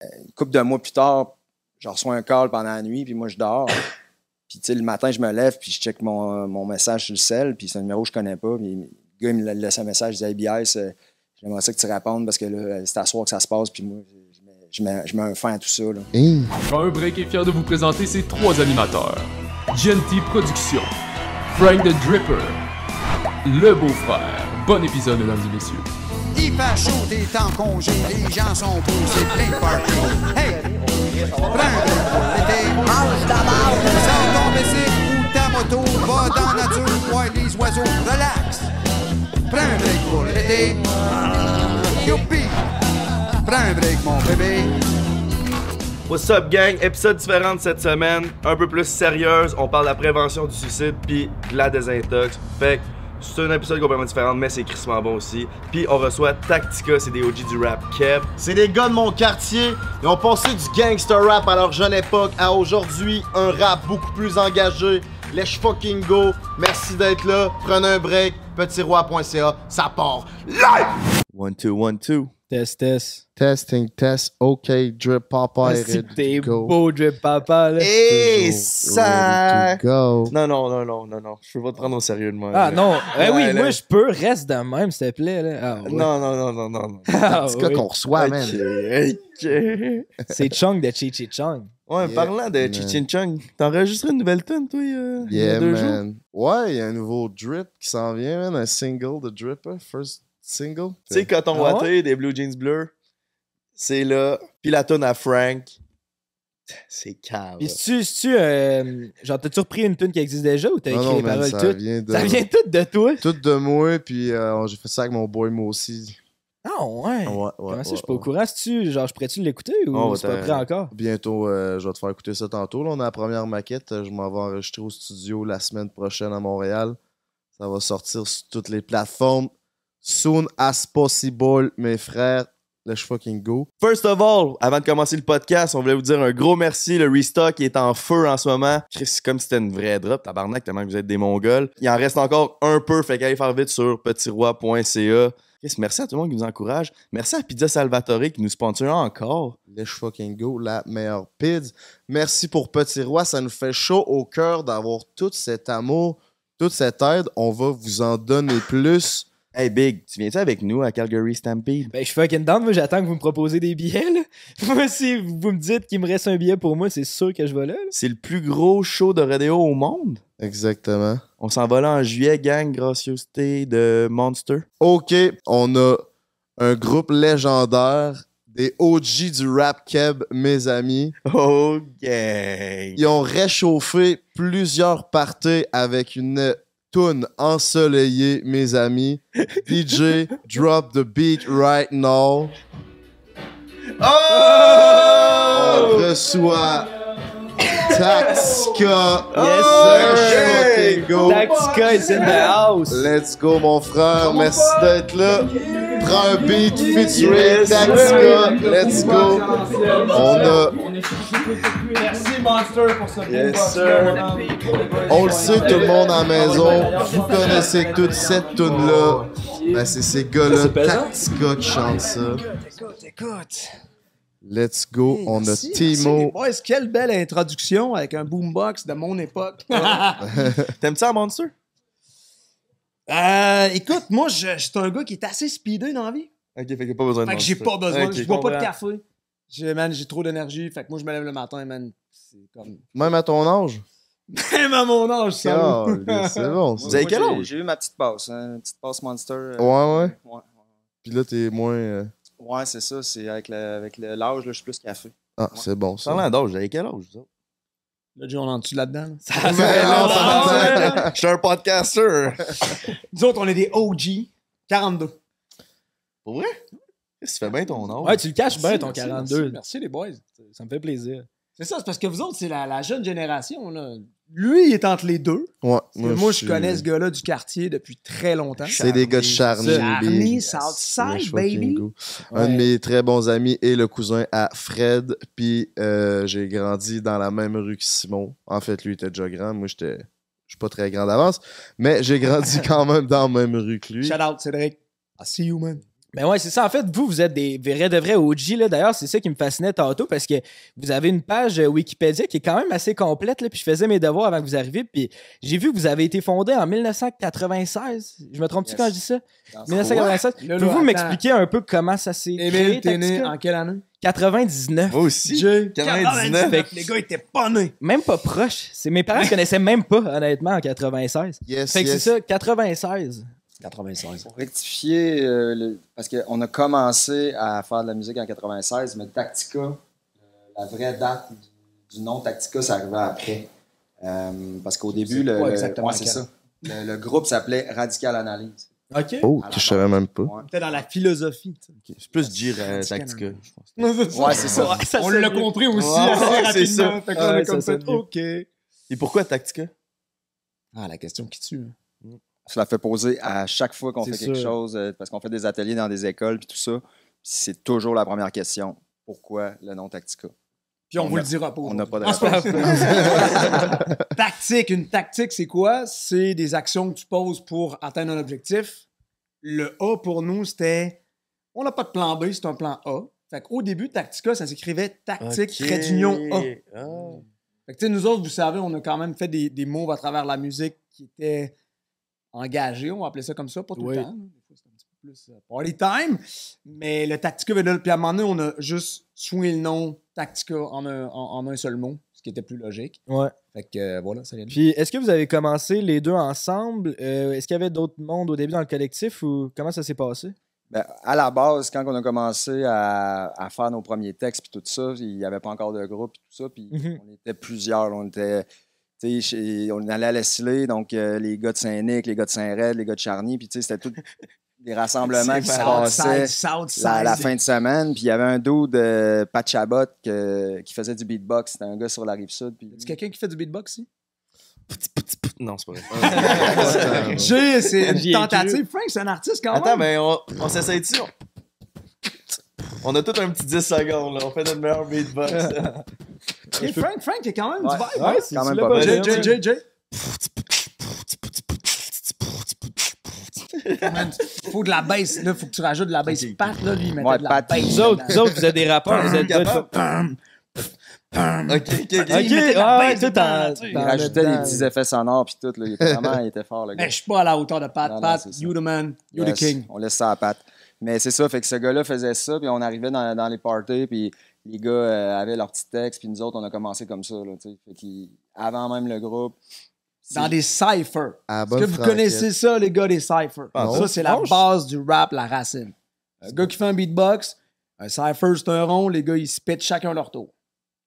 Une couple de mois plus tard, je reçois un call pendant la nuit, puis moi, je dors. Puis, tu sais, le matin, je me lève, puis je check mon, euh, mon message sur le sel, puis c'est un numéro que je connais pas. Puis le gars, il me laisse un message, il dit Hey, BS, euh, j'aimerais ça que tu répondes parce que là, c'est à soir que ça se passe, puis moi, je mets, je mets, je mets un fin à tout ça. Là. Un break est fier de vous présenter ses trois animateurs. GNT Productions, Frank the Dripper, Le Beau-Frère. Bon épisode, mesdames et messieurs. Il fait chaud, t'es en congé, les gens sont posés, plein de party. Hey! Prends un break pour l'été. Mange ta marde. Sors ton bicycle ou ta moto, va dans la nature, voir les oiseaux, relax. Prends un break pour l'été. Youpi! Prends un break, mon bébé. What's up gang? Épisode différent de cette semaine, un peu plus sérieuse. On parle de la prévention du suicide puis de la désintox. Fait que c'est un épisode complètement différent, mais c'est crissement bon aussi. Puis on reçoit Tactica, c'est des OG du rap Kev. C'est des gars de mon quartier. Ils ont passé du gangster rap à leur jeune époque à aujourd'hui un rap beaucoup plus engagé. Let's fucking go. Merci d'être là. Prenez un break. Petitroi.ca. Ça part. Live! One, two, one, two. Test, test. Testing, test. OK. Drip papa Ah, est c'est ready t'es to go. beau, drip papa, là. Et Toujours ça. ready to go. Non, non, non, non, non, non. Je peux pas te prendre au sérieux de moi. Ah non, eh oui, moi je peux, reste de même, s'il te plaît. Là. Ah, ouais. Non, non, non, non, non. non. Ah, C'est oui. qu'on reçoit, man? C'est Chung de Chi Chi Chung. Ouais, Yeah, parlant de man. Chichin Chung, t'as enregistré une nouvelle tune, toi, euh, il y a Yeah, deux jours? man. Ouais, il y a un nouveau drip qui s'en vient, man. Un single de drip, hein. First single. Tu sais, Coton Ah Watté des Blue Jeans bleus, c'est là. Puis la tune à Frank, c'est calme. Puis si tu, tu euh, genre, t'as-tu repris une tune qui existe déjà ou t'as écrit non, les man, paroles ça toutes? vient de... Ça vient tout de toi? Tout de moi, puis euh, j'ai fait ça avec mon boy moi aussi. Ah ouais. Ouais, ouais. Comment ça, je suis pas au courant? Si-tu, genre, je pourrais-tu l'écouter ou Oh, c'est pas prêt encore? Bientôt, euh, je vais te faire écouter ça tantôt. Là, on a la première maquette. Je m'en vais enregistrer au studio la semaine prochaine à Montréal. Ça va sortir sur toutes les plateformes. Soon as possible, mes frères. Let's fucking go. First of all, avant de commencer le podcast, on voulait vous dire un gros merci. Le restock est en feu en ce moment. C'est comme si c'était une vraie drop, tabarnak, tellement que vous êtes des mongols. Il en reste encore un peu, fait qu'allez faire vite sur petitroi.ca. Merci à tout le monde qui nous encourage. Merci à Pizza Salvatore qui nous sponsor encore. Let's fucking go, la meilleure pids. Merci pour Petit Roi. Ça nous fait chaud au cœur d'avoir tout cet amour, toute cette aide. On va vous en donner plus. Hey Big, tu viens-tu avec nous à Calgary Stampede? Ben, je suis fucking down. Moi, j'attends que vous me proposez des billets, là. Moi, si vous me dites qu'il me reste un billet pour moi, c'est sûr que je vais là. là. C'est le plus gros show de rodéo au monde. Exactement. On s'en va là en juillet, gang, gracieuseté de Monster. OK, on a un groupe légendaire, des OG du rap keb, mes amis. Oh, gang! Ils ont réchauffé plusieurs parties avec une toune ensoleillée, mes amis. DJ, drop the beat right now. On reçoit Taxka. Yes, Let's sir. is in the house. Let's go, mon frère. Merci d'être là. Prends un beat featuring Yes, Taxka. Let's go. On a, Merci Monster pour ce Yes, on le sait, tout le monde à la maison. Vous connaissez toute cette tune là. Ben, c'est ces gars-là, Taxka, qui chantent ça. Écoute, écoute. Let's go. On a Timo. boys, quelle belle introduction avec un boombox de mon époque. T'aimes ça, Monster? Euh, écoute, moi, je, je suis un gars qui est assez speedé dans la vie. Ok, fait que pas besoin de Fait que j'ai pas besoin, je bois pas de café. J'ai, man, j'ai trop d'énergie. Fait que moi, je me lève le matin, man. C'est comme. Même à ton âge? Même à mon âge, ça. Oh, c'est bon. Vous ça. avez quel âge? J'ai eu ma petite passe, hein, une petite passe Monster. euh, Ouais, ouais. Ouais, Puis là, t'es moins. euh, ouais c'est ça. C'est avec le- avec le- l'âge, là, je suis plus café. Ah, c'est bon ça. Parlant d'âge, vous avez quel âge, autres? Là, Joe, on en dessus là-dedans. là. Ça fait ça ça. Je suis un podcaster! Nous autres, on est des OG. 42. Pour vrai? Tu fais bien ton âge? Ouais, tu le caches bien, ton merci, 42. Merci, merci, les boys. Ça me fait plaisir. C'est ça, c'est parce que vous autres, c'est la, la jeune génération. Là. Lui, il est entre les deux. Ouais. Moi, je connais ce gars-là du quartier depuis très longtemps. C'est des gars de Charny. Southside, baby. Un de mes très bons amis est le cousin à Fred. Puis euh, j'ai grandi dans la même rue que Simon. En fait, lui était déjà grand. Moi, j'étais. Je suis pas très grand d'avance. Mais j'ai grandi quand même dans la même rue que lui. Shout out, Cédric. I see you, man. Ben ouais, c'est ça. En fait, vous, vous êtes des vrais de vrais OG. Là. D'ailleurs, c'est ça qui me fascinait tantôt parce que vous avez une page euh, Wikipédia qui est quand même assez complète. Là, puis je faisais mes devoirs avant que vous arriviez. Puis j'ai vu que vous avez été fondé en 1996. Je me trompe-tu Yes. quand je dis ça? Dans ce 1996. Là, là, Pouvez-vous m'expliquer un peu comment ça s'est créé, t'es né en quelle année? 99. Moi aussi. Jay. 99. Fait que- Les gars étaient pas nés. Même pas proche. C'est mes parents connaissaient même pas, honnêtement, en 96. Yes, Fait que yes. c'est ça, 96. 96. Pour rectifier, euh, le- parce qu'on a commencé à faire de la musique en 96, mais Tactica, euh, la vraie date du, du nom Tactica, ça arrivait après. Euh, parce qu'au début, le, pas le- exactement ouais, c'est lequel? ça. Le, le groupe s'appelait Radical Analyse. OK. Oh, je savais même pas. Ouais. Peut-être dans la philosophie. sais. C'est plus dire euh, Tactica, hein. je pense. Ouais, c'est ça. Ouais, ça On l'a compris aussi Ouais, assez c'est rapidement. ça. Fait qu'on a Ouais, comme ça fait, sonne mieux. OK. Et pourquoi Tactica? Ah, la question qui tue. Je la fais poser à chaque fois qu'on fait quelque chose, euh, parce qu'on fait des ateliers dans des écoles puis tout ça. C'est toujours la première question. Pourquoi le nom Tactica? Puis on, On vous a- le dira pas. on n'a pas de Ah, tactique. Une tactique, c'est quoi? C'est des actions que tu poses pour atteindre un objectif. Le A pour nous, c'était. On n'a pas de plan B, c'est un plan A. Fait qu'au début, Tactica, ça s'écrivait tactique, trait d'union A. Ah. Fait que, tu sais, nous autres, vous savez, on a quand même fait des, des moves à travers la musique qui étaient engagés, on va appeler ça comme ça, pas tout Oui. le temps. Des fois, c'est un petit peu plus euh, party time. Mais le Tactica, puis à un moment donné, on a juste swingé le nom Tactica en un, en, en un seul mot, ce qui était plus logique. Ouais. Fait que euh, voilà, ça vient de- Puis, est-ce que vous avez commencé les deux ensemble? Euh, est-ce qu'il y avait d'autres mondes au début dans le collectif ou comment ça s'est passé? Ben, à la base, quand on a commencé à, à faire nos premiers textes puis tout ça, il n'y avait pas encore de groupe et tout ça. Puis Mhm. on était plusieurs. là. On était. On allait à la Scilé, donc euh, les gars de Saint-Nic, les gars de Saint-Red, les gars de Charny, puis tu sais, c'était tous des rassemblements qui se passaient la, la fin de semaine. Puis il y avait un dude de Pat Chabot que- qui faisait du beatbox. C'était un gars sur la rive sud. Puis... C'est quelqu'un qui fait du beatbox ici? Non, c'est pas vrai. J'ai, c'est une tentative. Frank, c'est un artiste quand Attends, même. mais on, on s'essaye dessus. On... a tout un petit 10 secondes, là. On fait notre meilleur beatbox. Et Frank, Frank, il y a quand même Ouais. du vibe. Ouais, hein? c'est quand même pas mal. Jay, Jay. Man, faut de la bass, là, faut que tu rajoutes de la bass. Pat, là, lui, il mettait Ouais, de la Pat, bass. Vous autres, vous autres, vous êtes des rappeurs, vous êtes Capable? Pam, pam. ok, ok, ok. Ouais, bass tout en. Il rajoutait le des dedans. petits effets sonores puis tout. Là. Il était vraiment il était fort, le gars. Mais je suis pas à la hauteur de Pat. Pat, you the man, you the king. On laisse ça à patte. Mais c'est ça, fait que ce gars-là faisait ça, puis on arrivait dans, dans les parties, puis les gars euh, avaient leur petit texte, puis nous autres, on a commencé comme ça. Là, tu sais. fait avant même le groupe. Dans des cyphers. Est-ce que vous connaissez ça, les gars, des cyphers? Ah, ça, c'est la base du rap, la racine. Un gars qui fait un beatbox, un cypher, c'est un rond, les gars, ils se pitchent chacun leur tour.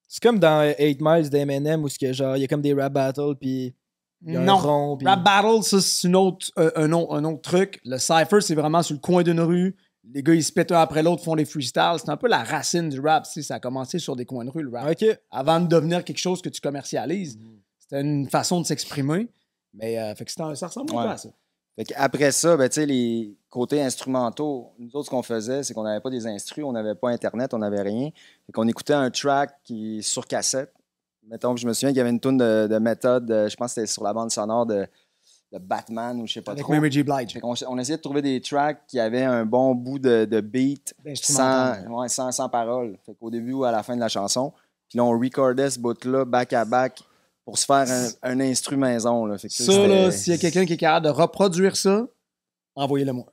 C'est comme dans 8 Miles d'Eminem où ce que, genre, il y a comme des rap battles, puis Non. rond. Rap battle, ça, c'est une autre, euh, un, autre, un autre truc. Le cypher, c'est vraiment sur le coin d'une rue. Les gars, ils se pètent un après l'autre, font des freestyles. C'est un peu la racine du rap. Ça a commencé sur des coins de rue, le rap. Ok. Avant de devenir quelque chose que tu commercialises, c'était une façon de s'exprimer. Mais euh, fait que un- ça ressemble un peu Ouais. à ça. Fait qu'après ça, ben, tu sais, les côtés instrumentaux, nous autres, ce qu'on faisait, c'est qu'on n'avait pas des instrus, on n'avait pas Internet, on n'avait rien. Fait qu'on écoutait un track qui est sur cassette. Mettons, je me souviens qu'il y avait une tune de, de méthode, euh, je pense que c'était sur la bande sonore de, de Batman ou je sais pas Avec trop. Mary J. Blige. On essayait de trouver des tracks qui avaient un bon bout de, de beat sans, Instrumental. ouais, sans, sans parole. Fait qu'au début ou à la fin de la chanson. Puis là, on recordait ce bout-là back à back pour se faire un, un instru maison. Là. Fait que Ça, là, s'il y a quelqu'un qui est capable de reproduire ça, envoyez-le moi.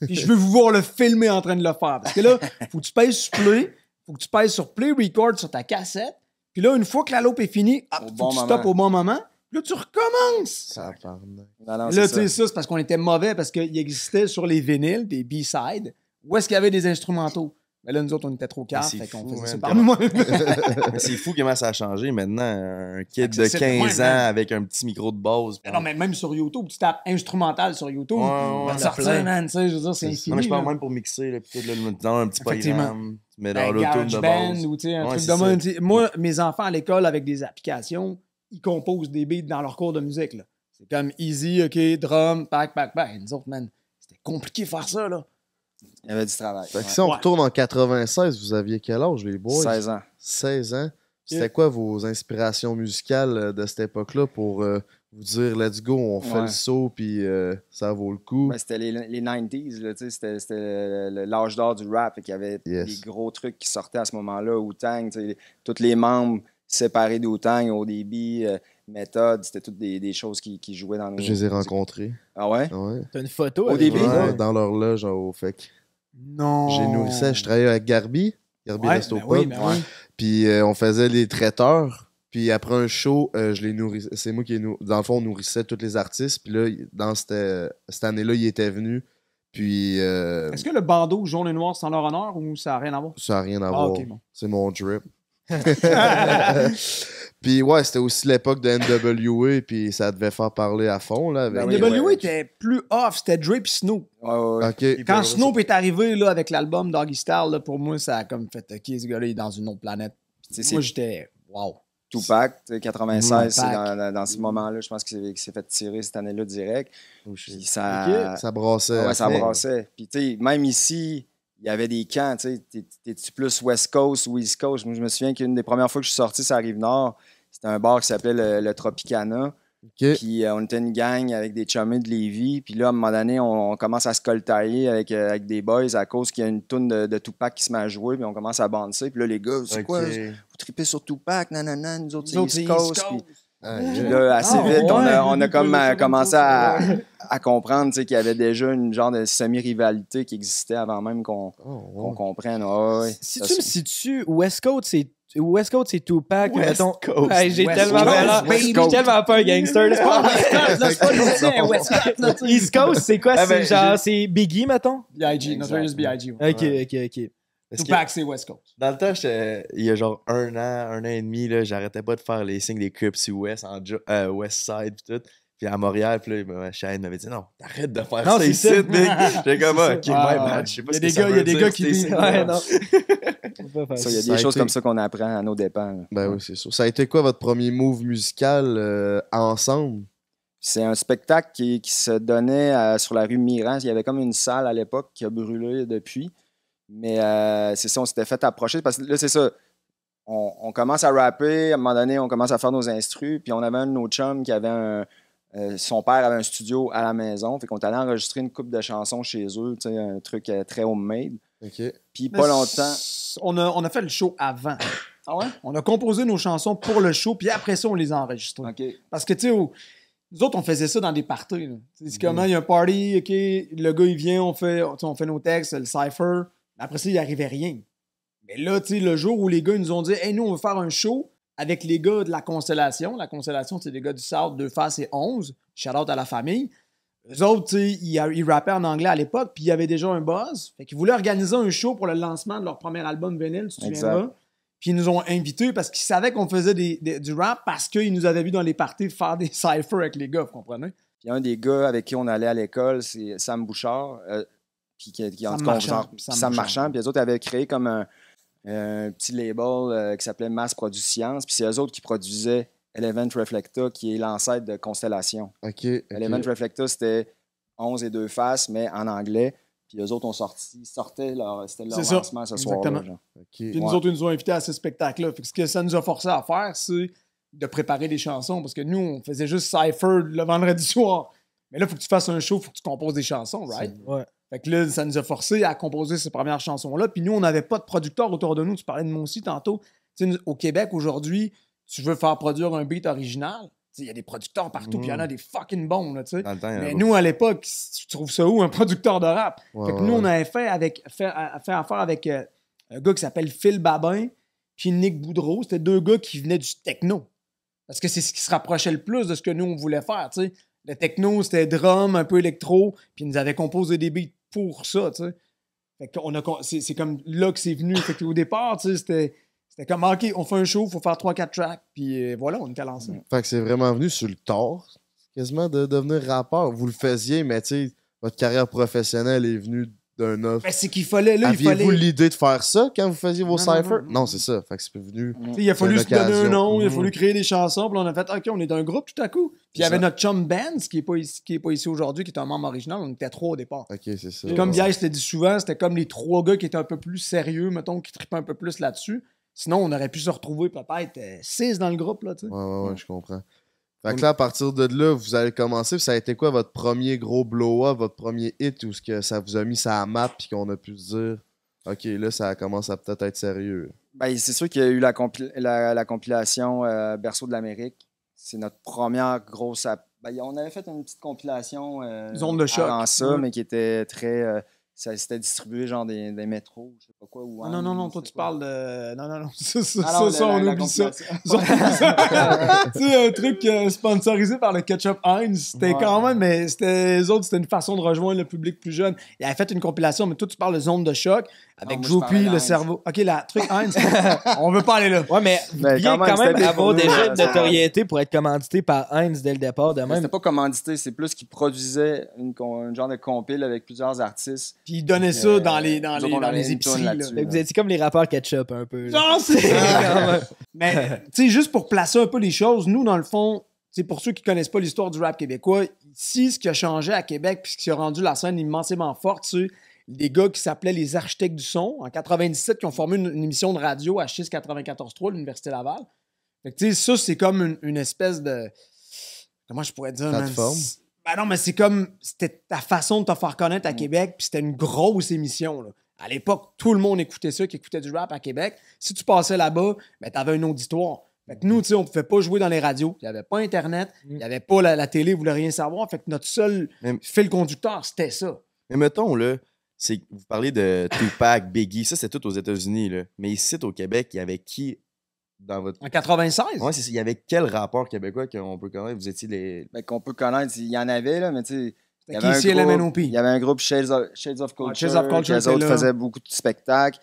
Puis je veux vous voir le filmer en train de le faire. Parce que là, faut que tu pèses sur play, faut que tu pèses sur play record sur ta cassette. Puis là, une fois que la loupe est finie, hop, bon tu moment. stoppes au bon moment. Puis là, tu recommences. Tabarnak. Non, non, là, c'est tu ça. sais, ça, c'est parce qu'on était mauvais, parce qu'il existait sur les vinyles, des B-sides, où est-ce qu'il y avait des instrumentaux? Mais là, nous autres, on était trop calmes, c'est fait qu'on fou, faisait ça par. Mais c'est fou comment ça a changé maintenant. Un kid de Accessible, 15 ouais, ans avec un petit micro de base. Non, mais même sur YouTube, tu tapes instrumental sur YouTube, ouais, va sortir, man, tu sais, je veux dire, c'est infini. Non, mais je parle même pour mixer, là, puis tout, là, un petit programme. Tu mets dans Ben, l'auto de base. ou un truc de même. Moi, mes enfants à l'école avec des applications, ils composent des beats dans leur cours de musique. là. C'est comme easy, OK, drum, pack, pack, pack. Nous autres, man, c'était compliqué de faire ça, là. Il y avait du travail. Fait que Ouais. si on Ouais. retourne en 96, vous aviez quel âge, les boys? 16 ans. 16 ans. C'était quoi vos inspirations musicales euh, de cette époque-là pour euh, vous dire let's go, on fait Ouais. le saut, puis euh, ça vaut le coup? Ben, c'était les, les 90s, là, tu sais, c'était, l'âge d'or du rap. Il y avait Yes. des gros trucs qui sortaient à ce moment-là. Wu-Tang, tous les membres séparés d'Wu-Tang, ODB, euh, Method, c'était toutes des, des choses qui, qui jouaient dans nos. Je les ai rencontrés. Ah ouais? Ouais. T'as une photo Au début, Ouais, dans leur loge au FEC. Non. J'ai nourrissais, je travaillais avec Garbi, Garbi Ouais, Resto ben oui, ben. Puis euh, on faisait les traiteurs. Puis après un show, euh, je les nourrissais. C'est moi qui nou- Dans le fond, on nourrissait tous les artistes. Puis là, dans cette, cette année-là, il était venu. Puis euh, Est-ce que le bandeau jaune et noir, c'est en leur honneur ou ça n'a rien à voir? ça n'a rien à Ah, voir. bon. C'est mon drip. puis ouais, c'était aussi l'époque de NWA. Puis ça devait faire parler à fond. Là, avec... NWA ouais. était plus off, c'était Dre et Snoop. Ouais, ouais, ouais. Ok. Quand Snoop est arrivé là, avec l'album Doggy Style, là, pour moi, ça a comme fait OK, ce gars-là, il est dans une autre planète. Puis, Moi, j'étais wow. Tupac, tu sais, 96, c'est Tupac. dans, dans, dans ce moment-là, je pense qu'il s'est, fait tirer cette année-là direct. Oh, Puis ça. Ça brassait. Ouais, ça brassait. Puis, tu sais, même ici, il y avait des camps, tu sais. t'es- T'es-tu plus West Coast ou East Coast? Moi, je me souviens qu'une des premières fois que je suis sorti sur la Rive-Nord, c'était un bar qui s'appelait le, le Tropicana. Puis, euh, on était une gang avec des chummés de Lévis. Puis là, à un moment donné, on, on commence à se coltailler avec, euh, avec des boys à cause qu'il y a une toune de, de Tupac qui se met à jouer. Puis on commence à bouncer. Puis là, les gars, c'est quoi? Vous tripez sur Tupac? Nanana, nous autres, c'est Nous autres, East c'est Coast. East Puis- Coast. Ah, puis là, assez Ah, vite, on ouais. a, on a comme euh, commencé à, à comprendre tu sais, qu'il y avait déjà une genre de semi-rivalité qui existait avant même qu'on Oh, comprenne. Ouais. Si Ça, tu me situes, West Coast, c'est West Coast, c'est Tupac. West mettons. Coast. Hey, j'ai West tellement pas baby. j'ai tellement pas un gangster. là, c'est pas C'est pas le West Coast, tu sais. East Coast, c'est quoi? Ah, c'est ben, genre, c'est Biggie, mettons? B.I.G., Notorious B.I.G. ouais. Ok, ok, ok. Parce Tupac, c'est West Coast. dans le temps, il y a genre un an, un an et demi, là, j'arrêtais pas de faire les signes des Crips West en euh, West Side pis tout. Puis à Montréal, puis là, ma chaîne m'avait dit non, t'arrêtes de faire Non, ça ici, mec. J'étais comme, ah, ok, Ouais, ouais, ouais. man, je sais pas Il y a ce des que ça gars- il y a des gars qui disent-. Ouais, non. Il y a des choses été- comme ça qu'on apprend à nos dépens. là. Ben oui, c'est sûr. Ça a été quoi votre premier move musical euh, ensemble? C'est un spectacle qui, qui se donnait euh, sur la rue Miran. Il y avait comme une salle à l'époque qui a brûlé depuis. Mais euh, c'est ça, on s'était fait approcher parce que là, c'est ça. On, on commence à rapper, à un moment donné, on commence à faire nos instrus. Puis on avait un de nos chums qui avait un. Euh, son père avait un studio à la maison. Fait qu'on est allé enregistrer une coupe de chansons chez eux, tu sais, un truc euh, très homemade. Ok. Puis pas longtemps. On a, on a fait le show avant. Ah ouais? On a composé nos chansons pour le show, puis après ça, on les a enregistrées. OK. Parce que, tu sais, nous autres, on faisait ça dans des parties. là. Tu sais, Mhm. C'est comment, il y a un party, OK, le gars, il vient, on fait, on fait nos textes, le cypher. Après ça, il arrivait rien. Mais là, tu sais, le jour où les gars ils nous ont dit, hey, nous, on veut faire un show avec les gars de la Constellation. La Constellation, c'est des gars du South, deux faces et 11. Shout out à la famille. Eux autres, ils, ils rappaient en anglais à l'époque, puis il y avait déjà un buzz. Fait qu'ils voulaient organiser un show pour le lancement de leur premier album Vinyl, tu te Exact. souviendras. Puis ils nous ont invités parce qu'ils savaient qu'on faisait des- des- du rap parce qu'ils nous avaient vu dans les parties faire des cyphers avec les gars, vous comprenez? Puis un des gars avec qui on allait à l'école, c'est Sam Bouchard. euh, puis qui, qui en Sam tout cas, on Marchand. faisait- Sam Sam, Marchand. Marchand. Puis les autres avaient créé comme un, un petit label euh, qui s'appelait Mass Produit Science. Puis c'est eux autres qui produisaient Element Reflecta, qui est l'ancêtre de Constellation. Ok. ok. Element Reflecta, c'était 11 et deux faces, mais en anglais. Puis eux autres ont sorti, sortaient leur, c'était leur C'est ça. lancement ce soir-là. Exactement. Puis nous Ouais. autres, ils nous ont invités à ce spectacle-là. Ce que ça nous a forcé à faire, c'est de préparer des chansons parce que nous, on faisait juste cypher le vendredi soir. Mais là, il faut que tu fasses un show, il faut que tu composes des chansons, right? Ouais. Fait que là, ça nous a forcé à composer ces premières chansons-là. Puis nous, on n'avait pas de producteur autour de nous. Tu parlais de moi aussi tantôt. Au Québec, aujourd'hui, tu veux faire produire un beat original. Il y a des producteurs partout, puis il y en a des fucking bons, là, Mais nous, à l'époque, tu trouves ça où, un producteur de rap? Ouais, fait que ouais, nous, on avait fait, avec, fait, affaire avec euh, un gars qui s'appelle Phil Babin puis Nick Boudreau. C'était deux gars qui venaient du techno. Parce que c'est ce qui se rapprochait le plus de ce que nous, on voulait faire. Le techno, c'était drum, un peu électro, puis ils nous avaient composé des beats pour ça, tu sais. Fait qu'on a, c'est, comme là que c'est venu. Fait départ, tu sais, c'était, c'était comme, OK, on fait un show, faut faire 3-4 tracks, puis euh, voilà, on était lancé. Fait que c'est vraiment venu sur le tard, quasiment, de devenir rappeur. Vous le faisiez, mais tu sais, votre carrière professionnelle est venue d'un offre. Ben, c'est qu'il fallait, là, il fallait... Aviez-vous l'idée de faire ça quand vous faisiez vos non, cyphers? non, Non, non. c'est ça. Fait que c'est venu. Sais, il a fallu se donner un nom, il a fallu créer des chansons, puis on a fait OK, on est un groupe tout à coup. Puis il y avait ça. notre chum Benz, qui n'est pas, ici- qui est pas ici aujourd'hui, qui est un membre original. On était trois au départ. Ok, c'est ça. Puis comme Biaïs l'a dit souvent, c'était comme les trois gars qui étaient un peu plus sérieux, mettons, qui trippaient un peu plus là-dessus. Sinon, on aurait pu se retrouver peut-être euh, six dans le groupe, là, tu sais. Ouais, ouais, ouais, je comprends. Fait que là, à partir de là, vous allez commencer. Ça a été quoi votre premier gros blow-up, votre premier hit où ce que ça vous a mis ça à map puis qu'on a pu se dire OK, là, ça commence à peut-être être sérieux? Ben, c'est sûr qu'il y a eu la, compil- la, la compilation euh, Berceau de l'Amérique. C'est notre première grosse. Ben, on avait fait une petite compilation euh, Zone de choc. avant ça, mais qui était très. euh, ça c'était distribué genre des, des métros, je sais pas quoi. Ou Ah non, non, non, toi, c'est tu quoi? parles de. Non, non, non. Ça, ça, Ah ça, non, ça, la- on la oublie ça. sais, un truc euh, sponsorisé par le Ketchup Heinz. C'était Ouais. quand même, mais c'était les autres, c'était une façon de rejoindre le public plus jeune. Il avait fait une compilation, mais toi, tu parles de zone de choc avec Droopy, parlais le cerveau. Ok, la truc Heinz. on veut pas aller là. Ouais, mais Mais deviez quand même, avoir déjà une notoriété pour être commandité par Heinz dès le départ de même. C'était pas commandité, c'est plus qu'ils produisaient une, genre de compile avec plusieurs artistes. Puis il donnait ça Euh, dans les, dans les, dans les épiceries. là. vous étiez comme les rappeurs ketchup un peu. là. Non, c'est. Mais, tu sais, juste pour placer un peu les choses, nous, dans le fond, c'est pour ceux qui connaissent pas l'histoire du rap québécois, ici, ce qui a changé à Québec, puis ce qui a rendu la scène immensément forte, c'est des gars qui s'appelaient les architectes du son, en 97, qui ont formé une, une émission de radio à 6 94.3 l'Université Laval. Fait que, tu sais, ça, c'est comme une, une espèce de. Comment je pourrais dire? Plateforme. Ben non, mais c'est comme. C'était ta façon de te faire connaître à Québec, puis c'était une grosse émission, là. À l'époque, tout le monde écoutait ça, qui écoutait du rap à Québec. Si tu passais là-bas, ben, t'avais un auditoire. Fait que nous, tu sais, on pouvait pas jouer dans les radios. Il n'y avait pas Internet. Il n'y avait pas la, la télé, vous voulez rien savoir. Fait que notre seul Mais- fil conducteur, c'était ça. Mais mettons, là, c'est vous parlez de Tupac, Biggie, ça c'est tout aux États-Unis, là. Mais ici, au Québec, il y avait qui dans votre. En 96. Ouais, c'est ça. Il y avait quel rapport québécois qu'on peut connaître? Vous étiez les. Ben, qu'on peut connaître, il y en avait, là, mais tu sais. Il y, avait un Casey et groupe- il y avait un groupe Shades of, Shades of Culture. Shades of Culture était autres là. faisaient beaucoup de spectacles.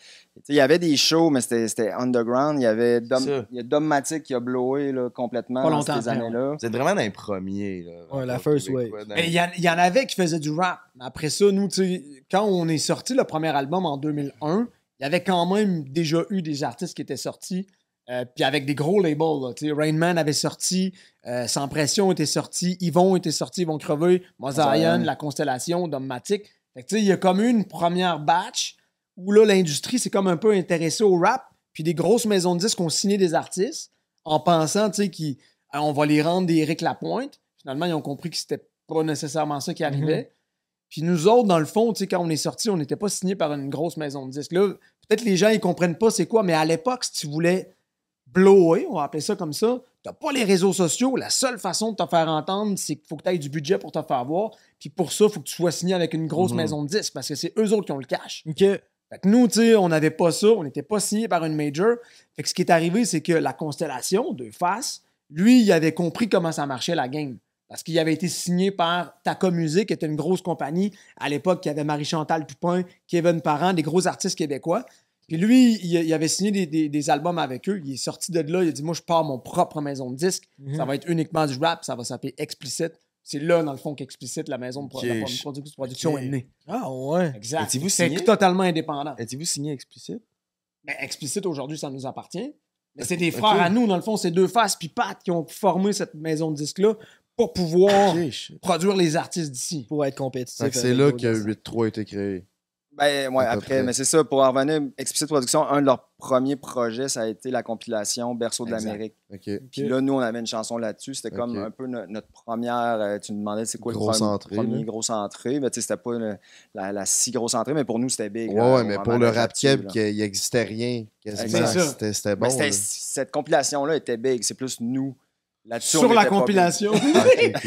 Il y avait des shows, mais c'était c'était underground. Il y avait Dom, il y a Dommatic qui a blowé là, complètement Pas dans longtemps ces après, années-là. Vous êtes vraiment dans les premiers, là. Ouais, la first wave. il y, en- il y en avait qui faisaient du rap. Mais Après ça, nous, tu sais, quand on est sorti le premier album en 2001, il y avait quand même déjà eu des artistes qui étaient sortis. Euh, puis avec des gros labels. là, tu sais. Rain Man avait sorti, euh, Sans Pression était sorti, Yvon était sorti, Yvon Crevé, Mosaïen, Mosaïen. La Constellation, Dommatic. Fait que, il y a comme eu une première batch où là, l'industrie s'est comme un peu intéressée au rap. Puis des grosses maisons de disques ont signé des artistes en pensant, qu'on va les rendre des Eric Lapointe. Finalement, ils ont compris que c'était pas nécessairement ça qui arrivait. Puis nous autres, dans le fond, quand on est sortis, on n'était pas signé par une grosse maison de disques. Là, peut-être les gens, ils comprennent pas c'est quoi, mais à l'époque, si tu voulais blower, on va appeler ça comme ça, t'as pas les réseaux sociaux. La seule façon de te faire entendre, c'est qu'il faut que tu aies du budget pour te faire voir. Puis pour ça, il faut que tu sois signé avec une grosse Mhm. maison de disques parce que c'est eux autres qui ont le cash. Ok. Fait que nous, tu sais, on n'avait pas ça, on n'était pas signé par une major. Fait que ce qui est arrivé, c'est que la constellation de face, lui, il avait compris comment ça marchait la game. Parce qu'il avait été signé par Taco Music, qui était une grosse compagnie à l'époque qui avait Marie-Chantal Toupin, Kevin Parent, des gros artistes québécois. Puis lui, il, il avait signé des, des- des albums avec eux. Il est sorti de là, il a dit Moi, je pars mon propre maison de disques. Mhm. Ça va être uniquement du rap, ça va s'appeler Explicit. C'est là, dans le fond, qu'Explicit, la maison de pro- la production, est née. Ah ouais. Exact. C'est totalement indépendant. Étiez-vous signé explicite? Ben, explicite aujourd'hui, ça nous appartient. Mais c'est des frères à nous, dans le fond, c'est deux faces puis Pat qui ont formé cette maison de disques-là pour pouvoir produire les artistes d'ici. Pour être compétitif. C'est là que gens. 8-3 a été créé. Ben, ouais, après, près. mais c'est ça, pour en revenir, Explicit Production, un de leurs premiers projets, ça a été la compilation Berceau de l'Amérique. Puis là, nous, on avait une chanson là-dessus. C'était comme un peu no- notre première. euh, tu nous demandais c'est quoi Grosse le premier, entrée, premier grosse entrée. Ben, tu sais, c'était pas le- la, la si grosse entrée, mais pour nous, c'était big. Ouais, là, ouais, mais pour le rap keb, qu'il n'existait rien. C'était bon. Cette compilation-là était big. C'est plus nous. Sur la compilation.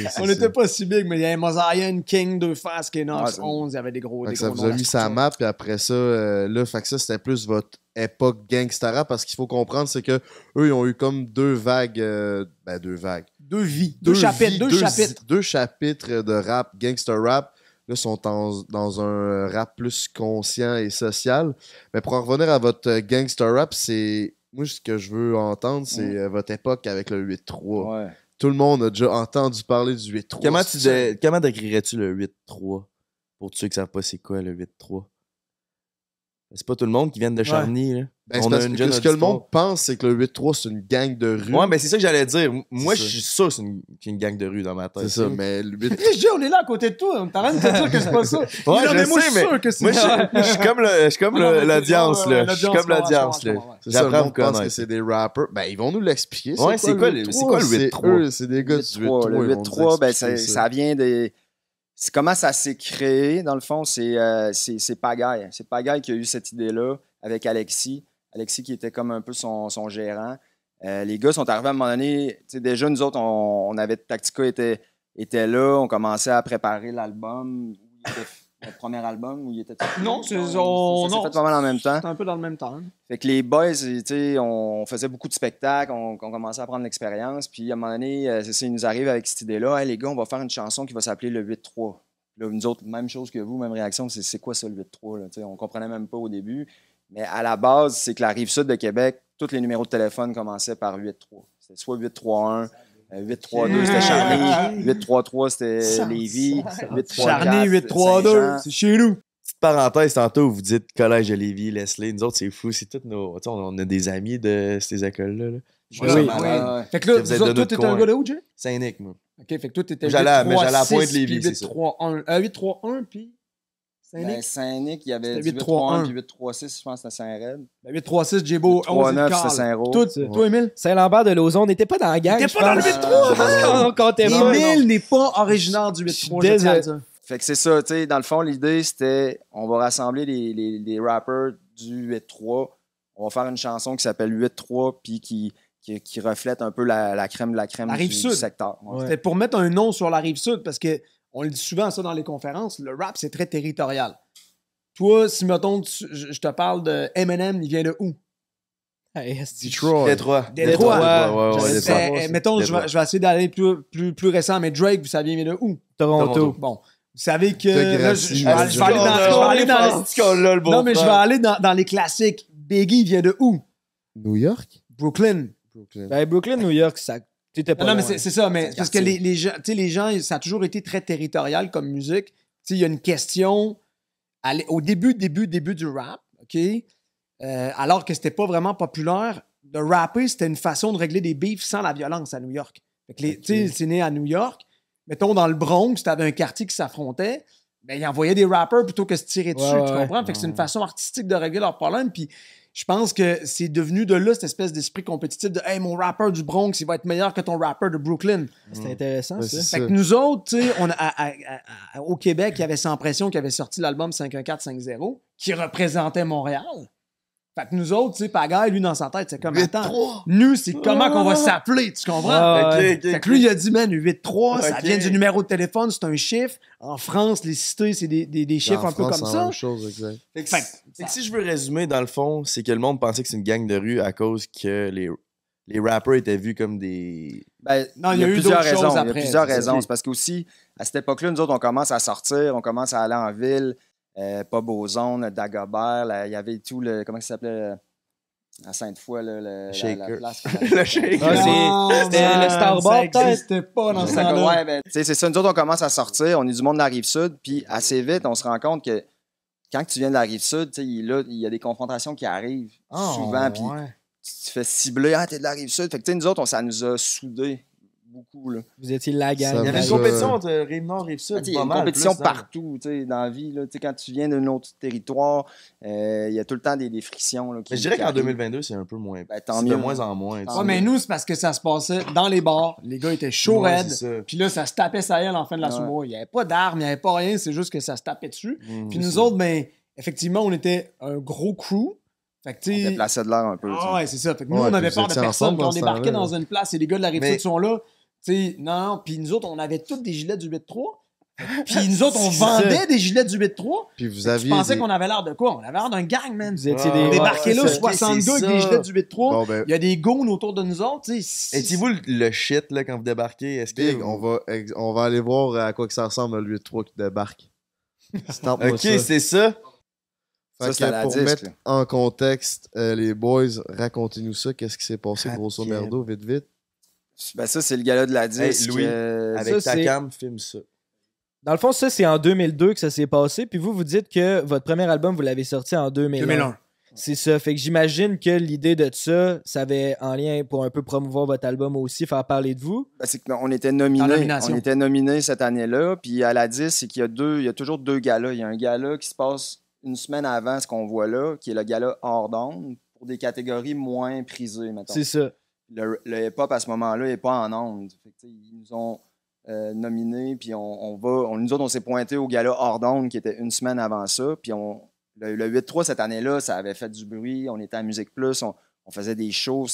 Ah, on n'était pas si big, mais il y avait Mosaïen, King, Deux Faces, Kenox, Ouais, ça- 11, il y avait des gros. Fait Des ça gros vous a mis sa map, puis après ça, euh, là, fait que ça, c'était plus votre époque gangsta rap, parce qu'il faut comprendre, c'est que eux, ils ont eu comme deux vagues, euh, ben deux vagues. Deux vies. Deux, chapitres. vies, deux, chapitres. Deux chapitres de rap, gangster rap. Là, sont en- dans un rap plus conscient et social. Mais pour en revenir à votre gangster rap, c'est. Moi, ce que je veux entendre, c'est Mm. euh, votre époque avec le 8-3. Ouais. Tout le monde a déjà entendu parler du 8-3. Comment, tu c'est ça? dé- comment décrirais-tu le 8-3 Pour ceux qui savent pas c'est quoi le 8-3 C'est pas tout le monde qui vient de Charny, là. Ben, On a une jeune ce que le monde pense, c'est que le 8-3, c'est une gang de rue. Ouais, mais c'est ça que j'allais dire. Moi, je ça. suis sûr que c'est une, qu'il y a une gang de rue dans ma tête. C'est ça, mais le 8 Chris, Jay, on est là à côté de toi. On t'arrête de te dire que c'est pas ça. Ouais, Non, je mais moi, sais, je suis mais sûr que c'est Moi, je ça. je suis comme le- je suis comme Non, le- mais l'audience, là. Je suis comme l'audience, je là. C'est ça, le monde pense que c'est des rappers. Ben, ils vont nous l'expliquer. Ouais, c'est quoi le- c'est quoi le 8-3? 8-3? eux, C'est des gars du 8-3. Le ils vont nous 8-3, ben, ça vient des. C'est comment ça s'est créé, dans le fond, c'est euh, Pagaille. C'est Pagaille qui a eu cette idée-là avec Alexis. Alexis qui était comme un peu son, son gérant. Euh, les gars sont arrivés à un moment donné. Déjà, nous autres, on, on avait Tactica était, était là. On commençait à préparer l'album. Notre premier album où il était. Non, c'est- on- non, fait pas mal en même temps. C'est un peu dans le même temps. Fait que les boys, on faisait beaucoup de spectacles, on, on commençait à prendre l'expérience. Puis à un moment donné, euh, c'est ça, ils nous arrivent avec cette idée-là. Hey, les gars, on va faire une chanson qui va s'appeler le 8-3. Là, nous autres, même chose que vous, même réaction, c'est c'est quoi ça le 8-3? Là? Tu sais, On comprenait même pas au début. Mais à la base, c'est que la rive sud de Québec, tous les numéros de téléphone commençaient par 8-3. C'était soit 8-3-1, euh, 8-3-2, c'était Charny, 8-3-3, c'était Lévis, 8-3-4. Charny c'était 8-3-2, Saint-Jean. c'est chez nous. Petite parenthèse, tantôt, vous dites collège de Lévis, Leslie. Nous autres, c'est fou. C'est toutes nos. tu sais, on a des amis de ces écoles-là. là. Oui, oui. Fait que là, vous autres, toi, t'étais un gars de où, Jay? Saint-Nic, moi. OK, fait que toi, t'étais J'allais à- mais 8-3-6, j'allais à Pointe-Lévis, puis c'est ça. 8-3-1. Euh, 8-3-1, puis Saint-Nic? Saint-Nic, il y avait C'était du 8-3-1. 8-3-1 puis 8-3-6, je pense que c'était Saint-Red. Ben, 8-3-6, J-Bo, 11 et 3-9, Carl. c'était Saint-Roch. Toi, Ouais. toi, Émile? Saint-Lambert de Lauson n'était pas dans la gang. T'es je pas dans le pense. 8-3, Je pense qu'on comptait pas. Émile n'est pas originaire du 8-3, je tiens à le dire. Fait que c'est ça, tu sais, dans le fond, l'idée, c'était on va rassembler les, les, les rappers du 8-3. On va faire une chanson qui s'appelle 8-3 puis qui, qui, qui reflète un peu la, la crème de la crème La du, rive du sud. secteur. Ouais. C'était pour mettre un nom sur la rive sud, parce que on le dit souvent ça dans les conférences, le rap, c'est très territorial. Toi, si, mettons, tu- je je te parle de Eminem, il vient de où? Detroit. Détroit. Détroit. Ouais, ouais, ouais, J'avais Détroit. pas. Mettons, je vais, Détroit. je vais essayer d'aller plus, plus, plus récent, mais Drake, vous saviez, il vient de où? Toronto. Toronto. Bon, vous savez que... Je, vais, aller- dans, je vais aller dans les- Non, mais je vais aller dans, dans les classiques. Biggie il vient de où? New York? Brooklyn. Brooklyn. Ben, Brooklyn, New York, ça. T'étais pas Non, non, mais c'est ça, mais parce que les, les gens, tu les gens, ça a toujours été très territorial comme musique. Tu il y a une question à au début, début, début du rap, OK? Euh, alors que c'était pas vraiment populaire, de rapper, c'était une façon de régler des beefs sans la violence à New York. Tu sais, c'est né à New York. Mettons, dans le Bronx, t'avais un quartier qui s'affrontait. Ben, ils envoyaient des rappers plutôt que se tirer dessus, Ouais, tu ouais. comprends? Fait que c'est une façon artistique de régler leurs problèmes. Puis je pense que c'est devenu de là cette espèce d'esprit compétitif de Hey, mon rappeur du Bronx, il va être meilleur que ton rappeur de Brooklyn. C'est intéressant, Ouais, ça. Fait que nous autres, tu sais, on a- à- à- à- à- au Québec, il y avait Sans Pression qui avait sorti l'album 51450 qui représentait Montréal. Fait que nous autres, tu sais, Pagaille, lui, dans sa tête, c'est comme, attends, nous, c'est comment qu'on va s'appeler, tu comprends? Ok, Fait que lui, il a dit, man, 8-3, ça vient du numéro de téléphone, c'est un chiffre. En France, les cités, c'est des, des- des chiffres En un peu comme c'est ça. la même chose, exact. Fait que, Fait si- fait que si je veux résumer, dans le fond, c'est que le monde pensait que c'est une gang de rue à cause que les, les rappers étaient vus comme des. Ben, Non, il y a eu plusieurs raisons. Il y a plusieurs raisons. C'est parce qu'aussi, à cette époque-là, nous autres, on commence à sortir, on commence à aller en ville, euh, pas Beauzone, Dagobert, là, il y avait tout le. Comment ça s'appelait À Sainte-Foy, le, Shaker. La, place. Le shaker. Ah, c'était le Starboard, Ça peut-être? n'existait pas dans ce C'est temps-là. ouais, ben, c'est ça. Nous autres, on commence à sortir. On est du monde de la rive sud. Puis assez vite, on se rend compte que quand tu viens de la rive sud, il là, il y a des confrontations qui arrivent Ah, souvent. Puis ouais. tu te fais cibler. Ah, t'es de la rive sud. Fait que, nous autres, on- ça nous a soudés beaucoup. Là. Vous étiez la gang. Ça Il y avait une compétition entre Rive-Nord et Rive-Sud. Ah, Il y a une mal, compétition plus, partout, tu sais, dans la vie. Là, Tu sais, quand tu viens d'un autre territoire, euh, il y a tout le temps des, des frictions. Là, qui- Mais je dirais qu'en arrivent. 2022, c'est un peu moins. Ben, tant de moins en moins. Ouais, mais nous, c'est parce que ça se passait dans les bars. Les gars étaient chauds Ouais, raides. Puis là, ça se tapait sa gueule en fin de la Ouais. soirée. Il n'y avait pas d'armes, il n'y avait pas rien. C'est juste que ça se tapait dessus. Mm, Puis nous ça. autres, ben, effectivement, on était un gros crew. Fait que, tu On déplaçait de l'air un peu. Ah ouais, c'est ça. Fait que nous, Ouais, on avait peur de personne. ensemble Quand on débarquait dans une place et les gars de la rive Mais- sud sont là. Non, puis nous autres, on avait tous des gilets du 8-3. Puis nous autres, on ça. vendait des gilets du 8-3. Puis vous Tu aviez. pensais des- qu'on avait l'air de quoi? On avait l'air d'un gang, man. Vous étiez des. Là, ça. 60 C'est gars avec des ça. gilets du 8-3. Bon, ben, Il y a des goons autour de nous autres. tu sais. Étiez-vous le, le shit là, quand vous débarquez? Est-ce que. On va, on va aller voir à quoi que ça ressemble le 8-3 qui débarque. Ok, ça. c'est ça. Ça, que la pour disque, mettre là. en contexte, euh, les boys, racontez-nous ça. Qu'est-ce qui s'est passé, grosso merdo, vite, vite. Ben, ça, c'est le gala de la disque. Louis, euh, Avec ça, ta cam, filme ça. Dans le fond, ça, c'est en 2002 que ça s'est passé. Puis vous, vous dites que votre premier album, vous l'avez sorti en 2001. 2001. C'est ça. Fait que j'imagine que l'idée de ça, ça avait en lien pour un peu promouvoir votre album aussi, faire parler de vous. Ben, c'est qu'on était En nominés. nomination. On était nominés cette année-là. Puis à la 10, c'est qu'il y a deux, il y a toujours deux galas. Il y a un gala qui se passe une semaine avant ce qu'on voit là, qui est le gala hors d'onde, pour des catégories moins prisées, mettons. C'est ça. Le, hip-hop à ce moment-là n'est pas en onde. Ils nous ont euh, nominés, puis on, va. On, nous autres, on s'est pointé au gala hors d'onde qui était une semaine avant ça. Puis on, le, le 8-3 cette année-là, ça avait fait du bruit. On était à Musique Plus, on, faisait des shows.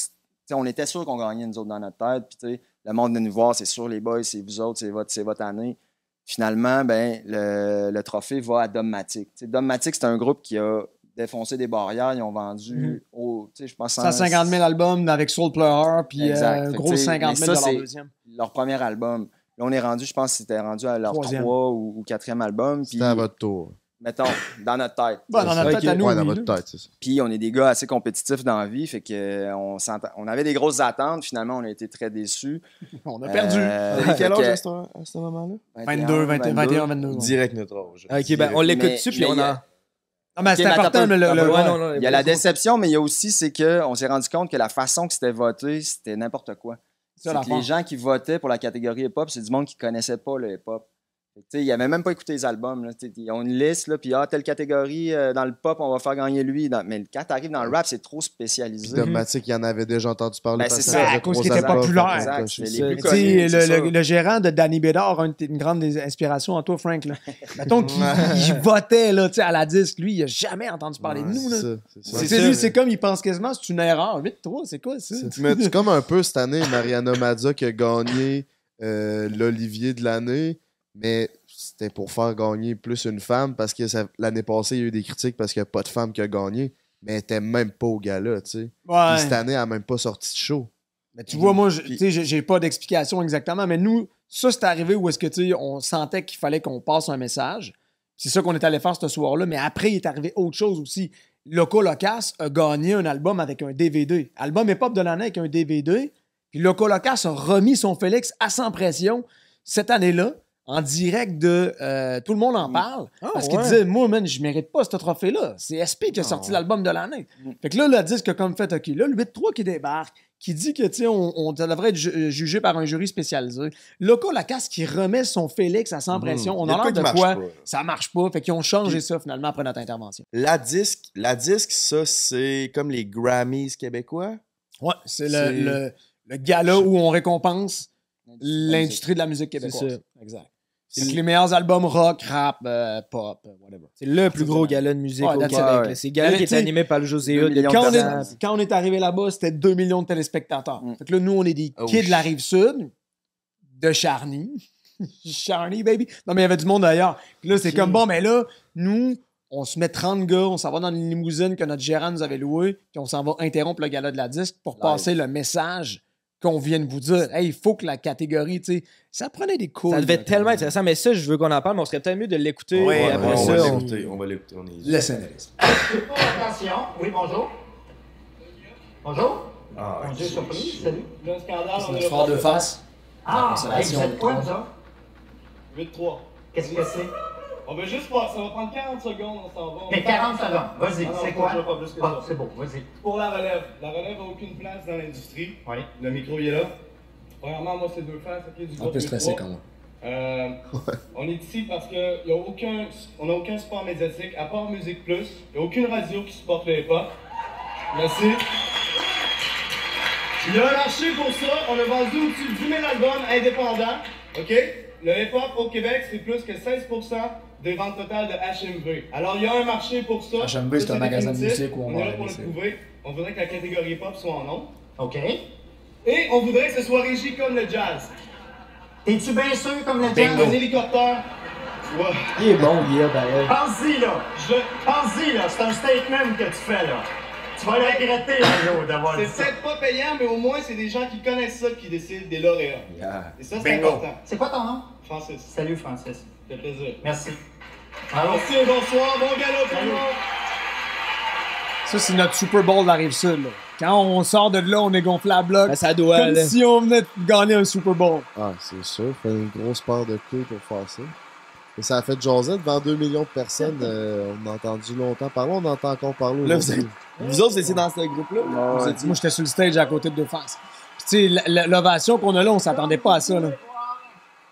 On était sûr qu'on gagnait, nous autres, dans notre tête. Puis, le monde venait nous voir, c'est sûr, les boys, c'est vous autres, c'est votre, votre année. Finalement, ben, le, le trophée va à Dommatic. Dommatic, c'est un groupe qui a défoncé des barrières. Ils ont vendu, Mhm. au, tu sais, je pense, 150 000 albums avec Soul Pleurer, puis euh, gros tu sais, 50 mais 000 ça, de leur deuxième. leur premier album. Là, on est rendu, je pense que c'était rendu à leur Troisième. trois ou, ou quatrième album. C'était à votre tour. mettons, dans notre tête. Bon, dans notre tête à nous, ouais, dans votre tête, c'est ça. Puis on est des gars assez compétitifs dans la vie, fait que on, s'entend- on avait des grosses attentes. Finalement, on a été très déçus. On a perdu. Euh, T'avais quel âge à ce, à ce moment-là? 22, 21, 21, 22. ouais. Direct notre âge. Ok, ben on l'écoute dessus, puis on a-. Ah, mais c'est important, le. le- ouais, non, non, Il y a la déception, mais il y a aussi, c'est qu'on s'est rendu compte que la façon que c'était voté, c'était n'importe quoi. C'est que les gens qui votaient pour la catégorie hip-hop, c'est du monde qui connaissait pas le hip-hop. Ils n'avaient même pas écouté les albums. Là. Ils ont une liste, là, puis ah, telle catégorie, euh, dans le pop, on va faire gagner lui. Dans- Mais quand tu arrives dans le rap, c'est trop spécialisé. Dogmatic, il en avait déjà entendu parler. Ben, c'est ça, à cause qu'il était populaire. Exact, les plus connus, le, le- le gérant de Danny Bédard a une, une grande inspiration en toi, Frank. Là. Mettons qu'il il votait là, à la disque. Lui, il a jamais entendu parler de nous. c'est lui, c'est comme il pense quasiment c'est une erreur. 8-3, c'est quoi ça? C'est comme un peu cette année, Mariana Mazza qui a gagné euh, l'Olivier de l'année, mais c'était pour faire gagner plus une femme parce que l'année passée, il y a eu des critiques parce qu'il n'y a pas de femme qui a gagné, mais elle était même pas au gala, tu sais. Ouais. Puis cette année, elle n'a même pas sorti de show. Mais tu vois, moi, tu sais, j'ai j'ai pas d'explication exactement, mais nous, ça, c'est arrivé où est-ce que, tu sais, on sentait qu'il fallait qu'on passe un message. C'est ça qu'on est allé faire ce soir-là, mais après, il est arrivé autre chose aussi. Loco Locas a gagné un album avec un DVD. Album hip-hop de l'année avec un DVD. Puis Loco Locas a remis son Félix à Sans Pression cette année-là, en direct de euh, Tout le monde en parle. Ah, parce qu'il ouais. disait, moi, man, je mérite pas ce trophée-là. C'est SP qui a sorti l'album de l'année. Fait que là, le disque a comme fait, OK, là, le 8-3 qui débarque, qui dit que, tu on, on devrait être ju- euh, jugé par un jury spécialisé. Loco Lacasse qui remet son Félix à sans pression. On a l'air de quoi pas, ça marche pas. Fait qu'ils ont changé Puis- ça, finalement, après notre intervention. La disque, la disque, ça, c'est comme les Grammys québécois? Ouais, c'est le, le, le gala où on récompense l'industrie de la musique québécoise. ça. Exact. C'est les meilleurs albums rock, rap, euh, pop, euh, whatever. C'est le plus gros gala de musique Ouais, au Québec. là. C'est le gala qui est animé par le José Quand quand on est arrivé là-bas, c'était 2 millions de téléspectateurs. Mm. Fait que là, nous, on est des Oh, kids de la rive sud, de Charny. Charny, baby. Non, mais il y avait du monde d'ailleurs. Là, c'est comme bon, mais là, nous, on se met 30 gars, on s'en va dans une limousine que notre gérant nous avait louée, puis on s'en va interrompre le gala de la disque pour Live. passer le message qu'on vient de vous dire. Hey, il faut que la catégorie, tu sais, ça prenait des coups. Ça devait être tellement intéressant, mais ça, je veux qu'on en parle, mais on serait peut-être mieux de l'écouter. Ouais, et ouais, après on, ça, va on- l'écouter, on va l'écouter. On est... Laisse analyse. Attention. Oui, bonjour. Bonjour. Ah, Bonjour, surprise. Salut. Le scandale, on est de ça. face. Ah, êtes quoi, autres? 8-3. Qu'est-ce que c'est? On veut juste pas, ça va prendre 40 secondes, on s'en va. On Mais va- 40 secondes. Vas-y, c'est quoi? pas plus que Ah, ça. c'est bon, vas-y. Pour la relève. La relève n'a aucune place dans l'industrie. Oui. Le micro, il est là. Premièrement, moi, c'est deux faces, ok, du Un groupe peu stressé 8-3. quand même. Euh, on est ici parce que y a aucun, on n'a aucun support médiatique, à part Musique Plus. Il n'y a aucune radio qui supporte le hip-hop. Merci. Il y a un marché pour ça. On a vendu au-dessus de 10 000 albums indépendants. OK? Le hip-hop au Québec, c'est plus que 16 des ventes totales de HMV. Alors, il y a un marché pour ça. HMV, c'est un magasin de musique où on on est là pour le prouver. On voudrait que la catégorie hip-hop soit en nombre. OK. Et on voudrait que ce soit régi comme le jazz. T'es-tu bien sûr comme le Un jazz? hélicoptère. Ouais. Il est bon, Guilla, d'ailleurs. Pense-y, là. Je... Pense-y, là. C'est un statement que tu fais, là. Tu vas le regretter un jour d'avoir dit C'est peut-être pas payant, mais au moins, c'est des gens qui connaissent ça qui décident des lauréats. Yeah. Et ça, c'est important. C'est quoi ton nom? Francis, Salut, Francis. ça fait plaisir. Merci. Bravo. Merci et bonsoir. Bon tout le monde. Ça, c'est notre Super Bowl de la rive sud. là. Quand on sort de là, on est gonflé à bloc. Ben, ça doit, comme là. si on venait de gagner un Super Bowl. Ah, c'est sûr. Fait une grosse paire de couilles pour faire ça. Et ça a fait jaser devant 2 millions de personnes. euh, on a entendu longtemps parler, on entend encore parler. Là, vous autres, vous étiez dans ce groupe-là? Ouais. Moi, j'étais sur le stage à côté de deux faces. Puis, tu sais, l'ovation qu'on a là, on s'attendait pas à ça. Là.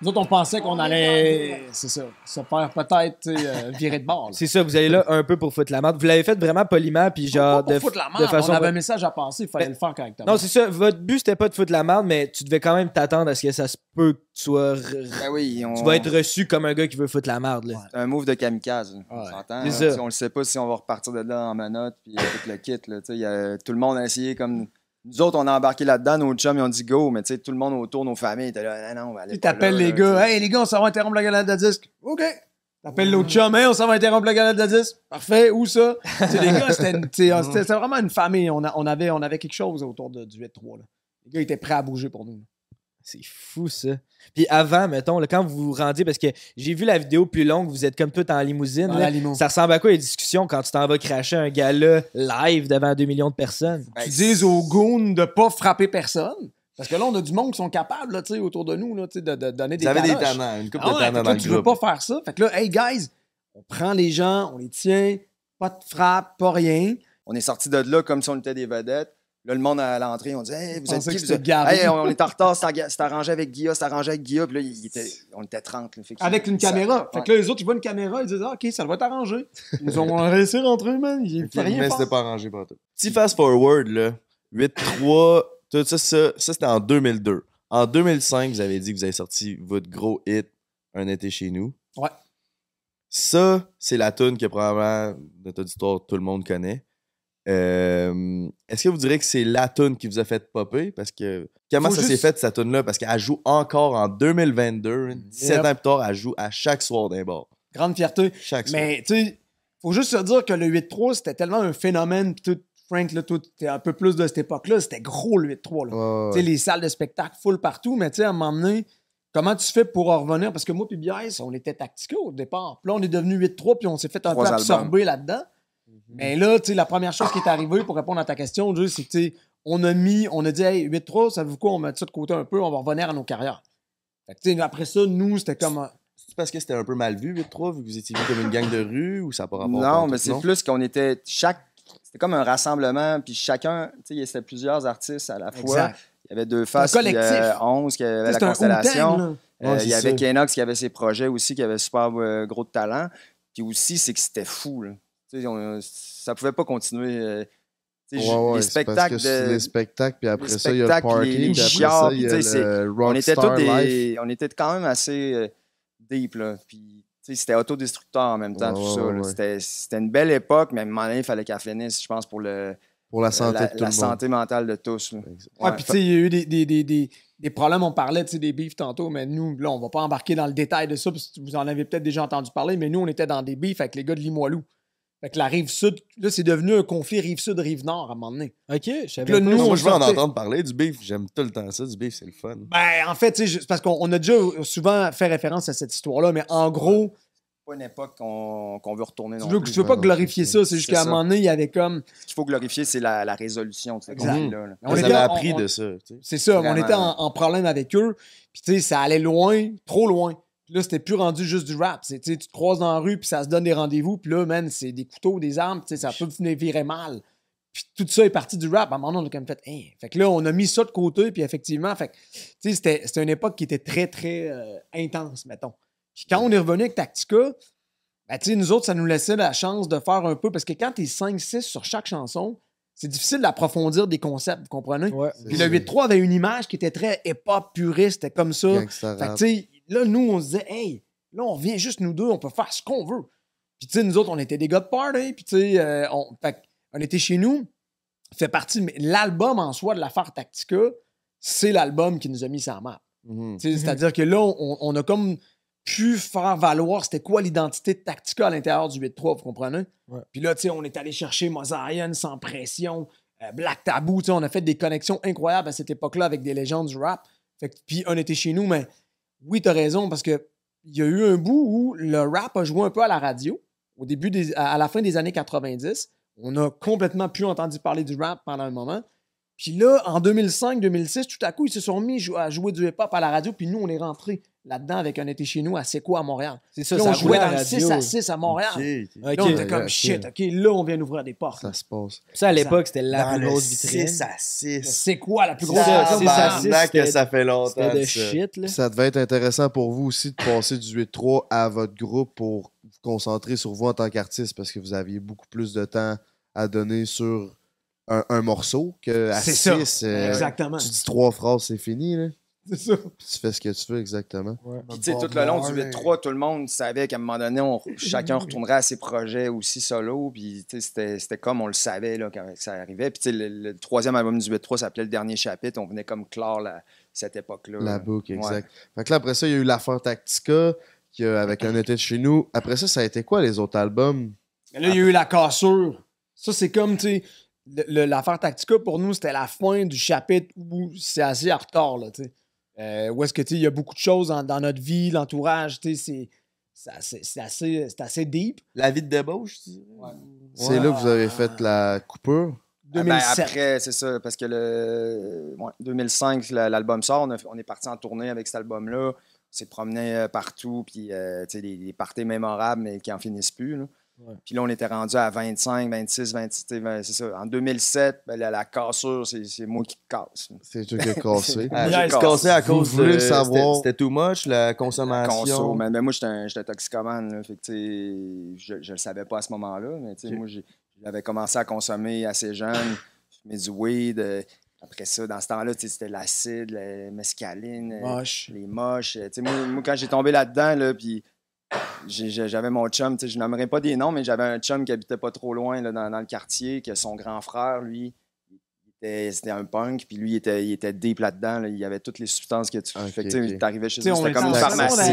Nous autres, on pensait qu'on allait, c'est ça, se faire peut-être euh, virer de bord. là. C'est ça, vous allez là un peu pour foutre la merde. Vous l'avez fait vraiment poliment, puis genre Pas de, pour foutre la de merde, façon. on avait un message à passer, il fallait Ben, le faire correctement. Non, c'est ça. Votre but, c'était pas de foutre la merde, mais tu devais quand même t'attendre à ce que ça se peut que tu sois. re- Ben oui, on... Tu vas être reçu comme un gars qui veut foutre la merde, là. C'est un move de kamikaze. là. On Ouais. s'entend. C'est là. ça. Tu sais, On le sait pas si on va repartir de là en menottes puis avec le kit. Là. Tu sais, il y a- tout le monde a essayé comme. Nous autres, on a embarqué là-dedans, nos chums, ils ont dit go, mais tu sais, tout le monde autour, nos familles étaient là, non, non, on va aller. Puis pas t'appelles les gars, hey les gars, on s'en va interrompre la galette de disque. OK. T'appelles l'autre chum, hey, on s'en va interrompre la galette de disque. Parfait, où ça? Les gars, c'était vraiment une famille. On, a- on avait, on avait quelque chose autour de, du 8-3. là. Les gars étaient prêts à bouger pour nous. C'est fou, ça. Puis avant, mettons, là, quand vous vous rendiez, parce que j'ai vu la vidéo plus longue, vous êtes comme tout en limousine. Là. limo. Ça ressemble à quoi les discussions quand tu t'en vas cracher un gars-là live devant 2 millions de personnes? Ben, tu dises aux goons de pas frapper personne. Parce que là, on a du monde qui sont capables, là, tu sais, autour de nous, là, de, de donner des Vous avez des taloches. tannants, une couple Ah de ouais, dans le tu veux pas faire ça. Fait que là, hey guys, on prend les gens, on les tient, pas de frappe, pas rien. On est sortis de là comme si on était des vedettes. Là, le monde à l'entrée, on dit Hey, vous êtes qui vous êtes-. Hey, on est en retard, c'est arrangé avec Guilla, c'est arrangé avec Guilla. Puis là, il était- on était 30. là. Fait que Avec une ça- caméra. Fait que là, les autres, ils voient une caméra, ils disent ah, OK, ça va t'arranger. Ils ont laissé rentrer, man. Ils Ok, fait rien mais c'était pas arrangé pour tout. Petit fast forward, là. 8-3, tout ça, ça, ça c'était en 2002. En 2005, vous avez dit que vous avez sorti votre gros hit, Un été chez nous. Ouais. Ça, c'est la tune que probablement, notre auditoire, tout le monde connaît. Euh, Est-ce que vous direz que c'est la tune qui vous a fait popper? Parce que comment Faut ça s'est fait, cette tune-là? Parce qu'elle joue encore en 2022, 17 Yep. ans plus tard, elle joue à chaque soir d'un bar. Grande fierté. Chaque. Mais, tu sais, faut juste se dire que le 8-3, c'était tellement un phénomène. Puis tout, Frank, là, tout, t'es un peu plus de cette époque-là. C'était gros, le 8-3. Là. Ouais, ouais, Tu sais, les salles de spectacle full partout, mais tu sais, à un moment donné, comment tu fais pour en revenir? Parce que moi puis Bias, on était tacticaux au départ. Puis là, on est devenu 8-3, puis on s'est fait un Trois peu absorber là-dedans. Mais là, tu sais, la première chose qui est arrivée pour répondre à ta question, c'est que, tu sais, on a mis, on a dit, hey, 8-3, ça vous quoi? On met ça de côté un peu, on va revenir à nos carrières. Fait que, tu sais, après ça, nous, c'était comme. C'est parce que c'était un peu mal vu, 8-3, vu que vous étiez vu comme une gang de rue ou ça n'a pas rapport Non, mais c'est plus qu'on était. Chaque. C'était comme un rassemblement, puis chacun. Tu sais, c'était plusieurs artistes à la fois. Exact. Il y avait deux faces, Un puis, collectif. euh, 11 qui avait la constellation. Euh, Ouais, il y avait. Kenox qui avait ses projets aussi, qui avait super euh, gros de talent. Puis aussi, c'est que c'était fou. Là. On- ça pouvait pas continuer. euh, Ouais, ouais, les spectacles que c'est de. les spectacles, puis après ça, il y a le party, les- les puis après chiards, ça, il y a le on était tous Life. des. On était quand même assez euh, deep. Là. Puis, c'était autodestructeur en même temps, Ouais, tout ouais, ça. C'était, c'était une belle époque, mais à un moment donné, il fallait qu'elle finisse, je pense, pour le, Pour la santé la, de tout la le monde. santé mentale de tous. là. Ouais, puis tu sais, il y a eu des, des, des, des, des problèmes, on parlait tu sais, des beefs tantôt, mais nous, là, on va pas embarquer dans le détail de ça, parce que vous en avez peut-être déjà entendu parler, mais nous, on était dans des beefs avec les gars de Limoilou. Fait que la rive sud, là, c'est devenu un conflit rive sud, rive nord à un moment donné. Ok, je savais Là, pas. nous, Moi, on je veux en entendre parler du beef. J'aime tout le temps ça. Du beef, c'est le fun. Ben, en fait, tu c'est parce qu'on on a déjà souvent fait référence à cette histoire-là, mais en gros, pas une époque qu'on, veut retourner tu non veux, plus. tu veux pas glorifier ça, c'est juste qu'à un moment donné, il y avait comme. Ce qu'il faut glorifier, c'est la, la résolution de ce conflit-là. là. On avez en- appris on- de ça. tu. C'est ça, on était en, en problème avec eux. Puis tu sais, ça allait loin, trop loin. Là, c'était plus rendu juste du rap. Tu te croises dans la rue, puis ça se donne des rendez-vous. Puis là, man, c'est des couteaux, des armes. Ça peut venir virer mal. Puis tout ça est parti du rap. À un moment donné, on a comme fait, Hein. Fait que là, on a mis ça de côté. Puis effectivement, fait que, tu sais, c'était, c'était une époque qui était très, très euh, intense, mettons. Puis quand on est revenu avec Tactica, ben, tu sais, nous autres, ça nous laissait la chance de faire un peu. Parce que quand t'es 5-6 sur chaque chanson, c'est difficile d'approfondir des concepts, vous comprenez? Ouais. Puis le 8-3 avait une image qui était très hip-hop puriste, c'était comme ça. Gangsta Fait que, tu sais, là, nous, on se disait, hey, là, on revient juste nous deux, on peut faire ce qu'on veut. Puis, tu sais, nous autres, on était des gars de party, puis, tu sais, euh, on, était chez nous, fait partie, mais l'album en soi de l'affaire Tactica, c'est l'album qui nous a mis sur la map. Mhm. Sais, C'est-à-dire que là, on, on a comme pu faire valoir c'était quoi l'identité de Tactica à l'intérieur du 8-3, vous comprenez? Ouais. Puis là, tu sais, on est allé chercher Mosaïen sans pression, euh, Black Taboo, tu sais, on a fait des connexions incroyables à cette époque-là avec des légendes du rap. Fait que- puis on était chez nous, mais oui, t'as raison, parce que il y a eu un bout où le rap a joué un peu à la radio, au début à la fin des années 90. On a complètement pu entendu parler du rap pendant un moment. Puis là, en 2005-2006, tout à coup, ils se sont mis à jouer du hip-hop à la radio, puis nous, on est rentrés là-dedans avec un été chez nous à C'est quoi à Montréal? C'est ça, Là, ça on jouait à dans le 6 radio. à 6 à Montréal. Ok, ok. Ok. Là, on était comme shit, OK, là, on vient d'ouvrir des portes. Ça se passe. Ça, à l'époque, c'était la Dans plus grosse vitrine. 6 à 6. C'est quoi la plus C'est grosse ça, vitrine? six à Montréal? six. Tabarnak que ça fait longtemps. De ça. shit, là. Ça devait être intéressant pour vous aussi de passer du 8-3 à votre groupe pour vous concentrer sur vous en tant qu'artiste parce que vous aviez beaucoup plus de temps à donner sur un, un morceau que à C'est ça. 6. euh, Exactement. tu dis trois phrases, c'est fini. Là. C'est ça. Puis tu fais ce que tu veux exactement. Puis, tu sais, tout le long du 8-3, tout le monde savait qu'à un moment donné, on- chacun retournerait à ses projets aussi solo. Puis, tu sais, c'était- c'était comme on le savait là, quand ça arrivait. Puis, tu sais, le, le troisième album du 8-3 s'appelait Le Dernier Chapitre. On venait comme clore la- cette époque-là. La là. boucle, Ouais. exact. Fait que là, après ça, il y a eu l'affaire Tactica qui, a- avec un été de chez nous. Après ça, ça a été quoi les autres albums? Mais là, il y a eu la cassure. Ça, c'est comme, tu sais, l'affaire Tactica, pour nous, c'était la fin du chapitre où c'est assez en retard, là, tu sais. Euh, où est-ce que, tu sais, il y a beaucoup de choses dans, dans notre vie, l'entourage, tu sais, c'est- c'est assez, c'est assez, c'est assez deep. La vie de débauche, tu? C'est là que vous avez fait la coupure? Ah, ben, 2007. après, c'est ça, parce que le ouais, 2005, la- l'album sort, on, a- on est parti en tournée avec cet album-là. On s'est promené euh, partout, puis euh, tu sais, des, des parties mémorables, mais qui en finissent plus. là. Puis là, on était rendu à 25, 26, 26, tu sais, ben, c'est ça. En 2007, ben, la, la cassure, c'est c'est moi qui casse. C'est toi qui as cassé. Ah, j'ai cassé à cause de. savoir- C'était c'était too much, la consommation? Conso. Mais, mais moi, j'étais un, j'étais toxicomane. Là, fait que, je ne le savais pas à ce moment-là. Mais moi, j'ai- j'avais commencé à consommer assez jeune. Je du weed. euh, après ça, dans ce temps-là, c'était l'acide, la mescaline, euh, Moche. les moches. moi, moi, quand j'ai tombé là-dedans, là, puis j'avais mon chum, je nommerai pas des noms, mais j'avais un chum qui habitait pas trop loin là, dans, dans le quartier, que son grand frère, lui, était- c'était un punk, puis lui, il était, il était deep là-dedans. là, il y avait toutes les substances que tu Ok, fait que, t'arrivais chez eux, c'était comme une pharmacie.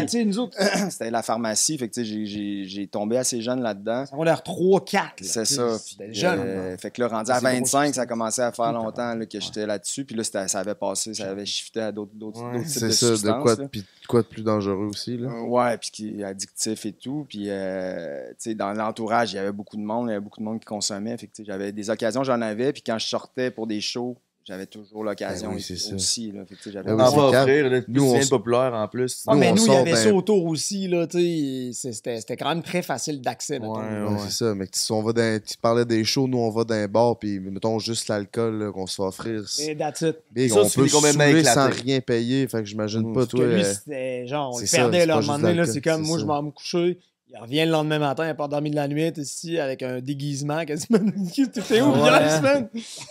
C'était la pharmacie. Fait que, tu sais, j'ai- tombé assez jeune là-dedans. on a 3-4. C'est ça. C'était jeune. euh, fait que là, rendu à C'est gros 25, ça commençait à faire longtemps là, que j'étais là-dessus. Puis là, ça avait passé, ça avait shifté à d'autres Ouais, types C'est de ça, de substances. quoi, là. de- puis de quoi de plus dangereux aussi. Là? Euh, Ouais, puis qui est addictif et tout. Puis, euh, tu sais, dans l'entourage, il y avait beaucoup de monde. Il y avait beaucoup de monde qui consommait. Fait que, j'avais des occasions, j'en avais. Puis quand je sortais pour des shows, j'avais toujours l'occasion Ben oui, c'est ça. aussi. Là. Fait que, tu sais, j'avais Ben oui, En c'est va offrir, là, Nous, nous, on on s- populaire en plus. Ah, Nous, mais on nous, il y avait d'un- ça autour aussi, là, tu sais. c'est- C'était c'était quand même très facile d'accès, mettons. Ouais, Ouais, ouais. c'est ça, mais si on va dans, tu parlais des shows, nous on va dans un bar, puis mettons juste l'alcool là, qu'on se fait offrir. Et that's it. Big, Ça, on peut saouler sans rien payer, fait que j'imagine Mm. pas, Parce toi. que lui, euh, c'était genre, on le perdait, là, à un moment donné, là, c'est comme, moi, je m'en vais me coucher, il revient le lendemain matin, il a pas dormi de la nuit, ici, avec un déguisement, quasiment. T'es où, Ouais. hier, semaine?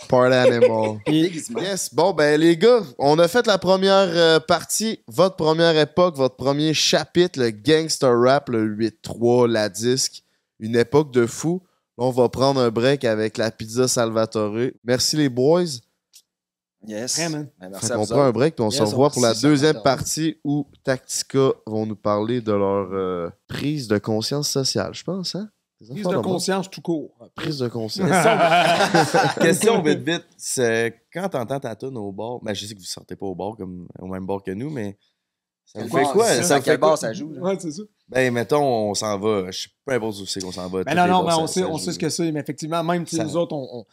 Party animal. yes, bon, ben les gars, on a fait la première euh, partie, votre première époque, votre premier chapitre, le gangster rap, le 8-3, la disque, une époque de fou. On va prendre un break avec la pizza Salvatore. Merci les boys. Yes. Vraiment. Ben, merci Fait à qu'on vous prend un break, puis on Yes, se revoit on- pour la deuxième partie où Tactica vont nous parler de leur euh, prise de conscience sociale, je pense, hein? Prise de conscience tout court. Prise de conscience. Question vite vite, c'est quand t'entends ta tune au bar, ben je sais que vous sortez pas au bar comme au même bar que nous, mais ça vous fait quoi? c'est ça, Ça à vous quel fait quoi? bar ça joue? là? Ouais, c'est ça. Ben mettons, on s'en va, je sais importe où c'est qu'on s'en va. Ben non, non, ça- on sait, on ce que c'est. Mais effectivement, même Ça- nous autres, on, on-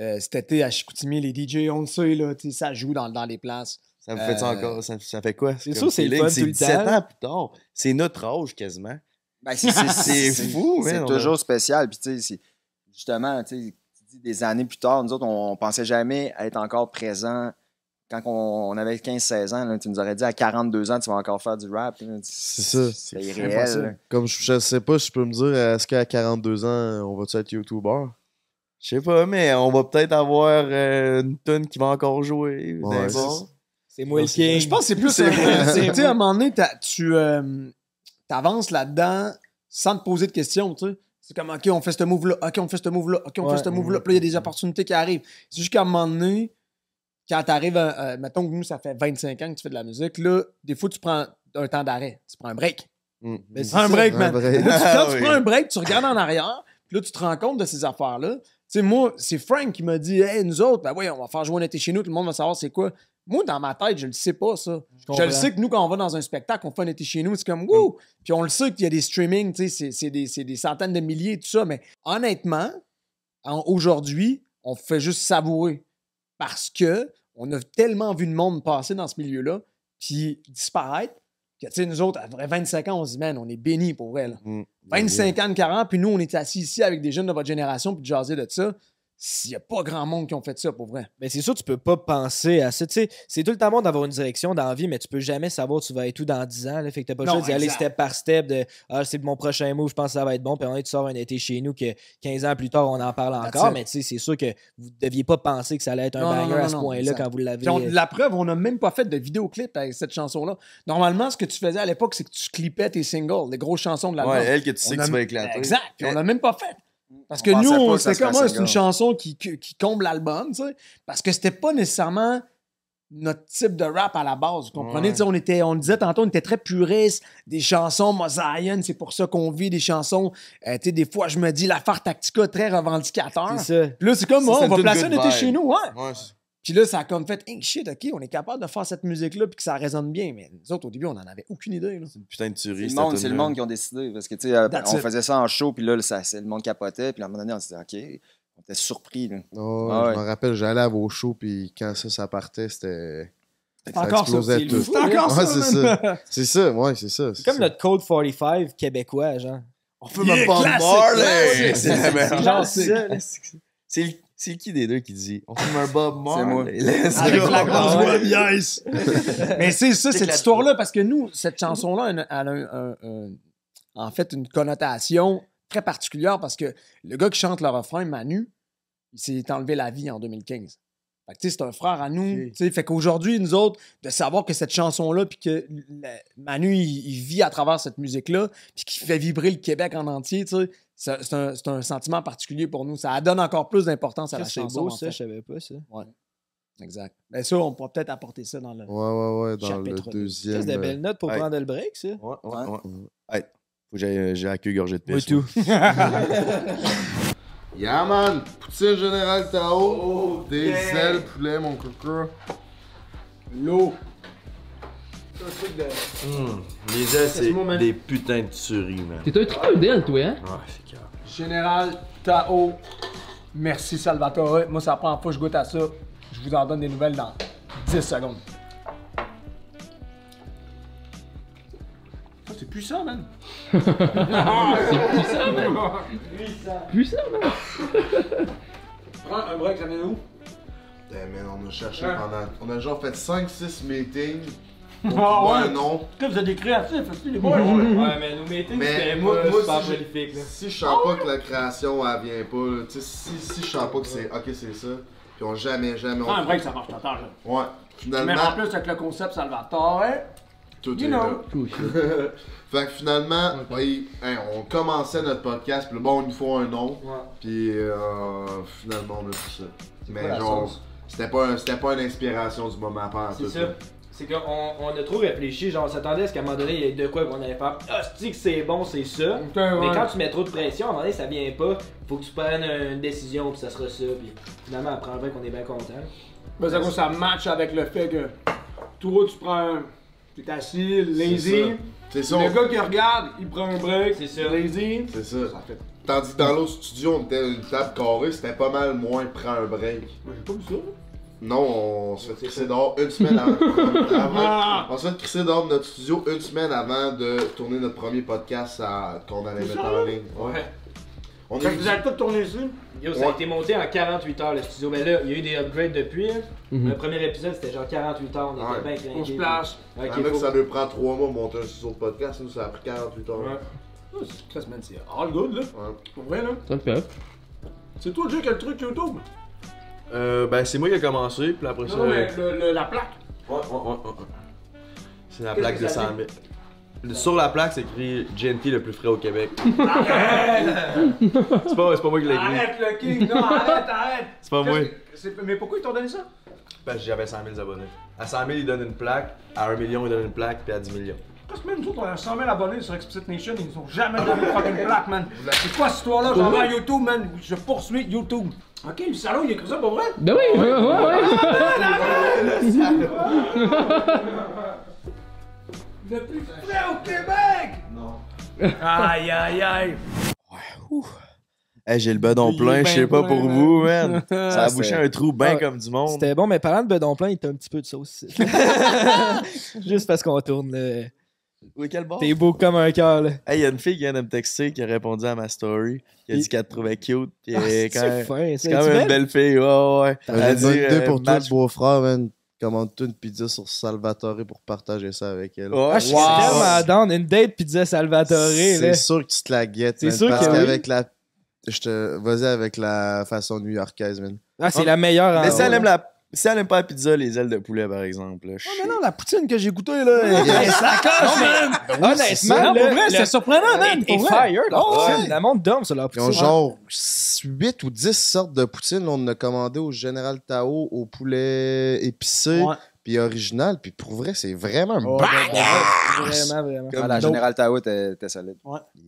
euh, cet été à Chicoutimi, les DJ, on le sait, là, tu sais, ça joue dans, dans les places. Ça vous fait ça encore? Ça, ça fait quoi? c'est sûr, c'est le fun C'est tout le 17 temps. ans plus tard. C'est notre âge quasiment. Ben, c'est- c'est- C'est c'est- fou, C'est toujours spécial. Puis, tu sais, c'est- justement, tu dis des années plus tard, nous autres, on, on pensait jamais être encore présent. Quand on, on avait 15-16 ans, là, tu nous aurais dit à 42 ans, tu vas encore faire du rap. C'est ça. C'est irréel. Comme je, je sais pas, je peux me dire, est-ce qu'à 42 ans, on va-tu être YouTuber? Je sais pas, mais on va peut-être avoir euh, une tune qui va encore jouer. c'est moi le king. Je pense que c'est plus. C'est c'est- Tu sais, à un moment donné, t'as- tu euh, avances là-dedans sans te poser de questions, tu sais. C'est comme, OK, on fait ce move-là, OK, on fait ce move-là, OK, on Ouais. fait ce move-là. Puis là, il y a des opportunités qui arrivent. C'est juste qu'à un moment donné, quand t'arrives, à- à- mettons que nous, ça fait 25 ans que tu fais de la musique, là, des fois, tu prends un temps d'arrêt. Tu prends un break. Mm. Mais c'est Prends un ça. break, un man. break. Là, tu- Ah quand tu oui. prends un break, tu regardes en arrière, puis là, tu te rends compte de ces affaires-là. Tu sais, moi, c'est Frank qui m'a dit, hey, nous autres, ben oui, on va faire jouer un été chez nous, tout le monde va savoir c'est quoi. Moi, dans ma tête, je le sais pas, ça. Je, le sais que nous, quand on va dans un spectacle, on fait un été chez nous, c'est comme, wouh! Puis on le sait qu'il y a des streamings, tu sais, c'est- des, des centaines de milliers, tout ça. Mais honnêtement, en- aujourd'hui, on fait juste savourer. Parce que on a tellement vu de monde passer dans ce milieu-là, puis disparaître, Que, tu sais, nous autres, après 25 ans, on se dit, man, on est bénis pour vrai. là. Mm. 25 ans de carrière, puis nous, on est assis ici avec des jeunes de votre génération, puis de jaser de ça. S'il n'y a pas grand monde qui ont fait ça, pour vrai. Mais c'est sûr, tu peux pas penser à ça. Tu sais, c'est tout le temps bon d'avoir une direction dans la vie, mais tu peux jamais savoir tu vas être où dans 10 ans. Là. Fait que t'as pas le choix d'y aller step par step de Ah, c'est mon prochain move, je pense que ça va être bon. Puis on est, tu sors un été chez nous que 15 ans plus tard, on en parle encore. Mais tu sais, c'est sûr que vous deviez pas penser que ça allait être un Non, banger non, à ce point-là quand vous l'avez. On- la preuve, on n'a même pas fait de vidéoclip avec cette chanson-là. Normalement, ce que tu faisais à l'époque, c'est que tu clippais tes singles, les grosses chansons de l'album. Ouais, elle que tu sais On que a- tu vas éclater. Exact. Puis on l'a même pas fait. Parce On que nous, on- c'était comme c'est une chanson qui, qui, qui comble l'album, tu sais. Parce que c'était pas nécessairement notre type de rap à la base. Vous comprenez? Ouais. On, était, on disait tantôt, on était très puriste, des chansons mosaïennes, c'est pour ça qu'on vit, des chansons. euh, tu sais, des fois, je me dis l'affaire Tactica très revendicateur. C'est ça. Puis là, c'est comme, Ça, oh, c'est on va placer été vibe. chez nous, ouais. Ouais, c'est- Puis là, ça a comme fait, hey, shit, OK, on est capable de faire cette musique-là puis que ça résonne bien. Mais nous autres, au début, on n'en avait aucune idée. Là. putain de C'est tuerie. le, c'est le tune-là. monde qui ont décidé. Parce que, tu sais, on it. faisait ça en show, puis là, ça, c'est- le monde capotait. Puis à un moment donné, on s'est dit, OK, on était surpris. Là. Oh, Ah ouais. Je me rappelle, j'allais à vos shows, puis quand ça, ça partait, c'était. C'est Ça encore ça. explosait C'est tout. c'est encore Ouais, ça, c'est. C'est ça, ouais, c'est ça. C'est comme notre Code 45 québécois, genre. On fait Yeah, même pas. C'est. C'est là. C'est le- c'est qui des deux qui dit On fume un Bob C'est moi. Marley? Let's Avec go. la grosse Ah ouais. voix, yes! Mais c'est ça, cette histoire-là, parce que nous, cette chanson-là, elle a, elle a un- un- un- en fait une connotation très particulière parce que le gars qui chante le refrain, Manu, il s'est enlevé la vie en 2015. Fait que, tu sais, c'est un frère à nous. tu sais, Fait qu'aujourd'hui, nous autres, de savoir que cette chanson-là, puis que le- Manu, il, il vit à travers cette musique-là, puis qu'il fait vibrer le Québec en entier, tu sais, c'est c'est un, c'est un sentiment particulier pour nous. Ça donne encore plus d'importance à la C'est chanson. beau, en ça, fait. je savais pas ça. Exact. Mais ça, on pourra peut-être apporter ça dans le. Ouais, ouais, ouais, dans Chapitre le deux. deuxième. De euh, belles notes pour Ouais. prendre le break, ça? Ouais, ouais, ouais. Hey, faut que j'aille euh, j'ai la queue gorgée de pisse. tout. Yeah, man! Poutine Général Tao. des ailes poulet, mon coco. L'eau. Les ailes, c'est des putains de tueries, man. T'es un tripeux d'elle, toi, hein? Ouais, c'est clair. Général Tao. Merci Salvatore. Moi, première fois que je goûte à ça. Je vous en donne des nouvelles dans 10 secondes. Ça, c'est puissant, man. C'est puissant, man! Puissant, man! Prends un break, ça vient d'où? Eh, man, on a cherché pendant. On a genre fait 5-6 meetings. Ah trouver ouais? un nom. Vous êtes des créatifs, aussi, les boys. Ouais, mais nous mettons Mais moi, moi si, je- si je sens pas que la création elle vient pas, là, tu sais, si, si je sens pas que c'est ok, c'est ça, puis on jamais, jamais. Un On... break, ça marche total. là. Ouais, Mais en finalement, plus, avec le concept Salvatore, tout you est know. là. fait que finalement, oui, hein, on commençait notre podcast, puis là, bon, il nous faut un nom, puis euh, finalement, on a tout ça. Mais genre, c'était pas, un- c'était pas une inspiration du moment pas en C'est tout, ça. C'est qu'on on a trop réfléchi, genre on s'attendait à ce qu'à un moment donné, il y ait de quoi qu'on allait faire. Ah, tu que c'est bon, c'est ça? Mais quand tu mets trop de pression, à un moment donné, ça vient pas. Faut que tu prennes une décision, puis ça sera ça. Puis finalement, après un break, on est bien content. Ben, ça, ça match avec le fait que toi, tu prends un. T'es assis, lazy. C'est ça, Le gars qui regarde, il prend un break. C'est ça. Lazy. c'est ça. Ça fait. Tandis que dans l'autre studio, on était une table carrée, c'était pas mal moins prends un break. Moi, j'ai pas vu ça. Non, on se fait crisser dehors une semaine avant. avant- on se fait crisser dehors de notre studio une semaine avant de tourner notre premier podcast à- qu'on allait mettre en ligne. Ouais. On Fait est que vous avez tout tourné ici? Yo, ça a été monté en 48 heures le studio. Mais là, il y a eu des upgrades depuis. hein. Le premier épisode, c'était genre 48 heures. On était Ouais. bien. On se place. Ok, Avec faut- ça lui prend 3 mois monter un studio de podcast, nous ça a pris 48 heures. Ouais. Oh, c'est- all good, là. Ouais. Pour vrai, là. Ça le fait. C'est toi, Jay, qui a le truc YouTube? Euh, ben, c'est moi qui ai commencé, puis après ça. Non, mais le- le- la plaque. Ouais, ouais, ouais, ouais, ouais. C'est la plaque que de ça 100 000. Sur la plaque, c'est écrit GNT le plus frais au Québec. c'est pas, c'est pas moi qui l'ai écrit. Arrête le king, non, arrête, arrête. C'est pas moi. Mais pourquoi ils t'ont donné ça? Parce que j'avais 100 000 abonnés. À 100 000, ils donnent une plaque. À 1 million, ils donnent une plaque. Puis à 10 millions. Parce que même nous autres, on a 100 000 abonnés sur Explicit Nation, ils nous ont jamais donné une fucking plaque, man. C'est quoi cette histoire-là? J'en vais à YouTube, man. Je poursuis YouTube. Ok, le salaud, il a écrit ça pour vrai? Ben oui, ouais, ouais, ouais. Le plus frais au Québec! Non. Aïe, aïe, aïe. Hey, j'ai le bedon plein, je sais pas plein, pour man. vous, man. Ça a bouché un trou bien Ah, comme du monde. C'était bon, mais parlant de bedon plein, il était un petit peu de sauce. Juste parce qu'on tourne le. Oui, quel bord? T'es beau comme un cœur, là. Hey, y a une fille qui vient de me texter qui a répondu à ma story. Qui a dit qu'elle te trouvait cute. Puis Ah, elle est c'est quand fin, c'est quand même une belle? fille. Ouais, ouais. Elle a dit, idée euh, pour toi, beau-frère, man. Commande-toi une pizza sur Salvatore pour partager ça avec elle. Ouais, Ah, je suis wow. tellement down. Une date pizza Salvatore, là. C'est sûr que tu te la guettes, C'est man, sûr parce que oui. qu'avec la... Je te... Vas-y avec la façon new-yorkaise, man. Ah, c'est la meilleure en Mais si elle, aime la... si elle aime pas la pizza, les ailes de poulet, par exemple. là, je- Mais non, la poutine que j'ai goûtée, là, elle- s'accroche, man! Honnêtement, Non, pour vrai, c'est surprenant, man! Et Pour vrai. fire, là. Oh, ouais. Le monde dorme sur leur Ils ont poutine. genre 8 ou 10 sortes de poutine. On a commandé au Général Tao, au poulet épicé, Ouais. puis original. Puis pour vrai, c'est vraiment un Oh, bang! Vraiment, vraiment. Ah, la Dope. Générale Tao était était solide.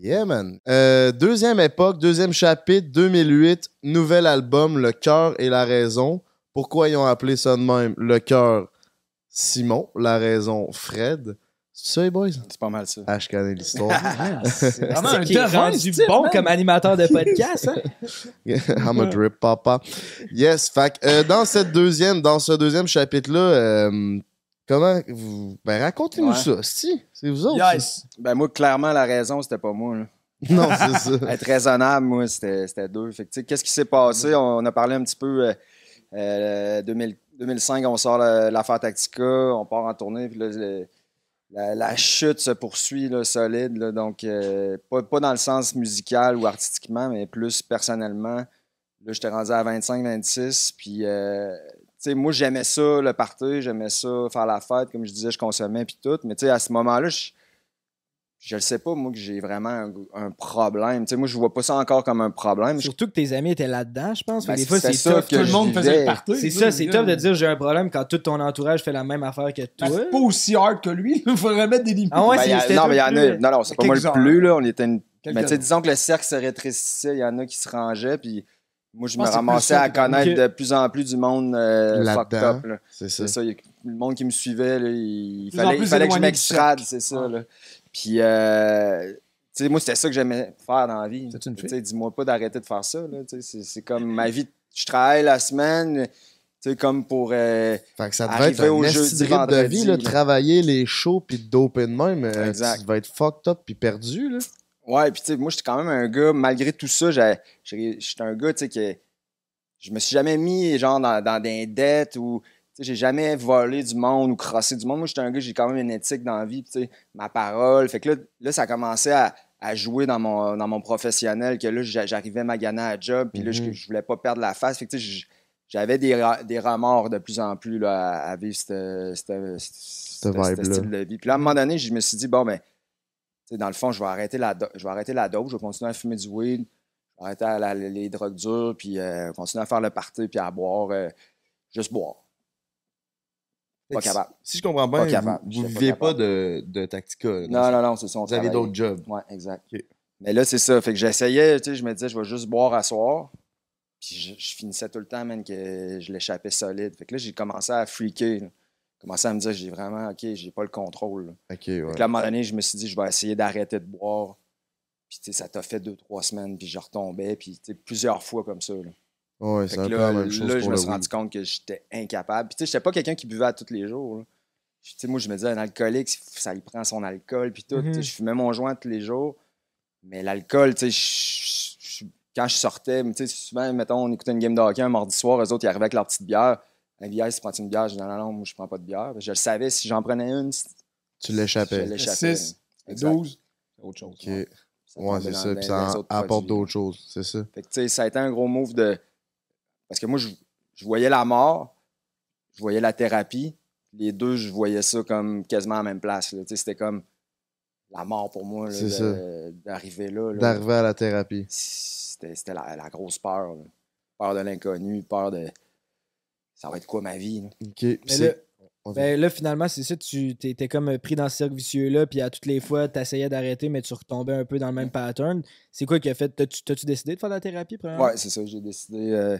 Yeah, man. Euh, deuxième époque, deuxième chapitre, 2008, nouvel album, Le cœur et la raison. Pourquoi ils ont appelé ça de même? Le cœur, Simon. La raison, Fred. C'est ça, les boys? C'est pas mal ça. Ah, je connais l'histoire. C'est vraiment un qui est rendu type, bon man. comme animateur de podcast, hein? I'm a drip papa. Yes, fait que, euh, dans cette deuxième, dans ce deuxième chapitre-là, euh, comment vous. Ben, racontez-nous Ouais. ça, si. C'est vous autres. Yes! Ben moi, clairement, la raison, c'était pas moi. là. Non, c'est ça. Être raisonnable, moi, c'était c'était deux. Fait qu'est-ce qui s'est passé? On a parlé un petit peu. euh, euh, 2000 2005, on sort l'affaire Tactica, on part en tournée, puis la, chute se poursuit solide. donc, euh, pas, dans le sens musical ou artistiquement, mais plus personnellement. Là, j'étais rendu à 25-26, puis, euh, moi, j'aimais ça, le party, j'aimais ça, faire la fête, comme je disais, je consommais, puis tout. Mais, à ce moment-là, je je le sais pas, moi, que j'ai vraiment un, un problème. Tu sais, moi, je vois pas ça encore comme un problème. Surtout que tes amis étaient là-dedans, je pense. Ben, des fois, c'est tough. que Tout le monde faisait party. C'est ça, c'est tough de dire j'ai un problème quand tout ton entourage fait la même affaire que Ben, toi. c'est pas aussi hard que lui. Il faudrait mettre des limites. Ah ouais, Ben, a- non, mais il y en a. Non, non, c'est pas moi le plus, là. On était une. Mais tu sais, disons que le cercle se rétrécissait, il y en a qui se rangeaient, puis moi, je Ah, me ramassais à connaître de plus en plus du monde euh, fucked Là-dedans. up. C'est ça. C'est ça. Le monde qui me suivait, là, il fallait, plus il fallait que je m'extrade, c'est ça. Ah. là. Puis, euh, tu sais, moi, c'était ça que j'aimais faire dans la vie. C'est une Tu fille? sais, Dis-moi pas d'arrêter de faire ça. là, tu sais, C'est comme ma vie. Je travaille la semaine, tu sais, comme pour. euh, Fait que ça devait être au un jeudi, esti de rythme de vendredi, vie, là, là. travailler les shows puis de doper de même. euh, Exact. Tu devais être fucked up puis perdu, là. Ouais, puis tu sais, moi, j'étais quand même un gars, malgré tout ça, j'étais un gars, tu sais, que je me suis jamais mis, genre, dans, dans des dettes ou, j'ai jamais volé du monde ou crossé du monde. Moi, j'étais un gars, j'ai quand même une éthique dans la vie, puis tu sais, ma parole. Fait que là, là ça a commencé à, à jouer dans mon, dans mon professionnel, que là, j'a- j'arrivais à gagner à job, puis là, je, Mhm. je voulais pas perdre la face. Fait que tu sais, j- j'avais des, des remords de plus en plus là, à, à vivre ce style de vie. Puis là, à un moment donné, je me suis dit, bon, ben, tu sais, dans le fond, je vais arrêter la, je vais arrêter la dope, je vais continuer à fumer du weed, je vais arrêter à la- les drogues dures, puis euh, continuer à faire le party, puis à boire, euh, juste boire. Pas capable. Si je comprends bien, Pas vous, vous J'étais pas de, de Tactica. là, Non, non, non, c'est ça. on Vous avez d'autres jobs. Ouais, exact. Mais là, c'est ça. Fait que j'essayais, tu sais, je me disais, je vais juste boire à soir. Puis je, je finissais tout le temps, man, que je l'échappais solide. Fait que là, j'ai commencé à freaker. là. commencé à me dire, j'ai vraiment, OK, j'ai pas le contrôle. là. Ok, ouais. Fait que là, à un moment donné, je me suis dit, je vais essayer d'arrêter de boire. Puis, tu sais, ça t'a fait deux, trois semaines, puis je retombais, puis, tu sais, plusieurs fois comme ça. là. Ouais, Fait c'est que un peu là, la même chose là, je me suis rendu compte que j'étais incapable. Puis, tu sais, j'étais pas quelqu'un qui buvait à tous les jours. là. Tu sais, moi, je me disais, un alcoolique, ça lui prend son alcool, puis tout. Tu sais, Mhm. Je fumais mon joint tous les jours. Mais l'alcool, tu sais, quand je sortais, tu sais, souvent, mettons, on écoutait une game de hockey un mardi soir, eux autres, ils arrivaient avec leur petite bière. Un bière, tu prends une bière? Je dis, non, non, non, moi, je prends pas de bière. Je le savais, si j'en prenais une, Tu je l'échappais. l'échappais. 6, Exact. 12, autre chose. Ouais. C'est ça. Puis ça apporte d'autres choses, c'est ça. Fait que, tu sais, ça a été un gros move de. Parce que moi, je, je voyais la mort, je voyais la thérapie. Les deux, je voyais ça comme quasiment à la même place. C'était comme la mort pour moi d'arriver là. là. D'arriver à la thérapie. C'était c'était la, la grosse peur. là. Peur de l'inconnu, peur de. Ça va être quoi ma vie? là? Ok. Mais c'est- là, ben là, finalement, c'est ça, tu étais comme pris dans ce cercle vicieux-là, puis à toutes les fois, tu essayais d'arrêter, mais tu retombais un peu dans le même pattern. C'est quoi qui a fait? T'as-tu t'as-tu décidé de faire de la thérapie, premièrement? Ouais, c'est ça. J'ai décidé. euh,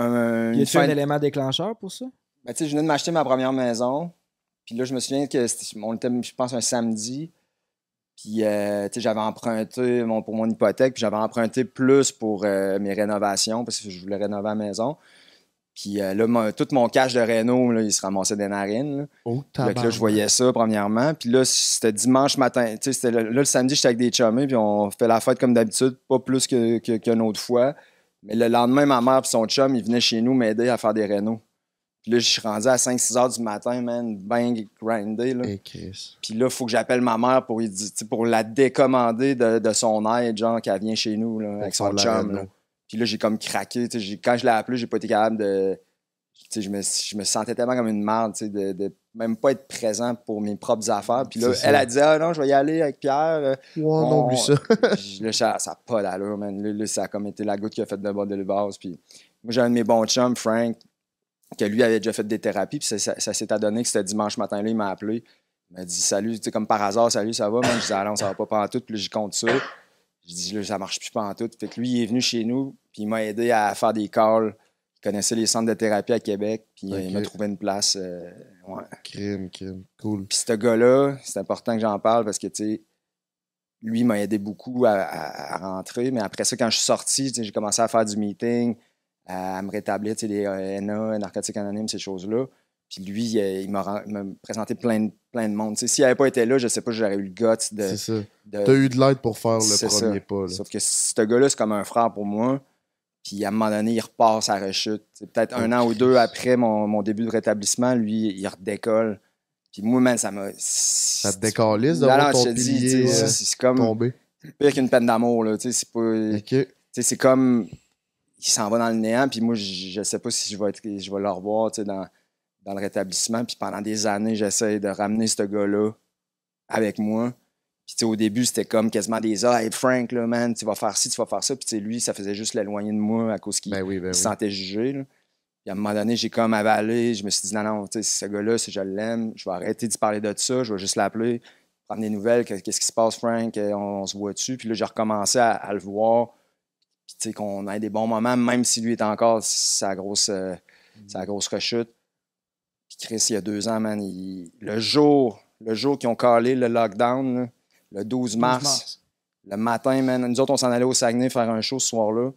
un, Y a-tu fin un élément déclencheur pour ça? Ben, tu sais, je venais de m'acheter ma première maison. Puis là, je me souviens que c'était, on était, je pense, un samedi. Puis, euh, tu sais, j'avais emprunté mon- pour mon hypothèque, puis j'avais emprunté plus pour euh, mes rénovations, parce que je voulais rénover la maison. Puis euh, là, mon- tout mon cash de Renault, là, il se ramassait des narines. là. Oh, que là, je voyais ça, premièrement. Puis là, c'était dimanche matin. Tu sais, là, le samedi, j'étais avec des chummies, puis on fait la fête comme d'habitude, pas plus que- que- qu'une autre fois. Mais le lendemain, ma mère et son chum, ils venaient chez nous m'aider à faire des rénaux. Puis là, je suis rendu à 5-6 heures du matin, man, bang, grindé. Là. Chris. Puis là, il faut que j'appelle ma mère pour, lui dire- pour la décommander de, de son aide, genre, qu'elle vient chez nous là, avec son chum. là. Puis là, j'ai comme craqué. Quand je l'ai appelé, j'ai pas été capable de. Je me, je me sentais tellement comme une merde, de, de même pas être présent pour mes propres affaires. Puis là, elle a dit Ah non, je vais y aller avec Pierre. euh, Ouais, non, on- oublie ça. Puis là, ça n'a pas d'allure, man. Là, là, ça a comme été la goutte qui a fait de bord de. Puis moi, j'ai un de mes bons chums, Frank, que lui avait déjà fait des thérapies. Puis ça, ça- ça s'est adonné que c'était dimanche matin-là, il m'a appelé. Il m'a dit Salut, tu sais, comme par hasard, salut, ça va, man? Je dis Ah non, ça va pas pantoute. Puis là, j'y compte ça. Je dis là, ça marche plus pantoute. Fait que lui, il est venu chez nous, puis il m'a aidé à faire des calls. Il connaissait les centres de thérapie à Québec, puis euh, il m'a trouvé une place. euh, ouais. Crime, crime. Cool. Puis ce gars-là, c'est important que j'en parle parce que, tu sais, lui m'a aidé beaucoup à, à- à rentrer. Mais après ça, quand je suis sorti, tu j'ai commencé à faire du meeting, à, me rétablir, tu sais, les euh, NA, narcotiques anonymes, ces choses-là. Puis lui, euh, il m'a ren- il m'a présenté plein de, plein de monde. Tu S'il n'avait pas été là, je sais pas, j'aurais eu le guts de. C'est ça. de- T'as eu de l'aide pour faire le ça. premier pas. là. Sauf que ce gars-là, c'est comme un frère pour moi. Puis à un moment donné, il repart sa rechute. Peut-être un an ou deux après mon, mon début de rétablissement, lui, il redécolle. Puis moi, man, ça m'a. Ça te décalisse de Non, voir non, ton je te dis, pilier euh, c'est comme pire qu'une peine d'amour. là, tu sais, C'est pas. OK. tu sais, c'est comme. Il s'en va dans le néant, puis moi, je, sais pas si je vais, être, je vais le revoir tu sais, dans, dans le rétablissement. Puis pendant des années, j'essaie de ramener ce gars-là avec moi. Puis au début, c'était comme quasiment des Ah, hey Frank, là, man, tu vas faire ci, tu vas faire ça. Puis lui, ça faisait juste l'éloigner de moi à cause qu'il Ben oui, ben oui. se sentait jugé. là. Puis à un moment donné, j'ai comme avalé. Je me suis dit, non, non, tu sais, ce gars-là, si je l'aime, je vais arrêter d'y parler de ça. Je vais juste l'appeler, prendre des nouvelles. que- Qu'est-ce qui se passe, Frank? Euh, On, on se voit dessus. Puis là, j'ai recommencé à, à le voir. Puis tu sais, qu'on ait des bons moments, même si lui est encore sa grosse, euh, sa grosse rechute. Puis Chris, il y a deux ans, man, il- le jour, le jour qu'ils ont calé le lockdown, là, le 12 mars, mars. le matin, man, nous autres, on s'en allait au Saguenay faire un show ce soir-là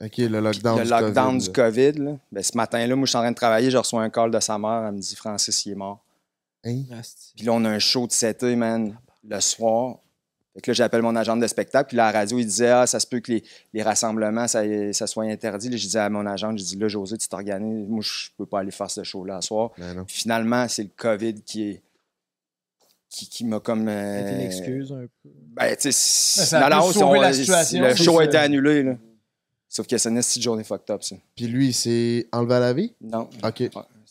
OK, le lockdown le du lockdown COVID, du. COVID. là. Ben, ce matin-là, moi, je suis en train de travailler, je reçois un call de sa mère. Elle me dit Francis, il est mort. Hein? Puis là, on a un show de 7 man, le soir. Fait que là, j'appelle mon agent de spectacle. Puis là, à la radio, il disait Ah, ça se peut que les, les rassemblements, ça, ça soit interdit. Là, je disais à mon agent Je dis Là, José, tu t'organises. Moi, je peux pas aller faire ce show-là ce soir. Ben. Puis finalement, c'est le COVID qui est. Qui, qui m'a comme. C'était une euh, excuse un peu. Ben, tu sais, on- la situation, Le show a été annulé. Là. Sauf que c'est une petite journée fucked up, ça. Puis lui, il s'est enlevé à la vie? Non. OK.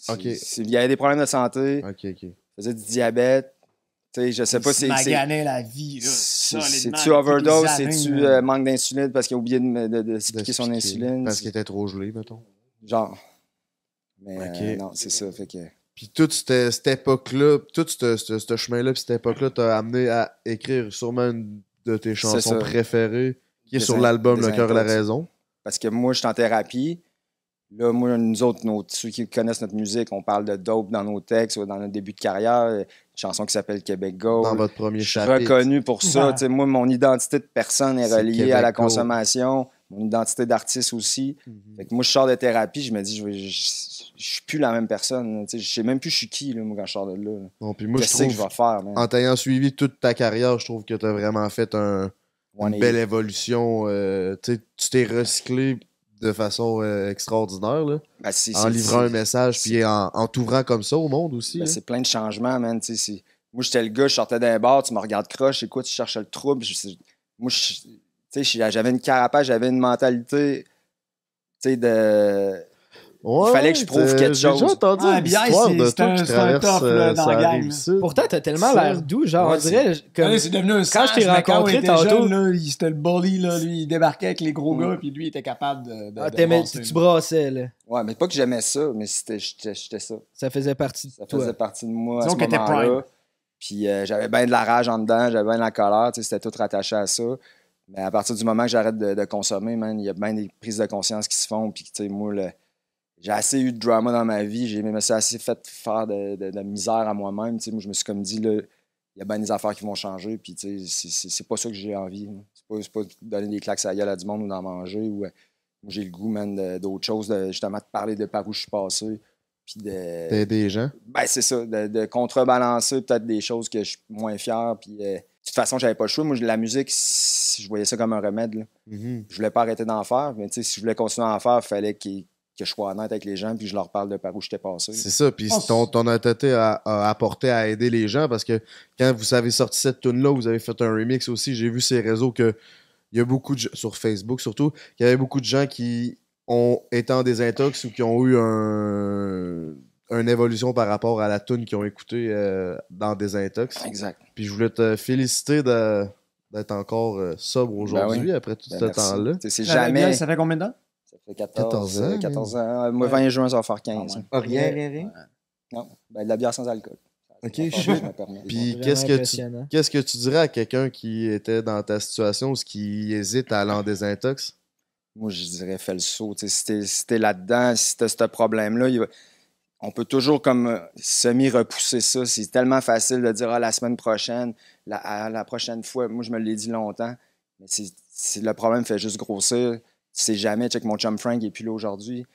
Ok. Il y avait des problèmes de santé, OK, OK. il faisait du diabète. Tu sais, je sais pas Il si c'est. la vie, là. C'est-tu overdose? C'est-tu euh, manque d'insuline parce qu'il a oublié de, me- de, de se De piquer se son insuline? Parce qu'il était trop gelé, mettons. Genre. Mais Ok. euh, non, c'est ça. Fait que. Puis toute cette, cette époque-là, tout ce, ce- ce chemin-là, puis cette époque-là, t'a amené à écrire sûrement une de tes chansons préférées, qui est Des sur l'album Le cœur et la raison. Parce que moi, je suis en thérapie. Là, moi, nous autres, nos- ceux qui connaissent notre musique, on parle de dope dans nos textes ou dans notre début de carrière. Une chanson qui s'appelle Québec Go. Dans votre premier Je suis chapitre. reconnu pour ça. Ouais. Sais, moi, mon identité de personne est reliée à la Go. consommation. Mon identité d'artiste aussi. Fait que moi, je sors de thérapie, je me dis, je, vais- je, suis plus la même personne. Tu Je sais même plus je suis qui, là, moi, quand je sors de là. Bon, puis moi, je Qu'est-ce que je vais faire, man? en t'ayant suivi toute ta carrière, je trouve que t'as vraiment fait un, une 180. belle évolution. euh, tu tu t'es recyclé de façon euh, extraordinaire, là, Ben, en livrant un message, puis en, en t'ouvrant comme ça au monde aussi. Ben, là. c'est plein de changements, man. tu Moi, j'étais le gars, je sortais d'un bar, tu me regardes croche, écoute, tu cherches le trouble. Moi, tu j'avais une carapace, j'avais une mentalité, tu de. Ouais, fallait que je prouve quelque J'ai chose. déjà entendu Ah, une BI, histoire c'est- de toi un- qui traverse euh, dans la gang, rive là. sud. Pourtant, t'as tellement l'air doux, genre, Ouais, on dirait. Comme... Devenu un Quand je t'ai rencontré tantôt- jeune, là, il- c'était le bully, là, lui, il débarquait avec les gros Mm. gars, puis lui, il était capable de... de- Ah, t'aimais- tu là. brassais, là. Ouais, mais pas que j'aimais ça, mais c'était- j'étais j'étais ça. Ça faisait partie de Ça toi. faisait partie de moi à ce moment-là. Puis euh, j'avais bien de la rage en dedans, j'avais bien de la colère, tu sais, c'était tout rattaché à ça. Mais à partir du moment que j'arrête de, de consommer, man, il y a bien des prises de conscience qui se font. Puis, tu sais, moi, le- j'ai assez eu de drama dans ma vie, j'ai même assez fait faire de, de- de misère à moi-même. Moi, je me suis comme dit, là, il y a bien des affaires qui vont changer, puis c'est- pas ça que j'ai envie. C'est pas, pas donner des claques à la gueule à du monde ou d'en manger. Ou, euh, Moi, j'ai le goût, man, de- d'autre chose, de, justement, de parler de par où je suis passé. Puis de. Les gens? Ben, c'est ça, de, de contrebalancer peut-être des choses que je suis moins fier. Puis, euh, de toute façon, j'avais pas le choix. Moi, la musique, si je voyais ça comme un remède. là. Mhm. Je voulais pas arrêter d'en faire, mais si je voulais continuer à en faire, il fallait qu'il- que je sois honnête avec les gens, puis je leur parle de par où j'étais passé. C'est ça. Puis Oh, ton, ton honnêteté a, a apporté à aider les gens parce que quand vous avez sorti cette tune-là, vous avez fait un remix aussi. J'ai vu ces réseaux que il y a beaucoup de gens- sur Facebook surtout, qu'il y avait beaucoup de gens qui ont été en désintox ou qui ont eu un une évolution par rapport à la tune qu'ils ont écouté euh, dans Désintox. Exact. Puis je voulais te féliciter d'être encore euh, sobre aujourd'hui Ben oui. après tout Ben, ce temps-là. Tu sais, C'est jamais. Ça fait combien de temps? Ça fait 14, 14 ans, euh, 14 ans. Moi, 20 juin, ça va faire 15. Ah, rien, rien, rien? Non, ben, de la bière sans alcool. Ok. Puis qu'est-ce que tu qu'est-ce que tu dirais à quelqu'un qui était dans ta situation ou qui hésite à aller en désintox? Moi, je dirais, fais le saut. Si t'es si là-dedans, si t'as ce problème-là, il va- on peut toujours comme euh, semi-repousser ça. C'est tellement facile de dire ah, la semaine prochaine, la, à la prochaine fois. Moi, je me l'ai dit longtemps. Mais c'est- c'est- le problème fait juste grossir. Tu sais jamais. Check mon chum Frank, il est plus là aujourd'hui.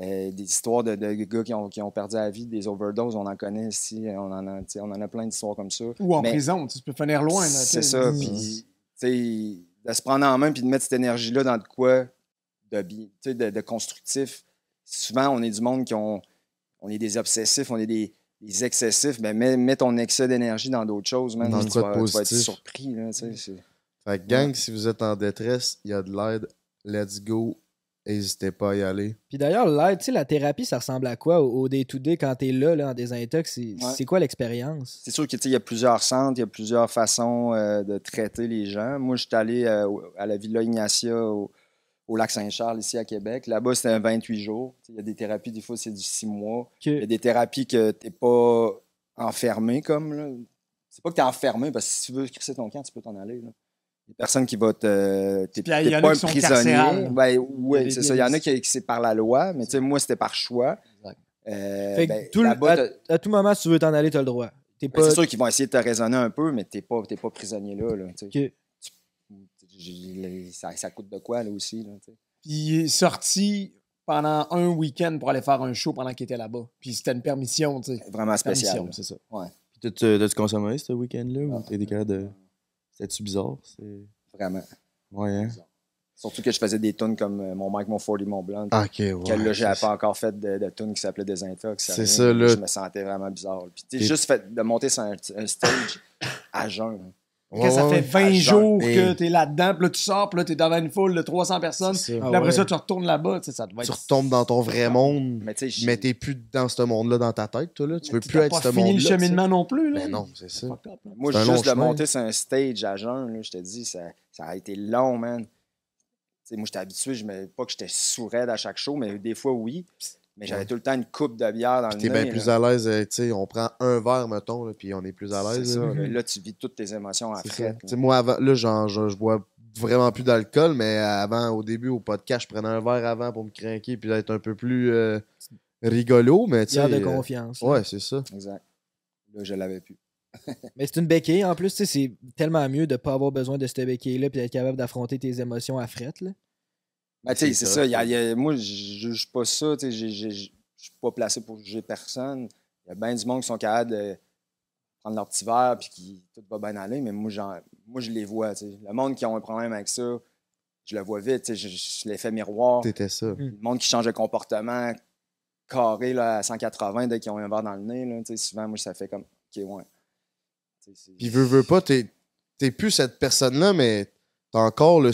Euh, des histoires de, de gars qui ont, qui ont perdu la vie, des overdoses, on en connaît ici. On en a, on en a plein d'histoires comme ça. Ou en Mais- prison, tu peux finir loin. c'est ça. Puis, tu sais, de se prendre en main puis de mettre cette énergie-là dans de quoi de, bi- tu sais, de, de constructif. Souvent, on est du monde qui ont. On est des obsessifs, on est des, des excessifs. Mais mets, mets ton excès d'énergie dans d'autres choses, man. Dans tu, vas, tu vas être surpris. Là, Fait que gang, si vous êtes en détresse, il y a de l'aide. Let's go. N'hésitez pas à y aller. Puis d'ailleurs, l'aide, tu sais, la thérapie, ça ressemble à quoi au day-to-day quand t'es là, là, en désintox? C'est Ouais. quoi l'expérience? C'est sûr qu'il y a plusieurs centres, il y a plusieurs façons euh, de traiter les gens. Moi, je suis allé euh, à la Villa Ignacia au, au lac Saint-Charles, ici à Québec. Là-bas, c'était un 28 jours. Il y a des thérapies, des fois, c'est du 6 mois. Il y a des thérapies que tu n'es pas enfermé comme. là. C'est pas que tu es enfermé, parce que si tu veux crisser ton camp, tu peux t'en aller. là. Il y a personne qui va te. T'es Puis, il y t'es en a pas un qui sont prisonnier. Ben, Il oui, c'est il ça. Il y en a qui, qui c'est par la loi, mais tu sais, moi, c'était par choix. Euh, Fait que ben, tout le- à, à tout moment, si tu veux t'en aller, t'as le droit. T'es ben, pas... C'est sûr qu'ils vont essayer de te raisonner un peu, mais t'es pas, t'es pas prisonnier là. tu. Tu- ça, ça coûte de quoi là aussi. Là, tu. Puis il est sorti pendant un week-end pour aller faire un show pendant qu'il était là-bas. Puis c'était une permission, tu sais. Vraiment spécial. C'est ça. Ouais, Puis t'as-tu t'as-tu consommé ce week-end-là ou t'es capable de. C'était-tu bizarre? C'est- vraiment. Ouais, hein? Surtout que je faisais des tunes comme euh, mon Mike, mon 40 Mont Blanc. Ah, Ok, ouais. que là, j'avais pas encore fait de, de tune qui s'appelait Désintox. C'est ça, là. Je me sentais vraiment bizarre. Puis, tu sais, T'es- juste fait de monter sur un, un stage à jeun. Ouais, Quand ça ouais, fait ouais. 20 À jeun. jours Et- que t'es là-dedans, puis là tu sors, puis là t'es devant une foule de 300 personnes. Puis ça. Ah après ouais. ça, tu retournes là-bas, ça doit Tu être. retombes dans ton vrai monde, Mais mais t'es plus dans ce monde-là dans ta tête, toi, là. Tu veux Tu plus être pas ce fini monde-là. le tu sais. cheminement non plus, là. Ben non, c'est ça. Moi, C'est un juste long de chemin. monter sur un stage à jeun, là, je te dis, ça, ça a été long, man. Tu sais, moi, j'étais habitué, je me, pas que j'étais sourd à chaque show, mais des fois, oui. Mais j'avais Ouais. tout le temps une coupe de bière dans Puis le t'es nez. bien plus là. à l'aise, euh, tu sais, on prend un verre, mettons, là, puis on est plus à l'aise. là. tu vis toutes tes émotions sais, moi, avant, là, genre, je, je bois vraiment plus d'alcool, mais avant, au début, au podcast, je prenais un verre avant pour me craquer puis être un peu plus euh, rigolo, mais tu sais. De euh, confiance. là. Ouais, c'est ça. Exact. Là, je l'avais plus. Mais c'est une béquille en plus, tu sais, c'est tellement mieux de pas avoir besoin de cette béquille-là puis d'être capable d'affronter tes émotions à frette. Là. Ben, tu sais, C'est ça. ça. il y a- il y a- moi, je juge pas ça. tu sais, j'ai- j'ai- Je suis pas placé pour juger personne. Il y a bien du monde qui sont capables de prendre leur petit verre puis qui tout va bien aller, mais moi, j'en- moi je les vois. tu sais. Le monde qui a un problème avec ça, je le vois vite. tu sais, Je, je l'effet miroir. T'étais ça. Le monde qui change de comportement carré là, à 180 dès qu'ils ont un verre dans le nez. Là, tu sais, souvent, moi, ça fait comme OK, ouais. Puis veux, veux pas, t'es t'es plus cette personne-là, mais t'as encore le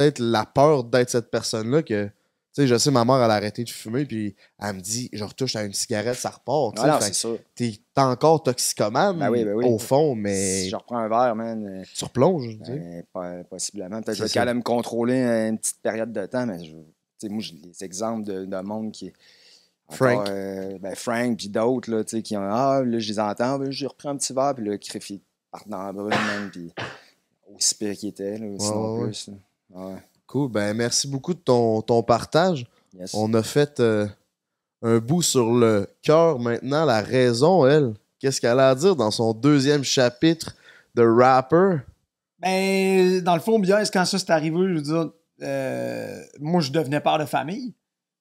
peut-être la peur d'être cette personne-là que. Tu sais, je sais, ma mère, elle a arrêté de fumer, puis elle me dit, je retouche à une cigarette, ça repart. Ah non, c'est sûr. T'es encore toxicomane, Ben oui, ben oui. au fond, mais Si je reprends un verre, man. euh, tu replonges. Ben, pas- possiblement. Peut-être que je vais C'est ça. être capable de me contrôler une petite période de temps, mais je, tu sais, moi, j'ai des exemples de, de monde qui. Frank. encore, euh, ben, Frank, puis d'autres, là, tu sais, qui ont. Ah, là, je les entends, ben, j'ai repris un petit verre, puis là, Criff, il part dans la brune, même, puis aussi pire qu'il était, là, sinon ouais, ouais. plus. là. Ouais, Cool. Ben, merci beaucoup de ton, ton partage. yes. On a fait euh, un bout sur le cœur. Maintenant, la raison, elle, qu'est-ce qu'elle a à dire dans son deuxième chapitre de Rapper? Ben, dans le fond, Bias, quand ça s'est arrivé, je veux dire, euh, moi, je devenais père de famille.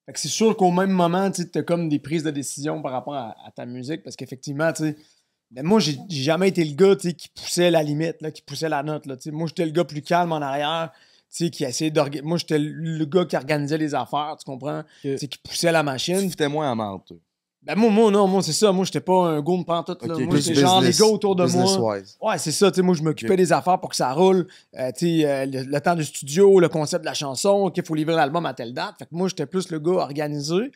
Fait que c'est sûr qu'au même moment, tu as comme des prises de décision par rapport à, à ta musique, parce qu'effectivement, tu sais, ben moi, j'ai jamais été le gars qui poussait la limite, là, qui poussait la note. Là, moi, j'étais le gars plus calme en arrière, sais, qui essayait d'organiser. Moi, j'étais le gars qui organisait les affaires, tu comprends? Tu sais, qui poussait la machine. Tu foutais moins en marde, toi. Ben moi, moi, non, moi, c'est ça. Moi, j'étais pas un goon pantoute. Là. Ok, moi, j'étais genre les gars autour de moi. business-wise. Ouais, c'est ça. tu sais, moi, je m'occupais des affaires pour que ça roule. Euh, tu sais, euh, le, le temps du studio, le concept de la chanson, qu'il faut livrer l'album à telle date. Fait que moi, j'étais plus le gars organisé.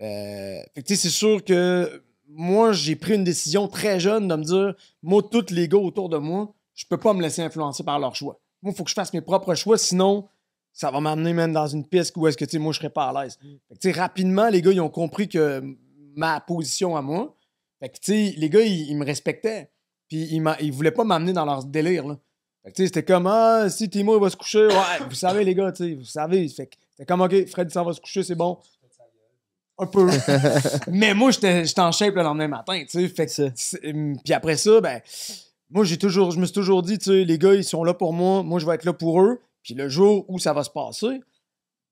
Euh, fait que tu sais, c'est sûr que moi, j'ai pris une décision très jeune de me dire, moi, tous les gars autour de moi, je peux pas me laisser influencer par leurs choix. Moi, il faut que je fasse mes propres choix, sinon, ça va m'amener même dans une piste où est-ce que, tu sais, moi, je serais pas à l'aise. Fait que, tu sais, rapidement, les gars, ils ont compris que ma position à moi, fait que, tu sais, les gars, ils, ils me respectaient. Puis ils, voulaient pas m'amener dans leur délire, là. Fait que, tu sais, c'était comme, ah, si Timo, il va se coucher, ouais, vous savez, les gars, tu sais, vous savez. Fait que c'était comme, OK, Fred, s'en va se coucher, c'est bon. Un peu. Mais moi, j'étais en shape le lendemain matin, tu sais. Fait que, hum, puis après ça, ben, moi, j'ai toujours, je me suis toujours dit, tu sais, les gars, ils sont là pour moi, moi, je vais être là pour eux. Puis le jour où ça va se passer,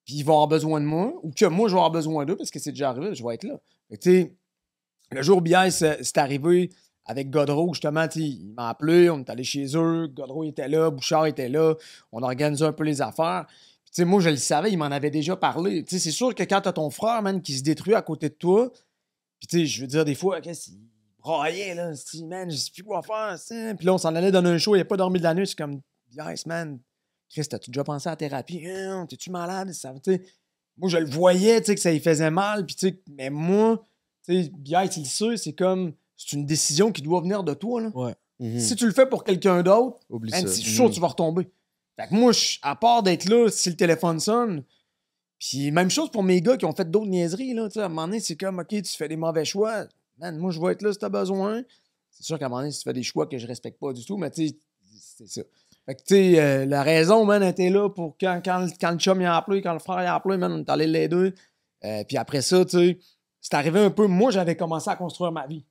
puis ils vont avoir besoin de moi, ou que moi, je vais avoir besoin d'eux, parce que c'est déjà arrivé, je vais être là. Tu sais, le jour où BS, c'est arrivé avec Godreau, justement, il m'a appelé, on est allé chez eux, Godreau était là, Bouchard était là, on a organisé un peu les affaires. Puis, moi, je le savais, il m'en avait déjà parlé. C'est sûr que quand t'as ton frère, man, qui se détruit à côté de toi, puis, je veux dire, des fois, qu'est-ce qu'il braillait, là, c'est man, je sais plus quoi faire, Puis là, on s'en allait donner un show, il a pas dormi de la nuit, c'est comme, yes, man, Chris, t'as-tu déjà pensé à la thérapie? Hein, T'es-tu malade? Ça, moi, je le voyais, tu sais, que ça lui faisait mal, puis tu sais, mais moi, tu sais, Bias, il sait, c'est comme, c'est une décision qui doit venir de toi, là. Mhm. Si tu le fais pour quelqu'un d'autre, ça. c'est sûr tu vas retomber. Fait que moi, je- à part d'être là, si le téléphone sonne, puis même chose pour mes gars qui ont fait d'autres niaiseries, là, tu sais, à un moment donné, c'est comme, OK, tu fais des mauvais choix, man, moi, je vais être là si t'as besoin. C'est sûr qu'à un moment donné, si tu fais des choix que je respecte pas du tout, mais tu sais, c'est ça. Fait que, tu sais, euh, la raison, man, était là pour quand, quand, quand le chum il a appelé, quand le frère il a appelé, man, on est allé les deux. Euh, puis après ça, tu sais, c'est arrivé un peu. Moi, j'avais commencé à construire ma vie. Tu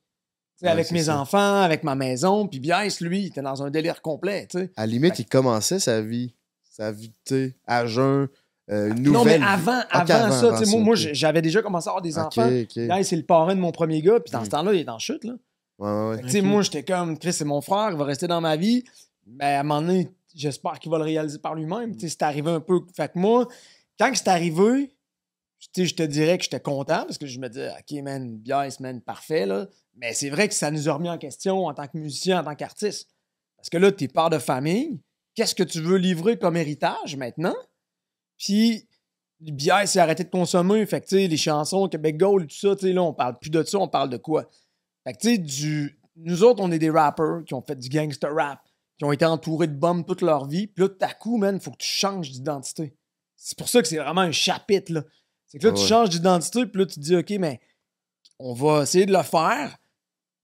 sais, Ouais, avec mes ça. enfants, avec ma maison. Puis Bias, lui, il était dans un délire complet. À la limite, il commençait sa vie. Sa vie, tu sais, à jeun, euh, une Non, mais avant, avant, ça, tu sais, moi, moi, j'avais déjà commencé à avoir des enfants. Bias, c'est le parrain de mon premier gars. Puis dans Mm. ce temps-là, il est en chute, là. Ouais, tu moi, j'étais comme, Chris, c'est mon frère, il va rester dans ma vie. Mais à un moment donné, j'espère qu'il va le réaliser par lui-même. Tu sais, c'est arrivé un peu. Fait que moi, quand que c'est arrivé, tu sais, je te dirais que j'étais content parce que je me disais, OK, man, Bias, man, parfait, là. Mais c'est vrai que ça nous a remis en question en tant que musicien, en tant qu'artiste. Parce que là, t'es père de famille. Qu'est-ce que tu veux livrer comme héritage maintenant? Puis, le bière, c'est arrêté de consommer. Fait que, tu sais, les chansons, Québec Gold, tout ça, tu sais, là, on parle plus de ça, on parle de quoi? Fait que, tu sais, du... nous autres, on est des rappers qui ont fait du gangster rap, qui ont été entourés de bombes toute leur vie. Puis là, tout à coup, man, faut que tu changes d'identité. C'est pour ça que c'est vraiment un chapitre, là. C'est que là, Ah tu changes d'identité, puis là, tu te dis, OK, mais on va essayer de le faire.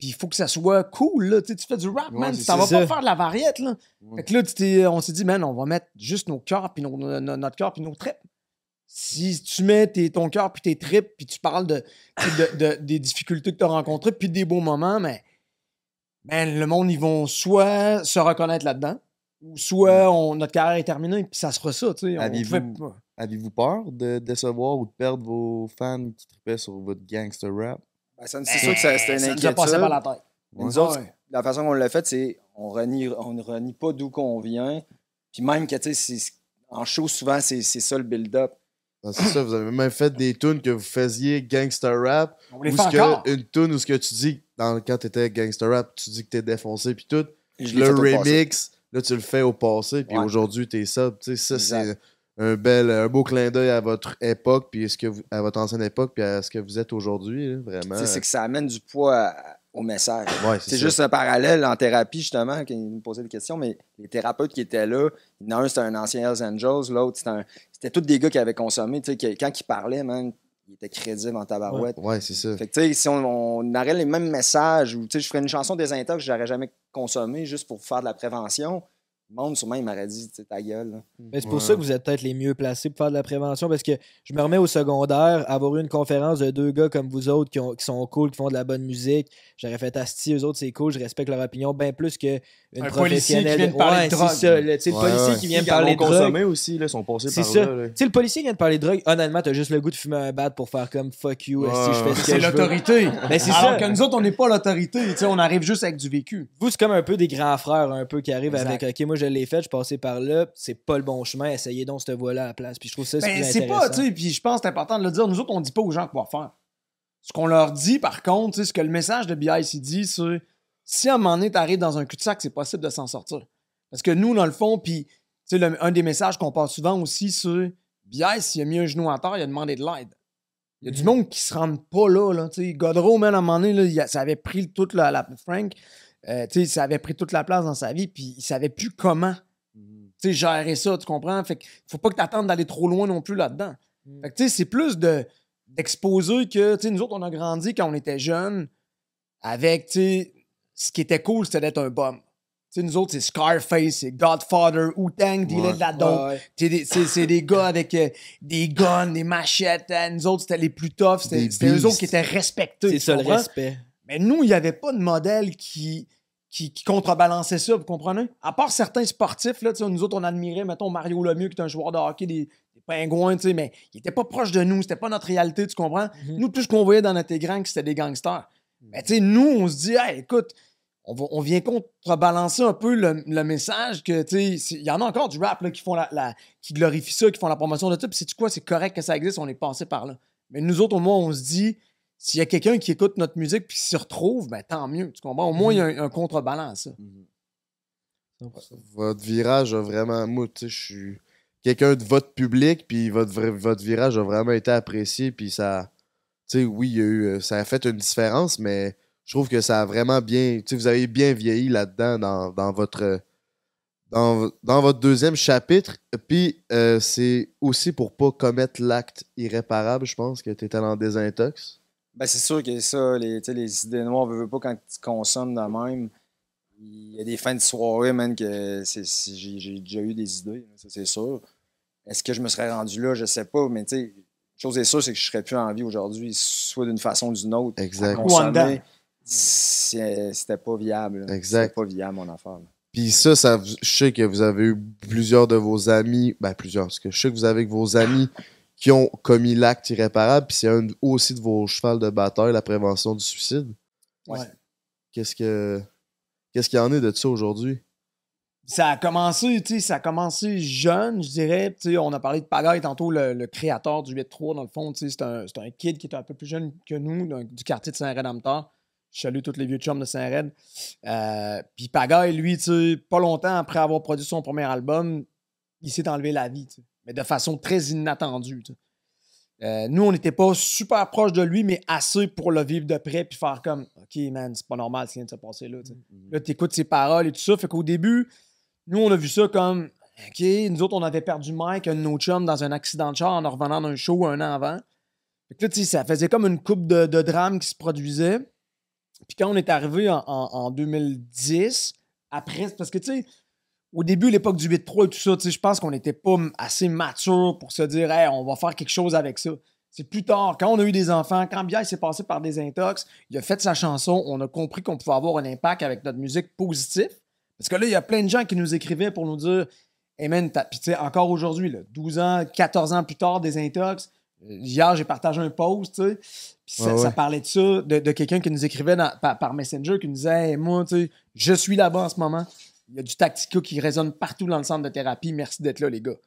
Puis il faut que ça soit cool, là. Tu sais, tu fais du rap, Ouais, man. Ça va ça. pas faire de la variette, là. Fait que là, tu t'es- on s'est dit, man, on va mettre juste nos cœurs, puis nos- no- no- notre cœur, puis nos tripes. Si tu mets tes- ton cœur, puis tes tripes, puis tu parles de, des difficultés que tu as rencontrées, puis des beaux moments, mais le monde, ils vont soit se reconnaître là-dedans, ou soit on- notre carrière est terminée, puis ça sera ça, tu sais. on Avez-vous- fait- Avez-vous peur de décevoir ou de perdre vos fans qui tripaient sur votre gangster rap? Ben, ça- c'est sûr que ça- c'était une ça nous a passé par la inquiétude. tête. Mais Nous Ouais. autres, la façon qu'on l'a fait, c'est on renie, on ne renie pas d'où qu'on vient. Puis même que, tu sais, en show, souvent, c'est c'est ça le build-up. Ah, c'est ça, vous avez même fait des tunes que vous faisiez gangster rap. On les Ou fait ce que- une tune où ce que tu dis, dans, quand t'étais gangster rap, tu dis que t'es défoncé puis tout. Et je Le remix, là, tu le fais au passé, puis Ouais. aujourd'hui, t'es ça. Tu sais, ça, c'est. Un bel, un beau clin d'œil à votre époque, puis est-ce que vous- à votre ancienne époque, puis à ce que vous êtes aujourd'hui, vraiment. C'est que ça amène du poids à- au message. Ouais, C'est juste un parallèle en thérapie, justement, quand il me posait des questions, mais les thérapeutes qui étaient là, il y en a un, c'était un ancien Hells Angels, l'autre, c'était un- c'était tous des gars qui avaient consommé. Tu sais, quand ils parlaient, man, ils étaient crédibles en tabarouette. Ouais, c'est ça. Fait que, tu sais, si on, on aurait les mêmes messages, ou, tu sais, je ferais une chanson des intox que j'aurais jamais consommé juste pour faire de la prévention, Le monde, sûrement, il m'aurait dit, tu sais, ta gueule. Mais c'est pour ça que vous êtes peut-être les mieux placés pour faire de la prévention parce que je me remets au secondaire, avoir eu une conférence de deux gars comme vous autres qui, ont- qui sont cool, qui font de la bonne musique. J'aurais fait Asti, eux autres, c'est cool, je respecte leur opinion bien plus qu'une Un policier qui vient de parler Ouais, de drogue. c'est ça. Le, tu sais, le Ouais, policier qui vient de parler de drogue. aussi, là, sont passés C'est par ça. là. là. Tu sais, le policier vient de parler de drogue. Honnêtement, t'as juste le goût de fumer un bat pour faire comme fuck you, esti, je fais ce que C'est l'autorité. Ben, c'est Alors ça. que nous autres, on n'est pas l'autorité. tu sais, On arrive juste avec du vécu. Vous, c'est comme un peu des grands frères, un peu qui arrivent Exact. avec OK, moi je l'ai fait, je suis passé par là, c'est pas le bon chemin, essayez donc cette voie-là à la place. Puis je trouve ça c'est Ben, c'est pas, tu sais, puis je pense que c'est important de le dire. Nous autres, on dit pas aux gens quoi faire. Ce qu'on leur dit, par contre, tu sais, ce que le message de BIC dit, c'est si à un moment donné, t'arrives dans un cul-de-sac, c'est possible de s'en sortir. Parce que nous, dans le fond, puis, tu sais, le- un des messages qu'on passe souvent aussi, c'est BIC, s'il a mis un genou à terre, il a demandé de l'aide. Il y a du monde qui se rend pas là, là, tu sais. Godreau, man, à un moment donné, là, il a- ça avait pris toute la, la- Frank, euh, tu sais, ça avait pris toute la place dans sa vie, puis il savait plus comment sais, gérer ça, tu comprends? Fait que faut pas que tu attendes d'aller trop loin non plus là-dedans. Fait que tu sais, c'est plus de d'exposer que, tu sais, nous autres, on a grandi quand on était jeunes avec, tu sais, ce qui était cool, c'était d'être un bum. Tu sais, nous autres, c'est Scarface, c'est Godfather, Wu-Tang, Ouais. de la dope. Ouais, C'est des gars avec euh, des guns, des machettes. hein. Nous autres, c'était les plus toughs. C'était eux autres qui étaient respectés. C'est ça le respect. Mais nous, il n'y avait pas de modèle qui, qui, qui contrebalançait ça, vous comprenez? À part certains sportifs, là, nous autres, on admirait, mettons, Mario Lemieux, qui est un joueur de hockey des, des pingouins, mais il était pas proche de nous, c'était pas notre réalité, tu comprends? Mhm. Nous, tout ce qu'on voyait dans notre écran, c'était des gangsters. Mais tu sais, nous, on se dit, hey, écoute, on, va- on vient contrebalancer un peu le, le message que, tu sais, il y en a encore du rap là, qui font la, la- qui glorifient ça, qui font la promotion de ça, puis c'est quoi, c'est correct que ça existe, on est passé par là. Mais nous autres, au moins, on se dit, s'il y a quelqu'un qui écoute notre musique puis qui s'y retrouve, ben tant mieux. Tu comprends? Au moins, il y a un, un contrebalance. ça. Votre virage a vraiment. Moi, tu sais, je suis quelqu'un de votre public, puis votre, votre virage a vraiment été apprécié, puis ça. Tu sais, oui, il y a eu, euh, ça a fait une différence, mais je trouve que ça a vraiment bien. Tu sais, vous avez bien vieilli là-dedans dans, dans votre. Dans, dans votre deuxième chapitre, puis euh, c'est aussi pour pas commettre l'acte irréparable, je pense, que tu étais dans désintox. Ben, c'est sûr que ça, les, idées noires, veux, veux pas quand tu consommes de même. Il y a des fins de soirée, man, que c'est- c'est- j'ai j'ai déjà eu des idées, ça c'est sûr. Est-ce que je me serais rendu là? Je sais pas, mais tu sais, chose est sûre, c'est que je serais plus en vie aujourd'hui, soit d'une façon ou d'une autre. Exact. C'était pas viable. là. Exact. C'était pas viable, mon affaire. là. Puis ça, ça, vous- je sais que vous avez eu plusieurs de vos amis, ben plusieurs, parce que je sais que vous avez que vos amis qui ont commis l'acte irréparable, puis c'est un aussi de vos chevals de bataille, la prévention du suicide? Ouais. Qu'est-ce que qu'est-ce qu'il y en est de ça aujourd'hui? Ça a commencé, tu sais, ça a commencé jeune, je dirais. Tu sais, on a parlé de Pagaille tantôt, le, le créateur du 8-3, dans le fond. tu sais, C'est un, c'est un kid qui est un peu plus jeune que nous, du quartier de Saint-Rédempteur. Je salue tous les vieux chums de Saint-Red. Euh, Puis Pagaille, lui, tu sais, pas longtemps après avoir produit son premier album, il s'est enlevé la vie, tu sais, mais de façon très inattendue. Euh, nous, on n'était pas super proche de lui, mais assez pour le vivre de près puis faire comme OK, man, c'est pas normal ce qui vient de se passer là. tu sais. Là, tu écoutes ses paroles et tout ça. Fait qu'au début, nous, on a vu ça comme OK, nous autres, on avait perdu Mike, un de nos chums, dans un accident de char en revenant d'un show un an avant. Fait que là, tu sais, ça faisait comme une coupe de, de drames qui se produisait. Puis quand on est arrivé en, en- en 2010, après, parce que tu sais, au début, l'époque du 8-3 et tout ça, je pense qu'on n'était pas assez mature pour se dire, hey, on va faire quelque chose avec ça. C'est plus tard, quand on a eu des enfants, quand Bière s'est passé par des intox, il a fait sa chanson, on a compris qu'on pouvait avoir un impact avec notre musique positif. Parce que là, il y a plein de gens qui nous écrivaient pour nous dire, hey man, puis encore aujourd'hui, là, 12 ans, 14 ans plus tard, des intox. euh, Hier, j'ai partagé un post, tu sais. Puis ça, Ouais, ouais. ça parlait de ça, de, de quelqu'un qui nous écrivait dans- par, par Messenger, qui nous disait Hey, Moi, tu sais, je suis là-bas en ce moment. Il y a du Tactica qui résonne partout dans le centre de thérapie. Merci d'être là, les gars.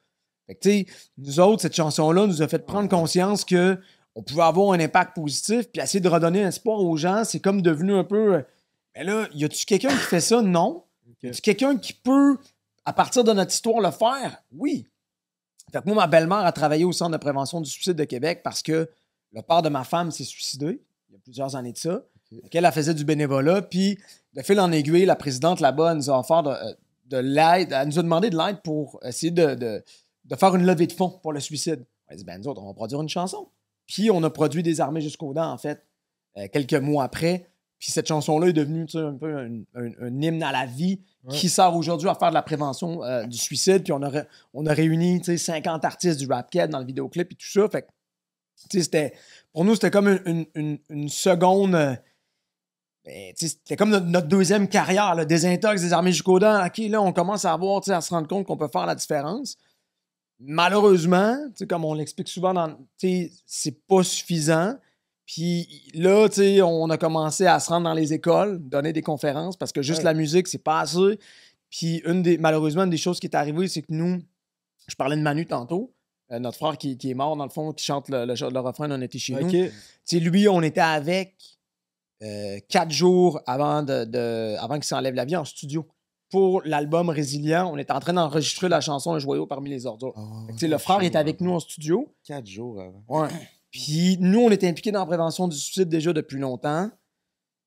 Fait que, tu sais, nous autres, cette chanson-là nous a fait prendre conscience que on pouvait avoir un impact positif, puis essayer de redonner un espoir aux gens. C'est comme devenu un peu. euh, Mais là, y a-tu quelqu'un qui fait ça? Non. Y a-tu quelqu'un qui peut, à partir de notre histoire, le faire? Oui. Fait que moi, ma belle-mère a travaillé au Centre de prévention du suicide de Québec parce que le père de ma femme s'est suicidé il y a plusieurs années de ça. Qu'elle, elle faisait du bénévolat. Puis, de fil en aiguille, la présidente là-bas elle nous a offert de, euh, de l'aide. Elle nous a demandé de l'aide pour essayer de, de- de faire une levée de fonds pour le suicide. Elle a dit, ben, nous autres, on va produire une chanson. Puis, on a produit des armées jusqu'aux dents, en fait, euh, quelques mois après, Puis cette chanson-là est devenue un peu un, un- un hymne à la vie Ouais. qui sert aujourd'hui à faire de la prévention euh, du suicide. Puis on a, ré- on a réuni tu sais, 50 artistes du rap Cat dans le vidéoclip et tout ça. Fait que, c'était, pour nous, c'était comme une, une- une- une seconde. euh, ben, tu sais, c'était comme notre, notre deuxième carrière, là, désintox, des armées jusqu'aux dents. OK, là, on commence à avoir, à se rendre compte qu'on peut faire la différence. Malheureusement, comme on l'explique souvent, c'est pas suffisant. Puis là, on a commencé à se rendre dans les écoles, donner des conférences, parce que juste Ouais. la musique, c'est pas assez. Puis une des, malheureusement, une des choses qui est arrivée, c'est que nous, je parlais de Manu tantôt, euh, notre frère qui, qui est mort, dans le fond, qui chante le, le, le refrain d'On était chez nous. Ok. Tu sais, lui, on était avec euh, quatre jours avant, de, de- avant qu'il s'enlève la vie en studio. Pour l'album Résilient, on était en train d'enregistrer la chanson Un joyau parmi les ordures. Fait que, tu sais, le frère est avec nous en studio. Quatre jours avant. Ouais. Puis nous, on était impliqués dans la prévention du suicide déjà depuis longtemps.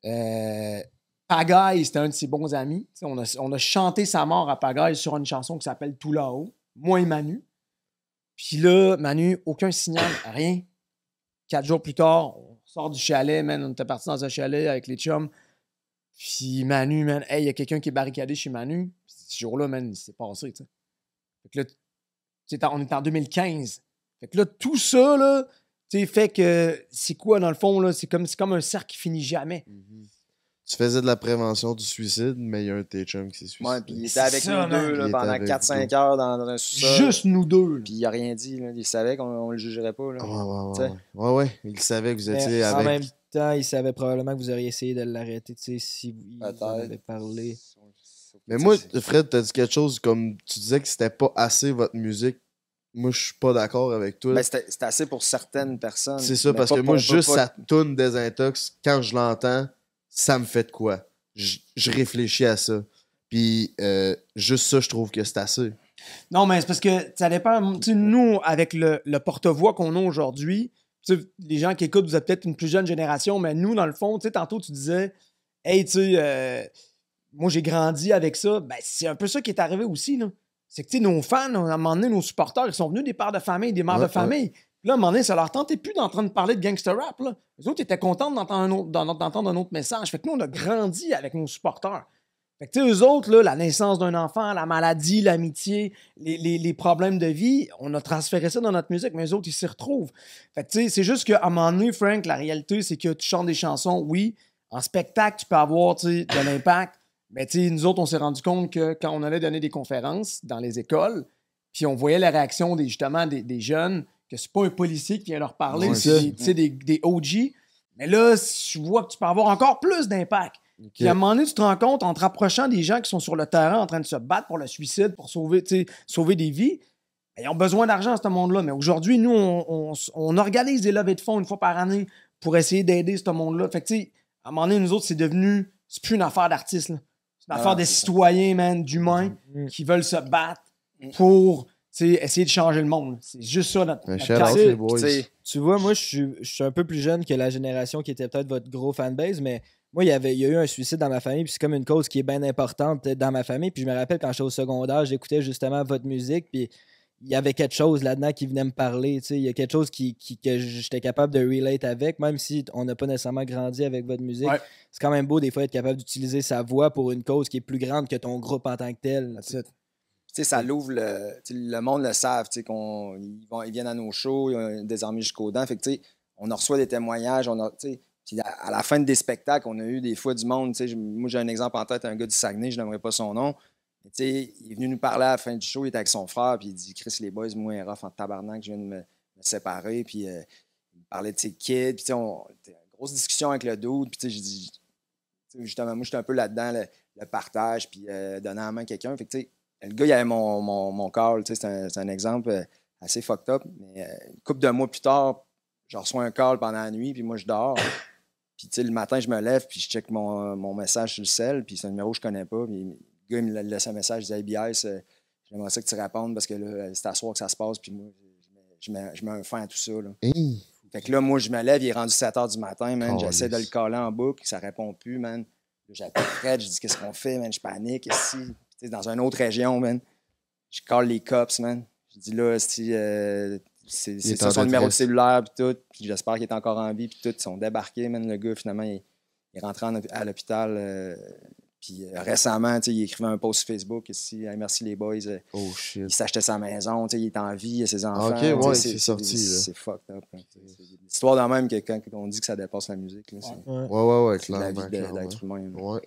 Euh, Pagaille, c'était un de ses bons amis. On a, on a chanté sa mort à Pagaille sur une chanson qui s'appelle Tout là-haut. Moi et Manu. Puis là, Manu, aucun signal, rien. Quatre jours plus tard, du chalet, man. On était parti dans un chalet avec les chums. Puis Manu, man, hey, il y a quelqu'un qui est barricadé chez Manu. Puis ce jour-là, man, il s'est passé. Fait que là, on est en 2015. Fait que là, tout ça, là, tu fait que c'est quoi, dans le fond? C'est comme, c'est comme un cercle qui finit jamais. Tu faisais de la prévention du suicide, mais il y a un de tes chums qui s'est suicidé. Ouais, puis il était avec ça, nous deux là, pendant avec 4-5 vous. heures dans, dans un sous-sol. Juste nous deux. Puis il a rien dit. Là. Il savait qu'on on le jugerait pas. Là. Ouais, ouais, ouais, ouais. Ouais, ouais. Il savait que vous Mais étiez En avec. même temps, il savait probablement que vous auriez essayé de l'arrêter, tu sais, si vous en avez parlé. Mais moi, Fred, t'as dit quelque chose comme tu disais que c'était pas assez votre musique. Moi, je suis pas d'accord avec toi. Ben, c'était c'était assez pour certaines personnes. C'est ça, parce pas que moi, pas- juste pas- sa toune désintox, quand je l'entends, ça me fait de quoi? Je je réfléchis à ça. Puis, euh, juste ça, je trouve que c'est assez. Non, mais c'est parce que ça dépend. Nous, avec le, le porte-voix qu'on a aujourd'hui, les gens qui écoutent, vous êtes peut-être une plus jeune génération, mais nous, dans le fond, tantôt, tu disais, hey, tu sais, euh, moi, j'ai grandi avec ça. Ben, c'est un peu ça qui est arrivé aussi, là. C'est que, nos fans, à un moment donné, nos supporters, ils sont venus des pères de famille, des mères Ouais, de ouais. Puis là, à un moment donné, ça leur tentait plus d'entendre parler de gangster rap, là. Les autres étaient contents d'entendre un autre, message. Fait que nous, on a grandi avec nos supporters. Fait que, eux autres, la naissance d'un enfant, la maladie, l'amitié, les, problèmes de vie, on a transféré ça dans notre musique, mais eux autres, ils s'y retrouvent. Fait que, c'est juste qu'à un moment donné, Frank, la réalité, c'est que tu chantes des chansons, oui. En spectacle, tu peux avoir, de l'impact. Mais, tu nous autres, on s'est rendu compte que quand on allait donner des conférences dans les écoles, puis on voyait la réaction, des, justement, des, des jeunes, que c'est pas un policier qui vient leur parler, Ouais, c'est des, des, des OG. Mais là, je vois que tu peux avoir encore plus d'impact. Puis à un moment donné, tu te rends compte, en te rapprochant des gens qui sont sur le terrain en train de se battre pour le suicide, pour sauver, sauver des vies, ben, ils ont besoin d'argent, ce monde-là. Mais aujourd'hui, nous, on, on- on organise des levées de fonds une fois par année pour essayer d'aider ce monde-là. Fait que, tu sais, à un moment donné, nous autres, c'est devenu. C'est plus une affaire d'artistes, là. C'est une Ah, affaire de c'est ça. citoyens, man, d'humains Mm. qui veulent se battre pour, tu sais, essayer de changer le monde. C'est juste ça, notre. Notre out, les boys. tu vois, moi, je suis, un peu plus jeune que la génération qui était peut-être votre gros fanbase, mais moi, il y, avait, il y a eu un suicide dans ma famille, puis c'est comme une cause qui est bien importante dans ma famille. Puis je me rappelle quand j'étais au secondaire, j'écoutais justement votre musique, puis il y avait quelque chose là-dedans qui venait me parler. tu sais. Il y a quelque chose qui, qui- que j'étais capable de relate avec, même si on n'a pas nécessairement grandi avec votre musique. Ouais. C'est quand même beau, des fois, être capable d'utiliser sa voix pour une cause qui est plus grande que ton groupe en tant que tel. Ça l'ouvre le. Le monde le savent, tu sais, ils, ils viennent à nos shows, ils ont des jusqu'aux dents. On en reçoit des témoignages, on a, à, à la fin des spectacles, on a eu des fois du monde, tu sais, je- moi j'ai un exemple en tête, un gars du Saguenay, je n'aimerais pas son nom. Tu sais, il est venu nous parler à la fin du show, il était avec son frère, puis il dit Chris, les boys, moi, rough en tabarnak, je viens de me, séparer, puis euh, il parlait de ses kids, puis on, grosse discussion avec le dude, puis tu sais, tu sais, justement, moi, j'étais un peu là-dedans, le, partage, puis euh, donner la main à quelqu'un. Le gars, il avait mon, mon, mon call, c'est un, un exemple euh, assez fucked up. Mais euh, une couple de mois plus tard, je reçois un call pendant la nuit, puis moi, je dors. Puis, tu sais, le matin, je me lève, puis je check mon, mon message sur le sel, puis c'est un numéro que je connais pas. Puis le gars, il me laisse un message, il dit ABS, euh, j'aimerais ça que tu répondes parce que là, c'est à soir que ça se passe, puis moi, je mets, je mets- un fin à tout ça. Là. Hey. Fait que là, moi, je me lève, il est rendu 7 h du matin, man. Oh, J'essaie de le caler en boucle, ça répond plus, man. J'appelle Fred, je dis qu'est-ce qu'on fait, man. Je panique ici. Dans une autre région, man. Je cale les cops, man. Je dis là, si, euh, c'est ça son numéro de cellulaire, puis tout. Puis j'espère qu'il est encore en vie, puis tout. Ils sont débarqués, man. Le gars, finalement, il, il est rentré en- à l'hôpital. euh, puis euh, récemment, tu sais, il écrivait un post sur Facebook ici. Hey, merci les boys. euh, Oh shit. il s'achetait sa maison, tu sais, il est en vie, il a ses enfants. Ok, ouais, c'est sorti. C'est fucked up. hein. C'est c'est une histoire de même que quand on dit que ça dépasse la musique. là, c'est Ouais, ouais, ouais, c'est la clairement. vie de- clairement. d'être humain. Ouais.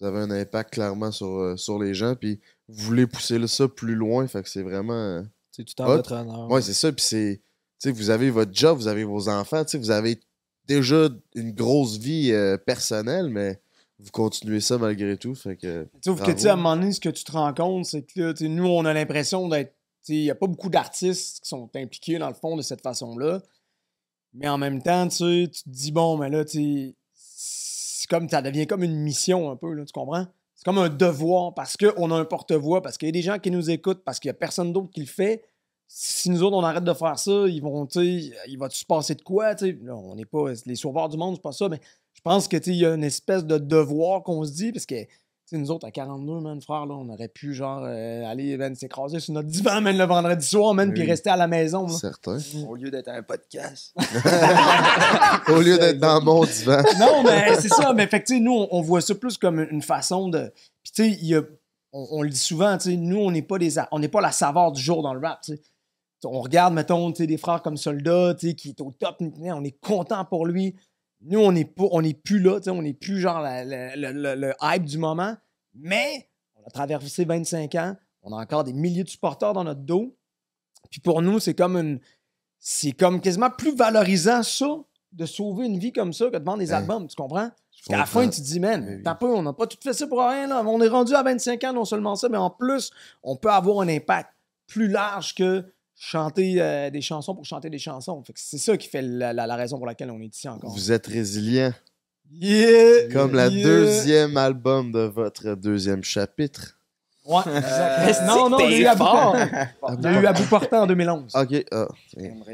Vous avez un impact clairement sur, euh, sur les gens, puis vous voulez pousser le- ça plus loin, fait que c'est vraiment. C'est tout en votre honneur. Ouais, c'est ça, puis c'est. Tu sais, vous avez votre job, vous avez vos enfants, tu sais, vous avez déjà une grosse vie euh, personnelle, mais vous continuez ça malgré tout, fait que. Sauf que, tu sais, à un moment donné, ce que tu te rends compte, c'est que là, nous, on a l'impression d'être. Il n'y a pas beaucoup d'artistes qui sont impliqués, dans le fond, de cette façon-là. Mais en même temps, tu sais, tu te dis, bon, mais là, tu comme, ça devient comme une mission un peu, là, tu comprends? C'est comme un devoir parce qu'on a un porte-voix, parce qu'il y a des gens qui nous écoutent, parce qu'il n'y a personne d'autre qui le fait. Si nous autres, on arrête de faire ça, ils vont, il va-tu se passer de quoi, on n'est pas les sauveurs du monde, c'est pas ça, mais je pense que, il y a une espèce de devoir qu'on se dit, parce que, nous autres, à 42, man, frère, là, on aurait pu, genre, euh, aller, s'écraser sur notre divan, man, le vendredi soir, man, Oui. puis rester à la maison, là. Certain. Au lieu d'être un podcast. Au lieu d'être dans mon divan. non, mais c'est ça. Mais fait que, nous, on, on voit ça plus comme une façon de. Puis, tu sais, il y a- on, on le dit souvent, tu sais, nous, on n'est pas, des a- on n'est pas la saveur du jour dans le rap, tu sais. On regarde, mettons, tu sais, des frères comme Soldat, tu sais, qui est au top, on est content pour lui. Nous, on n'est pas, on n'est plus là, on n'est plus genre la- la- le, hype du moment. Mais on a traversé 25 ans, on a encore des milliers de supporters dans notre dos. Puis pour nous, c'est comme une. C'est comme quasiment plus valorisant ça, de sauver une vie comme ça, que de vendre des Hein. albums, tu comprends? Parce qu'à la fin, tu te dis, man, Oui, oui. t'as peu, on n'a pas tout fait ça pour rien, là. On est rendu à 25 ans, non seulement ça, mais en plus, on peut avoir un impact plus large que chanter euh, des chansons pour chanter des chansons. Fait que c'est ça qui fait la, la- la raison pour laquelle on est ici encore. Vous êtes résilient. Yeah! Comme la Yeah! deuxième album de votre deuxième chapitre. Ouais, Euh, non, non, il y a eu. Il y a eu Abou Portant en 2011. Ok, ah.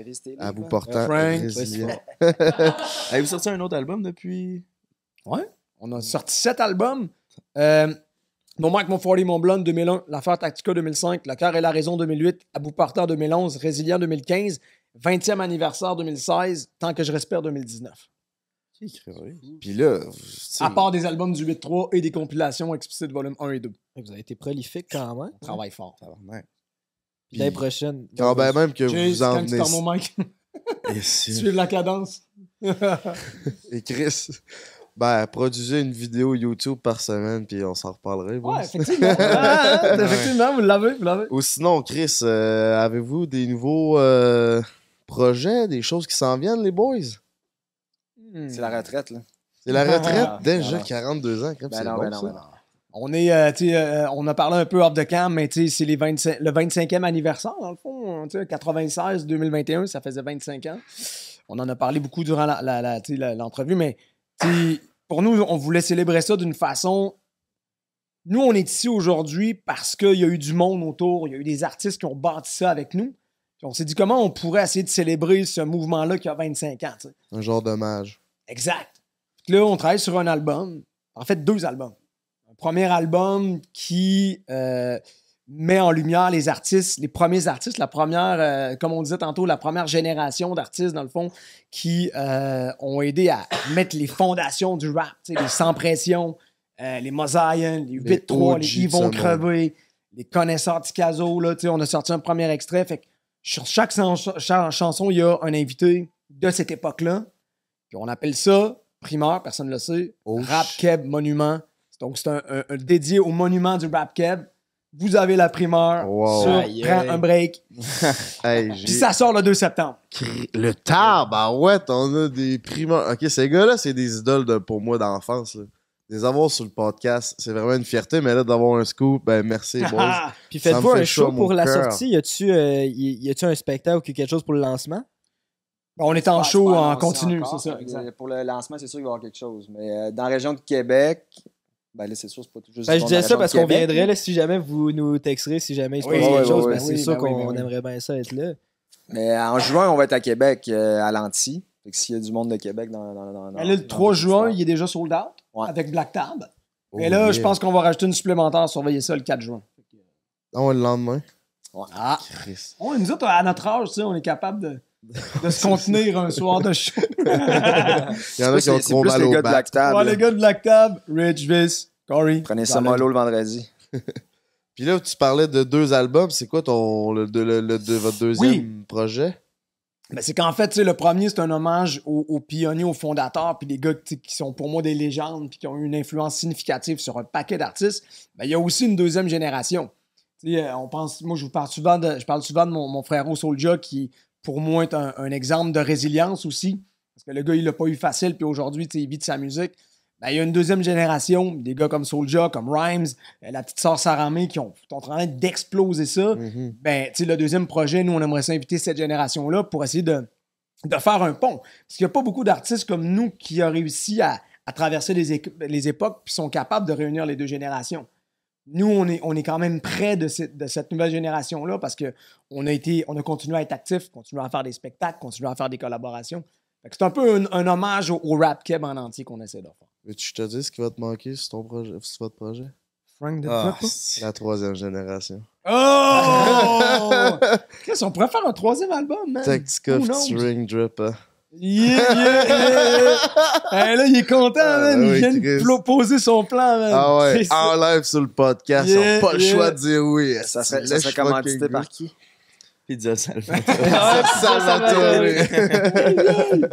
Visiter. À bout portant, Frank, résilient. Avez-vous sorti un autre album depuis? Ouais. On a sorti sept albums. Euh, Mon Mike, Mon 40, Mon Blonde 2001, L'affaire Tactica 2005, Le cœur et la raison 2008, À bout portant 2011, Résilient 2015, 20e anniversaire 2016, Tant que je respire 2019. Puis là, À part des albums du 8-3 et des compilations explicites volume 1 et 2. Vous avez été prolifique quand même. On travaille fort. Puis l'année prochaine. quand ben même que vous en venez. mon si- suivre la cadence. Et Chris, ben, produisez une vidéo YouTube par semaine, puis on s'en reparlerait. Ouais, effectivement. Ah, ah, effectivement, vous l'avez, vous l'avez. Ou sinon, Chris, euh, avez-vous des nouveaux euh, projets, des choses qui s'en viennent, les boys? C'est la retraite, là. C'est la retraite? Ah, déjà, ah. 42 ans, comme Ben c'est non, bon, ben non, ça. ben non. On est, euh, tu sais, euh, on a parlé un peu off the cam, mais tu sais, c'est les 25 le 25e anniversaire, dans le fond. Tu sais, 96-2021, ça faisait 25 ans. On en a parlé beaucoup durant la- la- l'entrevue, mais pour nous, on voulait célébrer ça d'une façon. Nous, on est ici aujourd'hui parce qu'il y a eu du monde autour, il y a eu des artistes qui ont bâti ça avec nous. Puis on s'est dit comment on pourrait essayer de célébrer ce mouvement-là qui a 25 ans. Un genre d'hommage. Exact. Puis là, on travaille sur un album. En fait, deux albums. Un premier album qui euh, met en lumière les artistes, les premiers artistes, la première, euh, comme on disait tantôt, la première génération d'artistes, dans le fond, qui euh, ont aidé à mettre les fondations du rap. Les Sans Pression, euh, les Mosaïens, les 8-3, OG les ce crever, les connaisseurs Ticazo. Là, on a sorti un premier extrait. Fait que sur chaque chan- chan- chanson, il y a un invité de cette époque-là. Puis on appelle ça primeur, personne ne le sait. Oh, rap Keb Monument. Donc c'est un, un- un dédié au monument du rap Keb. Vous avez la primeur Wow. sur Aïe, Prends un break. Puis ça sort le 2 septembre. Le tabarouette, on a des primeurs. Ok, ces gars-là, c'est des idoles de- pour moi d'enfance. Les avoir sur le podcast, c'est vraiment une fierté, mais là, d'avoir un scoop, ben merci, boys. Puis faites-vous fait un show pour la cœur. sortie? Y a-tu euh, y- y a-tu un spectacle ou quelque chose pour le lancement? on est en Ouais, show en continu, c'est ça. Exact. euh, Pour le lancement, c'est sûr qu'il va y avoir quelque chose. Mais euh, dans la région de Québec, ben là, c'est sûr, c'est pas tout juste. Ben, je disais ça parce qu'on viendrait là. si jamais vous nous texterez, si jamais il se Oui, passe quelque chose, ouais, ben, c'est Oui, sûr ben oui, qu'on ben oui. aimerait bien ça être là. Mais en juin, on va être à Québec, euh, à Lanty. Fait que s'il y a du monde de Québec dans. dans, dans, dans- là, le dans- 3 dans juin, il est déjà sold out Ouais. avec Black Tab. Oh, Et là, yeah. je pense qu'on va rajouter une supplémentaire, surveiller ça le 4 juin. Ah ouais, le lendemain. Ah, Chris. Ouais, nous autres, à notre âge, tu sais, on est capable de. de se contenir un soir de show. Il y en a qui ont trop plus mal les au gars de. Black Tab. Les gars de Black Tab, Rich, Viss, Corey. Prenez ça mollo le vendredi. Puis là, tu parlais de deux albums. C'est quoi ton, le, de- le- le- de votre deuxième Oui. projet? Ben, c'est qu'en fait, tu sais, le premier, c'est un hommage aux, aux pionniers, aux fondateurs, puis des gars qui sont pour moi des légendes, puis qui ont eu une influence significative sur un paquet d'artistes. Ben, il y a aussi une deuxième génération. Tu sais, euh, on pense, moi, je vous parle souvent de, je parle souvent de mon, mon frère Soulja, qui, pour moi, est un, un exemple de résilience aussi. Parce que le gars, il l'a pas eu facile, puis aujourd'hui, il vit de sa musique. Ben, il y a une deuxième génération, des gars comme Soulja, comme Rhymes, euh, la petite sœur Saramé, qui ont, qui sont en train d'exploser ça Mhm. ben, tu le deuxième projet, nous, on aimerait s'inviter cette génération-là pour essayer de, de faire un pont. Parce qu'il n'y a pas beaucoup d'artistes comme nous qui ont réussi à, à traverser les, les époques puis sont capables de réunir les deux générations. Nous, on est, on est quand même près de, cette- de cette nouvelle génération-là parce qu'on a été, on a continué à être actifs, continué à faire des spectacles, continué à faire des collaborations. C'est un peu un, un hommage au, au rap keb en entier qu'on essaie de faire. Veux-tu je te dise ce qui va te manquer sur, ton projet, sur votre projet? Frank de Ah, La troisième génération. Oh! Chris, on pourrait faire un troisième album, man. Tactica featuring Drip. hein. Yeah, yeah, yeah. Hey, là, il est content, Ah, man. ben il vient de poser son plan, man. Ah ouais, en live sur le podcast. Yeah, on n'a pas le choix de dire oui. Ça serait, ça serait commandité par qui? Pizza Salvatore. Salvatore.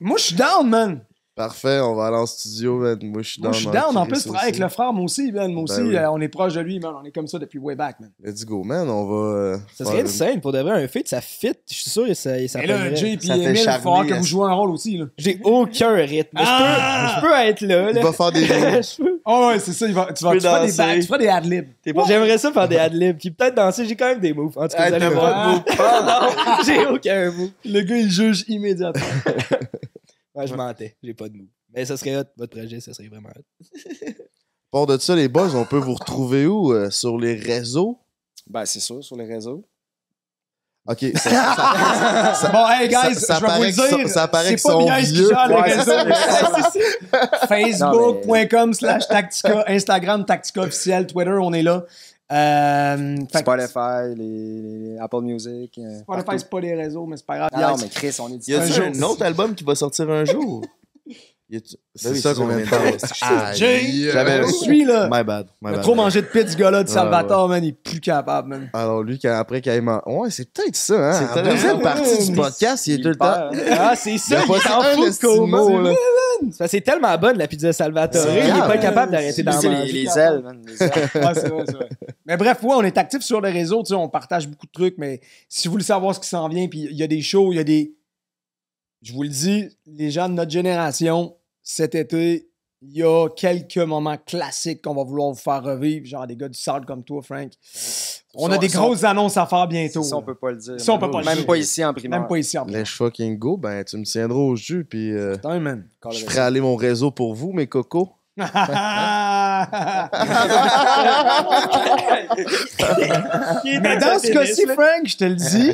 Moi, je suis down, man. Parfait, on va aller en studio, man. Moi, je suis down. Moi, je suis down. En plus, je travaille avec le frère, moi aussi, man. Moi Ben aussi, oui. euh, on est proche de lui, man. On est comme ça depuis way back, man. Let's go, man. On va. euh, Ça serait une- insane pour de vrai, un feat, ça fit. Je suis sûr que ça, ça Et là. Jay et Emile, il va falloir que hein. vous jouez un rôle aussi, là. J'ai aucun rythme. Mais je peux- Ah! Je, peux, être là. Il là. va faire des Je peux- Oh, ouais, c'est ça. il va- tu vas tu feras des danser. back- tu feras des adlibs. J'aimerais ça faire des adlibs. Puis peut-être danser, j'ai quand même des moves. En tout cas, Ah, vous allez t'as voir. non, j'ai aucun move. Le gars, il juge immédiatement. Ouais, je mentais. J'ai pas de move. Mais ça serait hot, votre projet, ça serait vraiment hot. Pour de ça, les boys, on peut vous retrouver où euh, Sur les réseaux? Ben, c'est sûr, sur les réseaux. Ok. ça- ça- ça- bon, hey, guys, ça- ça je vais vous paraît le que ça- paraît sont vieux. Ouais, ça. Facebook.com slash Tactica, Instagram Tactica officiel, Twitter, on est là. Euh, Spotify, les, les Apple Music. euh, Spotify, c'est pas les réseaux, mais c'est pas grave. Ah non, mais Chris, on est Y a un autre album qui va sortir un jour? C'est Ben oui, ça c'est qu'on vient de faire. Ah, J'avais- je suis là. My bad. My Il a bad. trop mangé de pizza, ce gars-là, de Salvatore, man. Il est plus capable, man. Alors, lui, quand- après, qu'il ait man- Ouais, c'est peut-être ça, hein. C'est La deuxième partie du podcast, il est Il tout le temps. Ah, c'est Il ça, il pas est dit en un full esti de. C'est C'est tellement bonne, la pizza Salvatore. C'est Il est pas capable d'arrêter d'en C'est les, manger. les ailes, man. Les ailes. Ouais, c'est vrai, c'est vrai. Mais bref, ouais, on est actifs sur les réseaux, tu sais, on partage beaucoup de trucs, mais si vous voulez savoir ce qui s'en vient, puis il y a des shows, il y a des. Je vous le dis, les gens de notre génération, cet été, il y a quelques moments classiques qu'on va vouloir vous faire revivre, genre des gars du Salt comme toi, Frank. On a des ça, grosses annonces à faire bientôt. Ça, on peut pas le dire. Ça, on peut pas le Même dire. pas ici en primaire. Même pas ici en plus. Let's fucking go, ben, tu me tiendras au jus, puis euh, Putain, man. je ferai aller mon réseau pour vous, mes cocos. Mais dans ce cas-ci, Frank, je te le dis,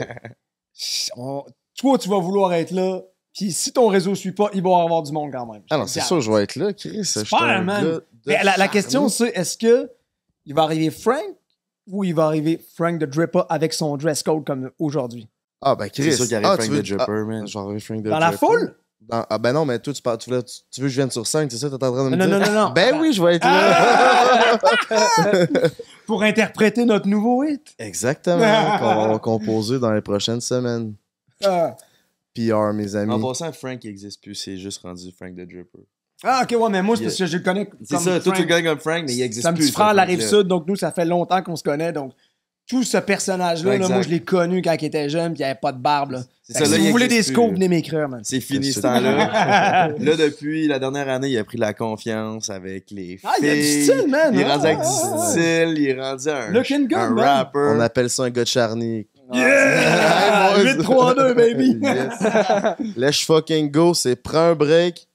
on- toi, tu vas vouloir être là. Puis si ton réseau suit pas, il va y avoir du monde quand même. Ah non, c'est sûr, je vais être là, Chris. Super, un man. Mais la, la question, c'est est-ce que il va arriver Frank ou il va arriver Frank de Dripper avec son dress code comme aujourd'hui? Ah, ben, Chris. C'est sûr qu'il arrive ah, Frank tu veux- the Dripper, ah, man. je vais arriver Frank the Dans la foule? Dans- Ah, ben non, mais toi, tu, parles- tu, voulais- tu- tu veux que je vienne sur scène, c'est ça t'es en train de me Non, dire? non, non, non, non. Ben oui, je vais être là. Pour interpréter notre nouveau hit. Exactement. Qu'on va composer dans les prochaines semaines. Ah, PR, mes amis. En passant, Frank il existe plus, c'est juste rendu Frank the Dripper. Ah, ok, ouais, mais moi, c'est parce que je le connais. C'est ça, toi tu le gagnes comme Frank, mais il existe C'est un plus. petit frère de la rive Frank-là. sud, donc nous, ça fait longtemps qu'on se connaît. Donc, tout ce personnage-là, Ouais, là, exact. moi, je l'ai connu quand il était jeune, puis il avait pas de barbe. Là. C'est Fait ça, que là, si il vous voulez des plus. venez m'écrire, man. C'est fini ce temps-là. là, depuis la dernière année, il a pris la confiance avec les Ah, il a du filles. style, man. Il est Ah, rendu avec du ah, style, il est rendu un, Looking good, un man. rapper. On appelle ça un gars de charny. Yeah! Hey, boys. 8-3-2, baby! Yes. Let's fucking go, c'est prends un break.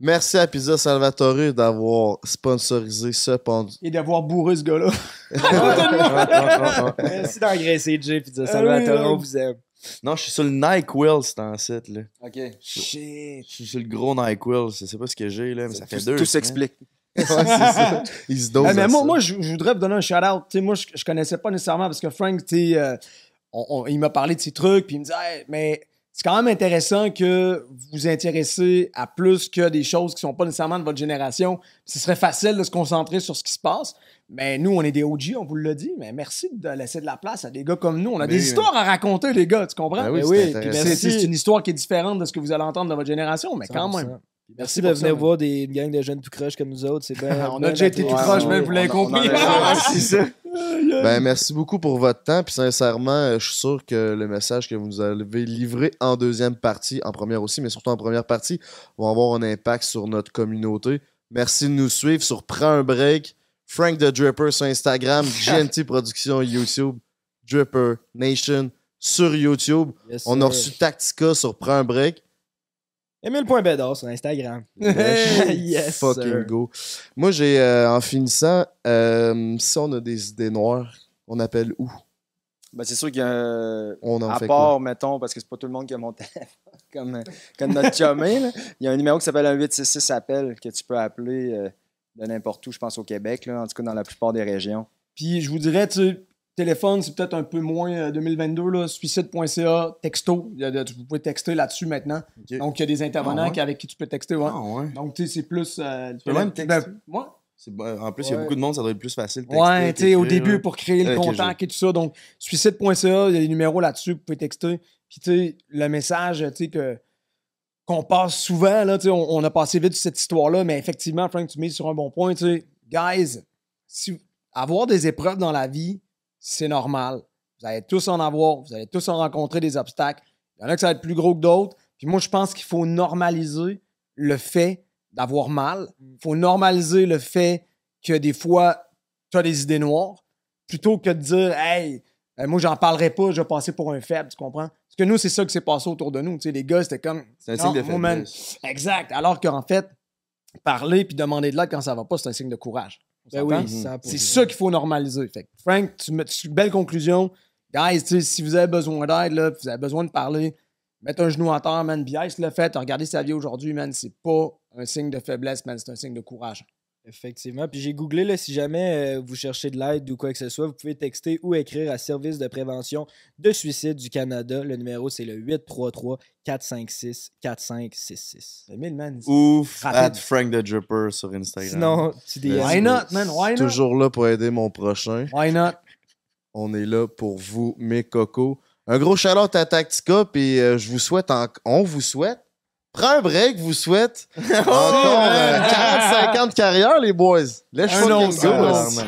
Merci à Pizza Salvatore d'avoir sponsorisé ce pendu. Et d'avoir bourré ce gars-là. Merci d'engraisser Jay Ah Salvatore, on vous aime. Non, je suis sur le NyQuil, c'est en site, là. OK. Shit. Je suis sur le gros NyQuil, je sais pas ce que j'ai, là, mais ça fait Tout, deux. tout semaines. s'explique. Ouais, c'est ça. Il se dose. Ah, mais moi, ça. moi je, je voudrais vous donner un shout-out. Tu sais, Moi, je, je connaissais pas nécessairement parce que Frank, tu sais, euh, on- on- il m'a parlé de ses trucs, puis il me disait, Hey, mais c'est quand même intéressant que vous vous intéressez à plus que des choses qui sont pas nécessairement de votre génération. Ce serait facile de se concentrer sur ce qui se passe. Mais nous, on est des OG, on vous l'a dit. Mais merci de laisser de la place à des gars comme nous. On a Mais des oui. histoires à raconter, les gars, tu comprends? Ben oui, Ben c'est intéressant. c'est c'est une histoire qui est différente de ce que vous allez entendre de votre génération, mais quand 100%. même. Merci de venir voir des, une gang de jeunes tout croches comme nous autres. C'est bien- On bien a déjà été tout proche, même, vous l'avez compris. c'est ça. Ben, merci beaucoup pour votre temps. Puis sincèrement, euh, je suis sûr que le message que vous nous avez livré en deuxième partie, en première aussi, mais surtout en première partie, va avoir un impact sur notre communauté. Merci de nous suivre sur Prends un break, Frank the Dripper sur Instagram, GNT Productions YouTube, Dripper Nation sur YouTube. Yes, On a reçu Tactica sur Prends un break. Emile.bedard sur Instagram. yes, Fucking sir. go. Moi, j'ai, euh, en finissant, euh, si on a des idées noires, on appelle où? Ben, c'est sûr qu'il y a un- On en à fait part, quoi? mettons, parce que c'est pas tout le monde qui a mon téléphone, comme, comme notre chumé, là. il y a un numéro qui s'appelle un 866 appel que tu peux appeler euh, de n'importe où, je pense au Québec, là, en tout cas dans la plupart des régions. Puis je vous dirais, tu sais, téléphone, c'est peut-être un peu moins euh, 2022, là, suicide.ca, texto. Il y a de- vous pouvez texter là-dessus maintenant. Donc, il y a des intervenants Ah ouais? avec qui tu peux texter. Ouais. Ah ouais? Donc, tu sais, c'est plus. euh, peux même texter. bon. En plus, il y a beaucoup de monde, ça doit être plus facile. Ouais, tu sais, au début, pour créer le contact et tout ça. Donc, suicide.ca, il y a des numéros là-dessus, vous pouvez texter. Puis, tu sais, le message, tu sais, que qu'on passe souvent, là, tu sais, on, on a passé vite sur cette histoire-là, mais effectivement, Frank, tu mets sur un bon point, tu sais, guys, si, avoir des épreuves dans la vie, c'est normal. Vous allez tous en avoir, vous allez tous en rencontrer des obstacles. Il y en a que ça va être plus gros que d'autres. Puis moi, je pense qu'il faut normaliser le fait d'avoir mal. Il faut normaliser le fait que des fois, tu as des idées noires, plutôt que de dire, hey, euh, moi, j'en parlerai pas, je vais passer pour un faible, tu comprends? Parce que nous, c'est ça qui s'est passé autour de nous. Tu sais, les gars, c'était comme. C'est un signe de faiblesse. Exact. Alors qu'en fait, parler puis demander de l'aide quand ça va pas, c'est un signe de courage. Ben oui, 100%. C'est ça qu'il faut normaliser. Fait que, Frank, tu mets tu- belle conclusion. Guys, tu sais, si vous avez besoin d'aide, là, puis vous avez besoin de parler, mettez un genou en terre, man. Bias le fait. Regardez sa vie aujourd'hui, man. C'est pas un signe de faiblesse, man. C'est un signe de courage. Effectivement. Puis j'ai googlé, là, si jamais euh, vous cherchez de l'aide ou quoi que ce soit, vous pouvez texter ou écrire à Service de prévention de suicide du Canada. Le numéro, c'est le 833-456-4566. Emile, man. Ouf, Rapide. at Frank the Dripper sur Instagram. Sinon, tu dis Why not, man? Why not? Toujours là pour aider mon prochain. Why not? On est là pour vous, mes cocos. Un gros shout à Tactica, puis euh, je vous souhaite, en- on vous souhaite, prends un break, vous souhaite encore euh, 40-50 carrières, les boys. Fucking autre, go.